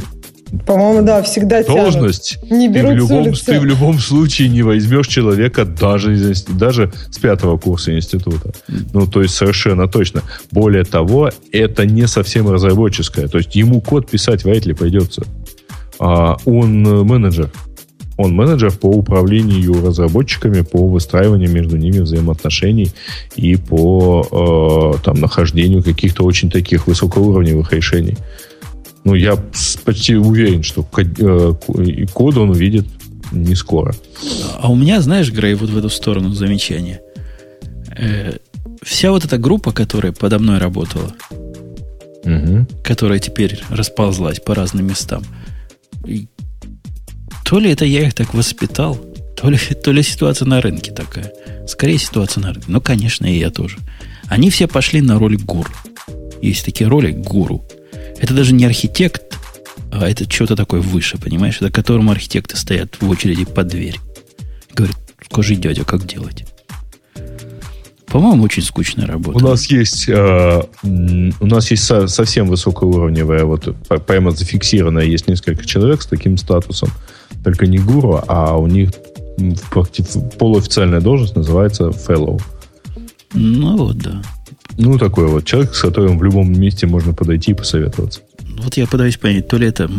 по-моему, да, всегда должность. Не берут ты, в любом, ты в любом случае не возьмешь человека даже, из, даже с пятого курса института. Ну, то есть совершенно точно. Более того, это не совсем разработческое. То есть ему код писать вряд ли придется. А он менеджер. Он менеджер по управлению разработчиками, по выстраиванию между ними взаимоотношений и по э, там, нахождению каких-то очень таких высокоуровневых решений. Ну, я почти уверен, что э, код он увидит не скоро. А у меня, знаешь, Грей, вот в эту сторону замечание. Э, вся вот эта группа, которая подо мной работала, угу. которая теперь расползлась по разным местам, то ли это я их так воспитал, то ли, то ли ситуация на рынке такая. Скорее ситуация на рынке. Ну, конечно, и я тоже. Они все пошли на роль гуру. Есть такие роли гуру. Это даже не архитект, а это что-то такое выше, понимаешь? Это которому архитекты стоят в очереди под дверь. Говорят, скажи, дядя, как делать? По-моему, очень скучная работа. У нас есть, э, у нас есть со, совсем высокоуровневая, вот прямо зафиксированная, есть несколько человек с таким статусом. Только не гуру, а у них полуофициальная должность называется fellow. Ну вот, да. Ну, такой вот человек, с которым в любом месте можно подойти и посоветоваться. Вот я пытаюсь понять, то ли это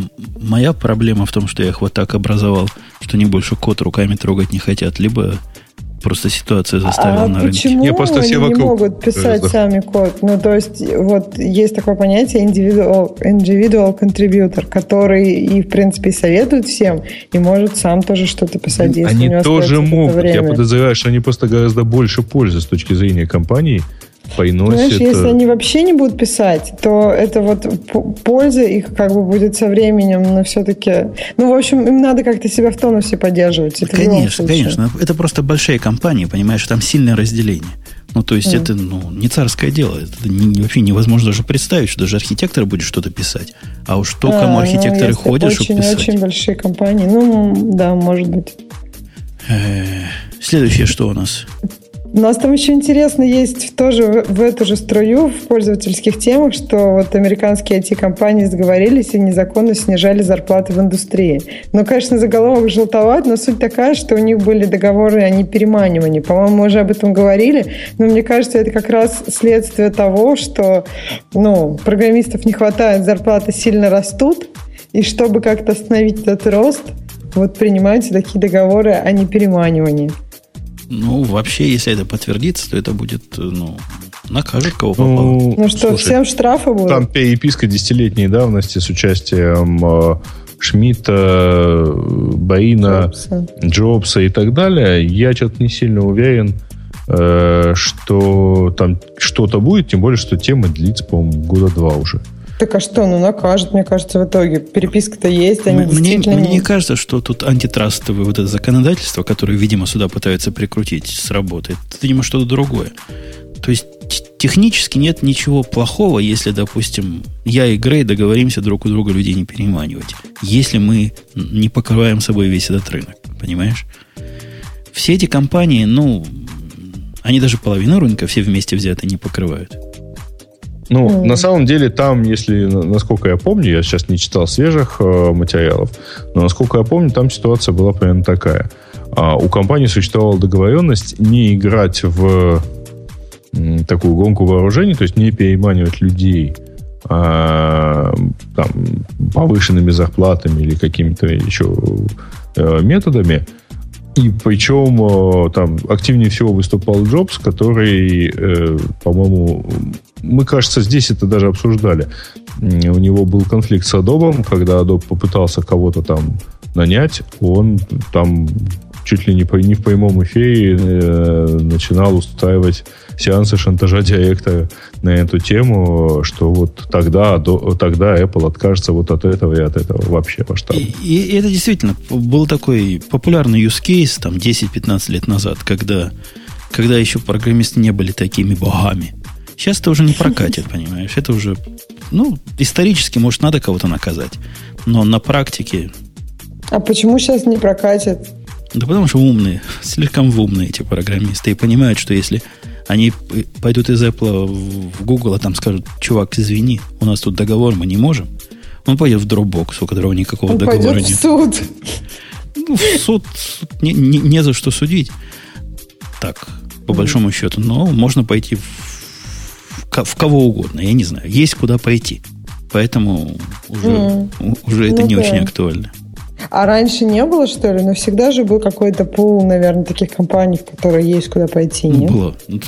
моя проблема в том, что я их вот так образовал, что они больше код руками трогать не хотят, либо просто ситуация заставила а на рынке. почему просто все они вокруг... не могут писать да. сами код? Ну, то есть, вот есть такое понятие individual, individual contributor, который и, в принципе, советует всем, и может сам тоже что-то писать, если Они тоже могут. Я подозреваю, что они просто гораздо больше пользы с точки зрения компании приносит... Знаешь, если они вообще не будут писать, то это вот польза их как бы будет со временем, но все-таки... Ну, в общем, им надо как-то себя в тонусе поддерживать. Это конечно, конечно. Это просто большие компании, понимаешь, там сильное разделение. Ну, то есть, mm. это ну, не царское дело. Это не, вообще невозможно даже представить, что даже архитектор будет что-то писать. А уж то, кому а, архитекторы ну, ходят, очень, чтобы писать. Очень большие компании. Ну, да, может быть. Э, следующее что у нас? У нас там еще интересно есть тоже в эту же струю в пользовательских темах, что вот американские IT-компании сговорились и незаконно снижали зарплаты в индустрии. Ну, конечно, заголовок желтоват, но суть такая, что у них были договоры о непереманивании. По-моему, мы уже об этом говорили, но мне кажется, это как раз следствие того, что ну, программистов не хватает, зарплаты сильно растут, и чтобы как-то остановить этот рост, вот принимаются такие договоры о непереманивании. Ну, вообще, если это подтвердится, то это будет, ну, накажет кого попало. Ну, ну что, слушай, всем штрафы будут? Там переписка десятилетней давности с участием э, Шмидта, Баина, Джобса. Джобса и так далее. Я что-то не сильно уверен, э, что там что-то будет, тем более, что тема длится, по-моему, года два уже. Так а что, ну накажет, мне кажется, в итоге. Переписка-то есть, они мне, действительно... Мне не кажется, что тут антитрастовое вот это законодательство, которое, видимо, сюда пытаются прикрутить, сработает. Это, видимо, что-то другое. То есть технически нет ничего плохого, если, допустим, я и Грей договоримся друг у друга людей не переманивать. Если мы не покрываем собой весь этот рынок. Понимаешь? Все эти компании, ну, они даже половину рынка все вместе взятые не покрывают. Ну, mm. на самом деле, там, если, насколько я помню, я сейчас не читал свежих э, материалов, но насколько я помню, там ситуация была примерно такая. А, у компании существовала договоренность не играть в м, такую гонку вооружений, то есть не переманивать людей а, там, повышенными зарплатами или какими-то еще э, методами. И причем э, там активнее всего выступал Джобс, который, э, по-моему, мы, кажется, здесь это даже обсуждали. У него был конфликт с Adobe, когда Adobe попытался кого-то там нанять, он там чуть ли не, по, не в прямом эфире э, начинал устраивать сеансы шантажа директора на эту тему, что вот тогда, до, тогда Apple откажется вот от этого и от этого вообще масштаба. И, и это действительно был такой популярный use case там 10-15 лет назад, когда, когда еще программисты не были такими богами. Сейчас это уже не прокатит, понимаешь? Это уже, ну, исторически, может, надо кого-то наказать. Но на практике... А почему сейчас не прокатит? Да потому что умные, слишком умные эти программисты. И понимают, что если они пойдут из Apple в Google, а там скажут, чувак, извини, у нас тут договор, мы не можем. Он пойдет в Dropbox, у которого никакого Он договора нет. в суд. Ну, в суд, не, не, не за что судить. Так, по mm. большому счету. Но можно пойти в, в, в кого угодно, я не знаю. Есть куда пойти. Поэтому уже, mm. уже это ну, не да. очень актуально. А раньше не было, что ли? Но всегда же был какой-то пул, наверное, таких компаний, в которые есть куда пойти, нет? Было. Ну,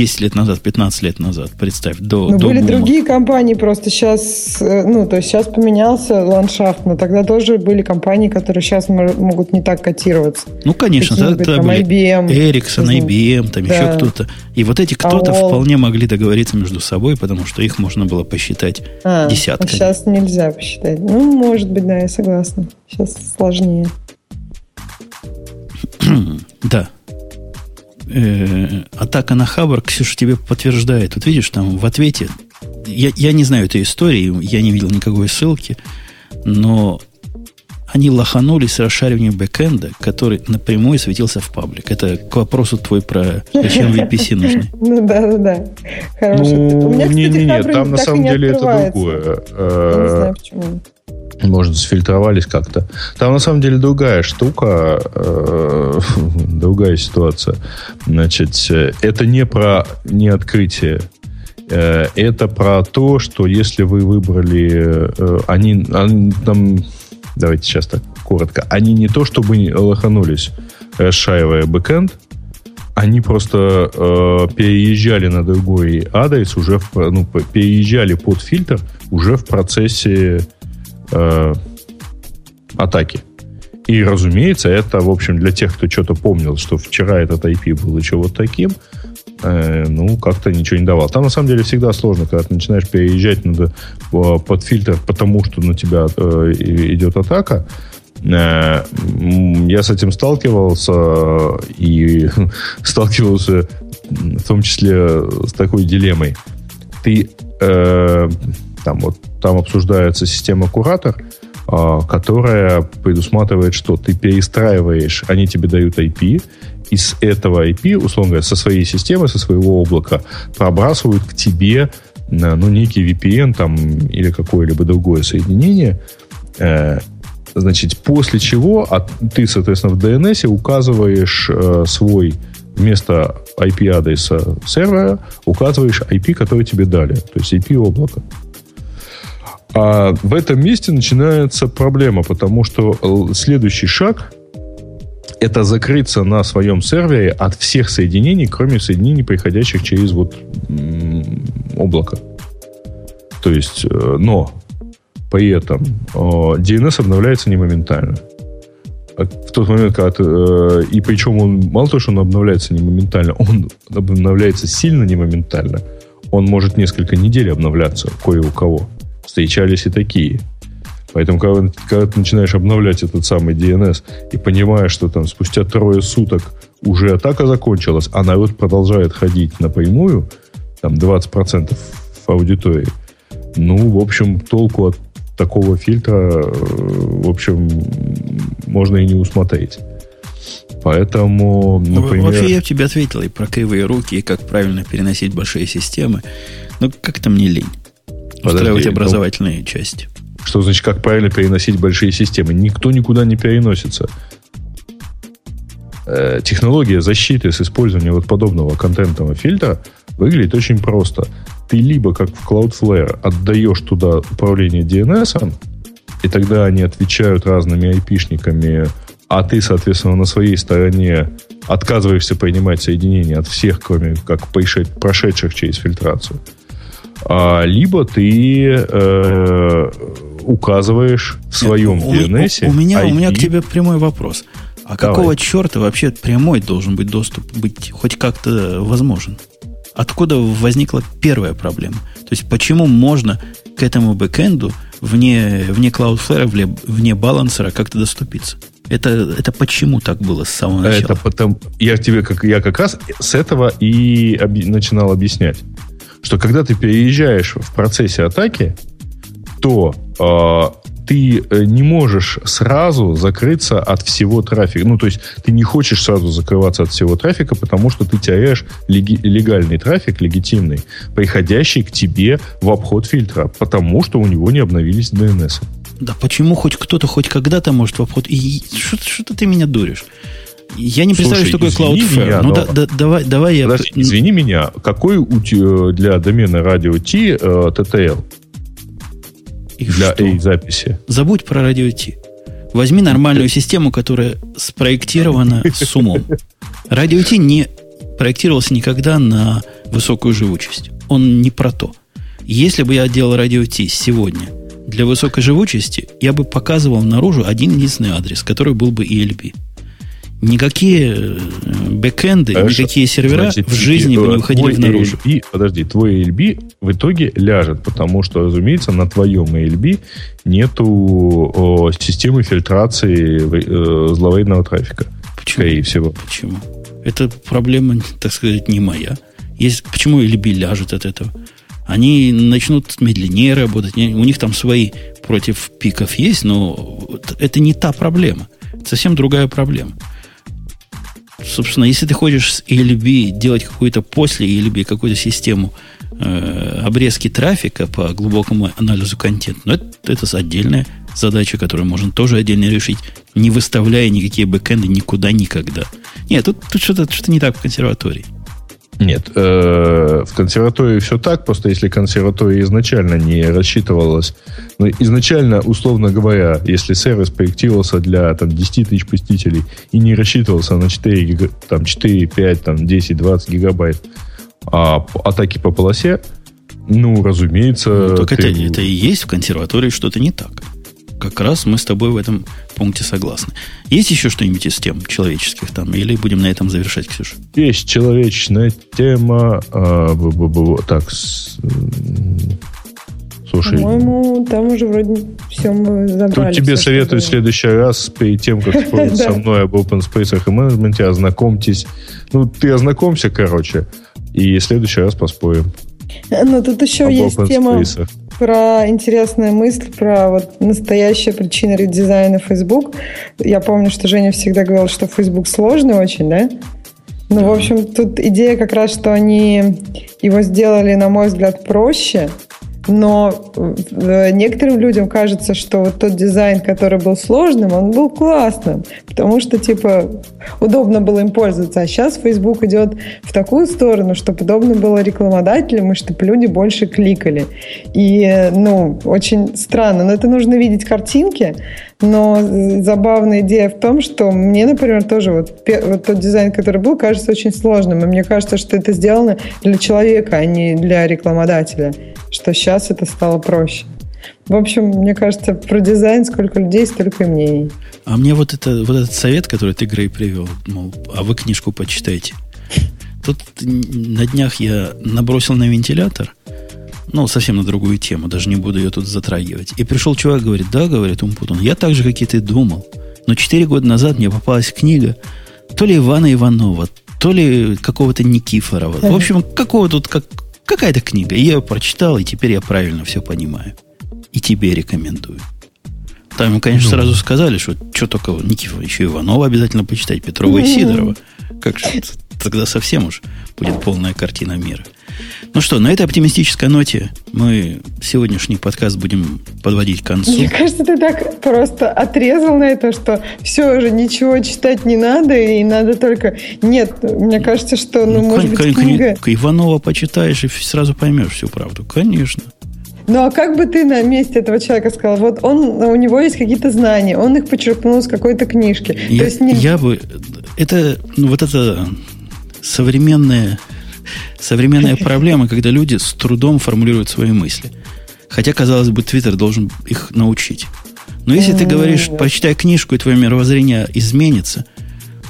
10 лет назад, 15 лет назад, представь, до Но до были бума. другие компании, просто сейчас, э, ну, то есть сейчас поменялся ландшафт, но тогда тоже были компании, которые сейчас могут не так котироваться. Ну, конечно, тогда, тогда были IBM, Ericsson, IBM, там да. еще кто-то. И вот эти кто-то AOL. вполне могли договориться между собой, потому что их можно было посчитать а, десятками. Сейчас нельзя посчитать. Ну, может быть, да, я согласна. Сейчас сложнее. да, э, атака на Хабр, Ксюша тебе подтверждает. Вот видишь, там в ответе, я, я не знаю этой истории, я не видел никакой ссылки, но они лоханулись с расшариванием бэкэнда, который напрямую светился в паблик. Это к вопросу твой про зачем VPC нужны. Ну да, да, да. Хороший. Ну, не, не, нет, там на самом деле это другое. Я не э, знаю почему может, сфильтровались как-то. Там на самом деле другая штука, э, другая ситуация. Значит, это не про не открытие. Э, это про то, что если вы выбрали, э, они, они там, давайте сейчас так коротко, они не то чтобы лоханулись, расшаивая бэкэнд, они просто э, переезжали на другой адрес уже в, ну, переезжали под фильтр уже в процессе э, атаки. И, разумеется, это, в общем, для тех, кто что-то помнил, что вчера этот IP был еще вот таким, э, ну, как-то ничего не давал. Там, на самом деле, всегда сложно, когда ты начинаешь переезжать надо, э, под фильтр, потому что на тебя э, идет атака. Э, я с этим сталкивался и сталкивался в том числе с такой дилеммой. Ты э, там вот там обсуждается система куратор, а, которая предусматривает, что ты перестраиваешь, они тебе дают IP, и с этого IP, условно говоря, со своей системы, со своего облака, пробрасывают к тебе ну, некий VPN там, или какое-либо другое соединение, э, значит, после чего ты, соответственно, в DNS указываешь э, свой вместо IP-адреса сервера, указываешь IP, который тебе дали, то есть IP облака. А в этом месте начинается проблема, потому что э, следующий шаг это закрыться на своем сервере от всех соединений, кроме соединений, приходящих через вот облако. То есть, э, но при этом DNS обновляется не моментально. А в тот момент, когда ты, э, и причем он мало того, что он обновляется не моментально, он обновляется сильно не моментально. Он может несколько недель обновляться кое у кого встречались и такие. Поэтому, когда, когда ты начинаешь обновлять этот самый DNS и понимаешь, что там спустя трое суток уже атака закончилась, а народ продолжает ходить напрямую, там 20% в аудитории, ну, в общем, толку от такого фильтра, в общем, можно и не усмотреть. Поэтому, ну, например... Вообще я тебе ответил и про кривые руки, и как правильно переносить большие системы. Но как-то мне лень. Устраивать ну, образовательные ну, части. Что значит, как правильно переносить большие системы? Никто никуда не переносится. Э, технология защиты с использованием вот подобного контентного фильтра выглядит очень просто. Ты либо, как в Cloudflare, отдаешь туда управление DNS, и тогда они отвечают разными IP-шниками, а ты, соответственно, на своей стороне отказываешься принимать соединения от всех, кроме как прошедших через фильтрацию – а, либо ты э, указываешь в своем DNS. У, у, меня, у меня к тебе прямой вопрос. А Давай. какого черта вообще прямой должен быть доступ быть хоть как-то возможен? Откуда возникла первая проблема? То есть почему можно к этому бэкэнду вне, вне Cloudflare, вне, вне балансера как-то доступиться? Это, это почему так было с самого начала? Это потому, я тебе как я как раз с этого и оби, начинал объяснять что когда ты переезжаешь в процессе атаки, то э, ты не можешь сразу закрыться от всего трафика. Ну, то есть ты не хочешь сразу закрываться от всего трафика, потому что ты теряешь леги- легальный трафик, легитимный, приходящий к тебе в обход фильтра, потому что у него не обновились DNS. Да почему хоть кто-то хоть когда-то может в обход... И что-то ты меня дуришь. Я не представляю, что такое Cloudflare. Меня, ну, да, да, давай, давай я... Подожди, извини меня, какой у, э, для домена радио T TTL? И для что? записи. Забудь про радио T. Возьми нормальную систему, которая спроектирована с умом. Радио Ти не проектировался никогда на высокую живучесть. Он не про то. Если бы я делал радио Ти сегодня для высокой живучести, я бы показывал наружу один единственный адрес, который был бы ELB. Никакие э, бэкэнды, Хорошо. никакие сервера Значит, в жизни бы не выходили наружу. ELB, подожди, твой ELB в итоге ляжет, потому что, разумеется, на твоем ELB нету о, системы фильтрации э, зловредного трафика. Почему? Скорее всего. Почему? Это проблема, так сказать, не моя. Есть, почему ELB ляжет от этого? Они начнут медленнее работать. У них там свои против пиков есть, но это не та проблема. Это совсем другая проблема собственно, если ты хочешь с ELB делать какую-то после ELB, какую-то систему э, обрезки трафика по глубокому анализу контента, ну, это, это отдельная задача, которую можно тоже отдельно решить, не выставляя никакие бэкэнды никуда никогда. Нет, тут, тут что-то что не так в консерватории. Нет, э, в консерватории все так, просто если консерватория изначально не рассчитывалась, ну, изначально, условно говоря, если сервис проектировался для там, 10 тысяч посетителей и не рассчитывался на 4, там, 4 5, там, 10, 20 гигабайт а, атаки по полосе, ну, разумеется... Ну, только ты... это, это и есть в консерватории что-то не так как раз мы с тобой в этом пункте согласны. Есть еще что-нибудь из тем человеческих там? Или будем на этом завершать, Ксюша? Есть человечная тема. А, б -б -б так, с, Слушай. По-моему, там уже вроде все мы забрали. Тут тебе все, советую в следующий раз, перед тем, как спорить со мной об open space и менеджменте, ознакомьтесь. Ну, ты ознакомься, короче, и в следующий раз поспорим. Ну, тут еще есть тема про интересную мысль, про вот настоящая причина редизайна Facebook. Я помню, что Женя всегда говорил, что Facebook сложный очень, да? Ну, в общем, тут идея как раз, что они его сделали, на мой взгляд, проще, но э, некоторым людям кажется, что вот тот дизайн, который был сложным, он был классным, потому что, типа, удобно было им пользоваться. А сейчас Facebook идет в такую сторону, чтобы удобно было рекламодателям, и чтобы люди больше кликали. И, ну, очень странно. Но это нужно видеть картинки, но забавная идея в том, что мне, например, тоже вот, вот тот дизайн, который был, кажется очень сложным. И мне кажется, что это сделано для человека, а не для рекламодателя. Что сейчас это стало проще. В общем, мне кажется, про дизайн сколько людей, столько и мнений. А мне вот, это, вот этот совет, который ты, Грей, привел, мол, а вы книжку почитайте. Тут на днях я набросил на вентилятор – ну, совсем на другую тему, даже не буду ее тут затрагивать. И пришел чувак, говорит, да, говорит Умпутун, я так же, как и ты думал. Но четыре года назад мне попалась книга то ли Ивана Иванова, то ли какого-то Никифорова. В общем, какого тут, как, какая-то книга. Я ее прочитал, и теперь я правильно все понимаю. И тебе рекомендую. Там ему, конечно, ну. сразу сказали, что что только Никифорова, еще Иванова обязательно почитать, Петрова и Сидорова. Как же тогда совсем уж будет полная картина мира. Ну что, на этой оптимистической ноте мы сегодняшний подкаст будем подводить к концу. Мне кажется, ты так просто отрезал на это, что все уже ничего читать не надо, и надо только... Нет, мне кажется, что, ну, ну может быть, книга... Иванова почитаешь и сразу поймешь всю правду. Конечно. Ну а как бы ты на месте этого человека сказал? Вот он, у него есть какие-то знания, он их почерпнул с какой-то книжки. Я, То есть не... я бы... Это, ну, вот это современное Современная проблема, когда люди с трудом формулируют свои мысли. Хотя, казалось бы, Твиттер должен их научить. Но если ты говоришь, прочитай книжку, и твое мировоззрение изменится,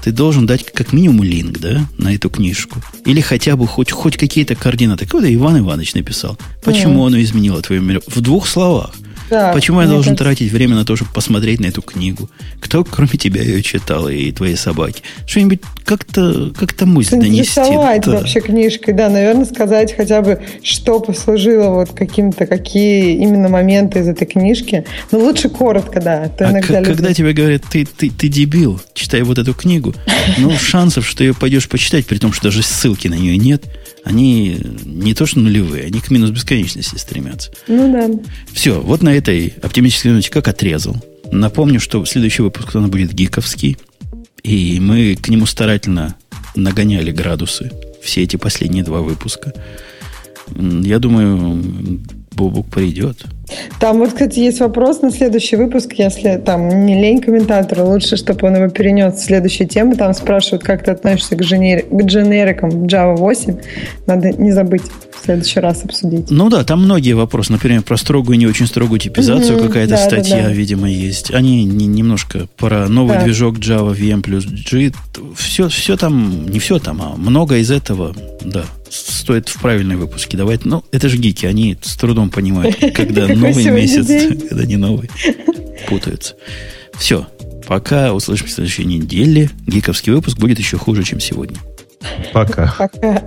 ты должен дать как минимум линк, да, на эту книжку. Или хотя бы хоть, хоть какие-то координаты. Какой-то Иван Иванович написал. Почему mm. оно изменило твое мировоззрение? В двух словах. Да, Почему я должен кажется... тратить время на то, чтобы посмотреть на эту книгу? Кто, кроме тебя, ее читал и твоей собаки? Что-нибудь как-то как мысль донести. Да. вообще книжкой, да, наверное, сказать хотя бы, что послужило вот каким-то, какие именно моменты из этой книжки. Но ну, лучше коротко, да. А то а иногда когда тебе говорят, ты, ты, ты дебил, читай вот эту книгу, ну, шансов, что ее пойдешь почитать, при том, что даже ссылки на нее нет, они не то что нулевые, они к минус бесконечности стремятся. Ну да. Все, вот на этой оптимистической ноте как отрезал. Напомню, что следующий выпуск он будет гиковский, и мы к нему старательно нагоняли градусы все эти последние два выпуска. Я думаю, Бобук придет. Там вот, кстати, есть вопрос на следующий выпуск, если там не лень комментатора, лучше, чтобы он его перенес в следующую тему. Там спрашивают, как ты относишься к, дженери- к дженерикам Java 8. Надо не забыть в следующий раз обсудить. Ну да, там многие вопросы. Например, про строгую и не очень строгую типизацию Мгм, какая-то да, да, статья, да. видимо, есть. Они не- немножко про новый Да. движок Java VM плюс G. Все, все там, не все там, а много из этого, да, стоит в правильные выпуски давать. Ну, это же гики, они с трудом понимают, когда новый месяц, когда не новый. Путаются. Все. Пока услышим в следующей неделе. Гиковский выпуск будет еще хуже, чем сегодня. Пока. Пока.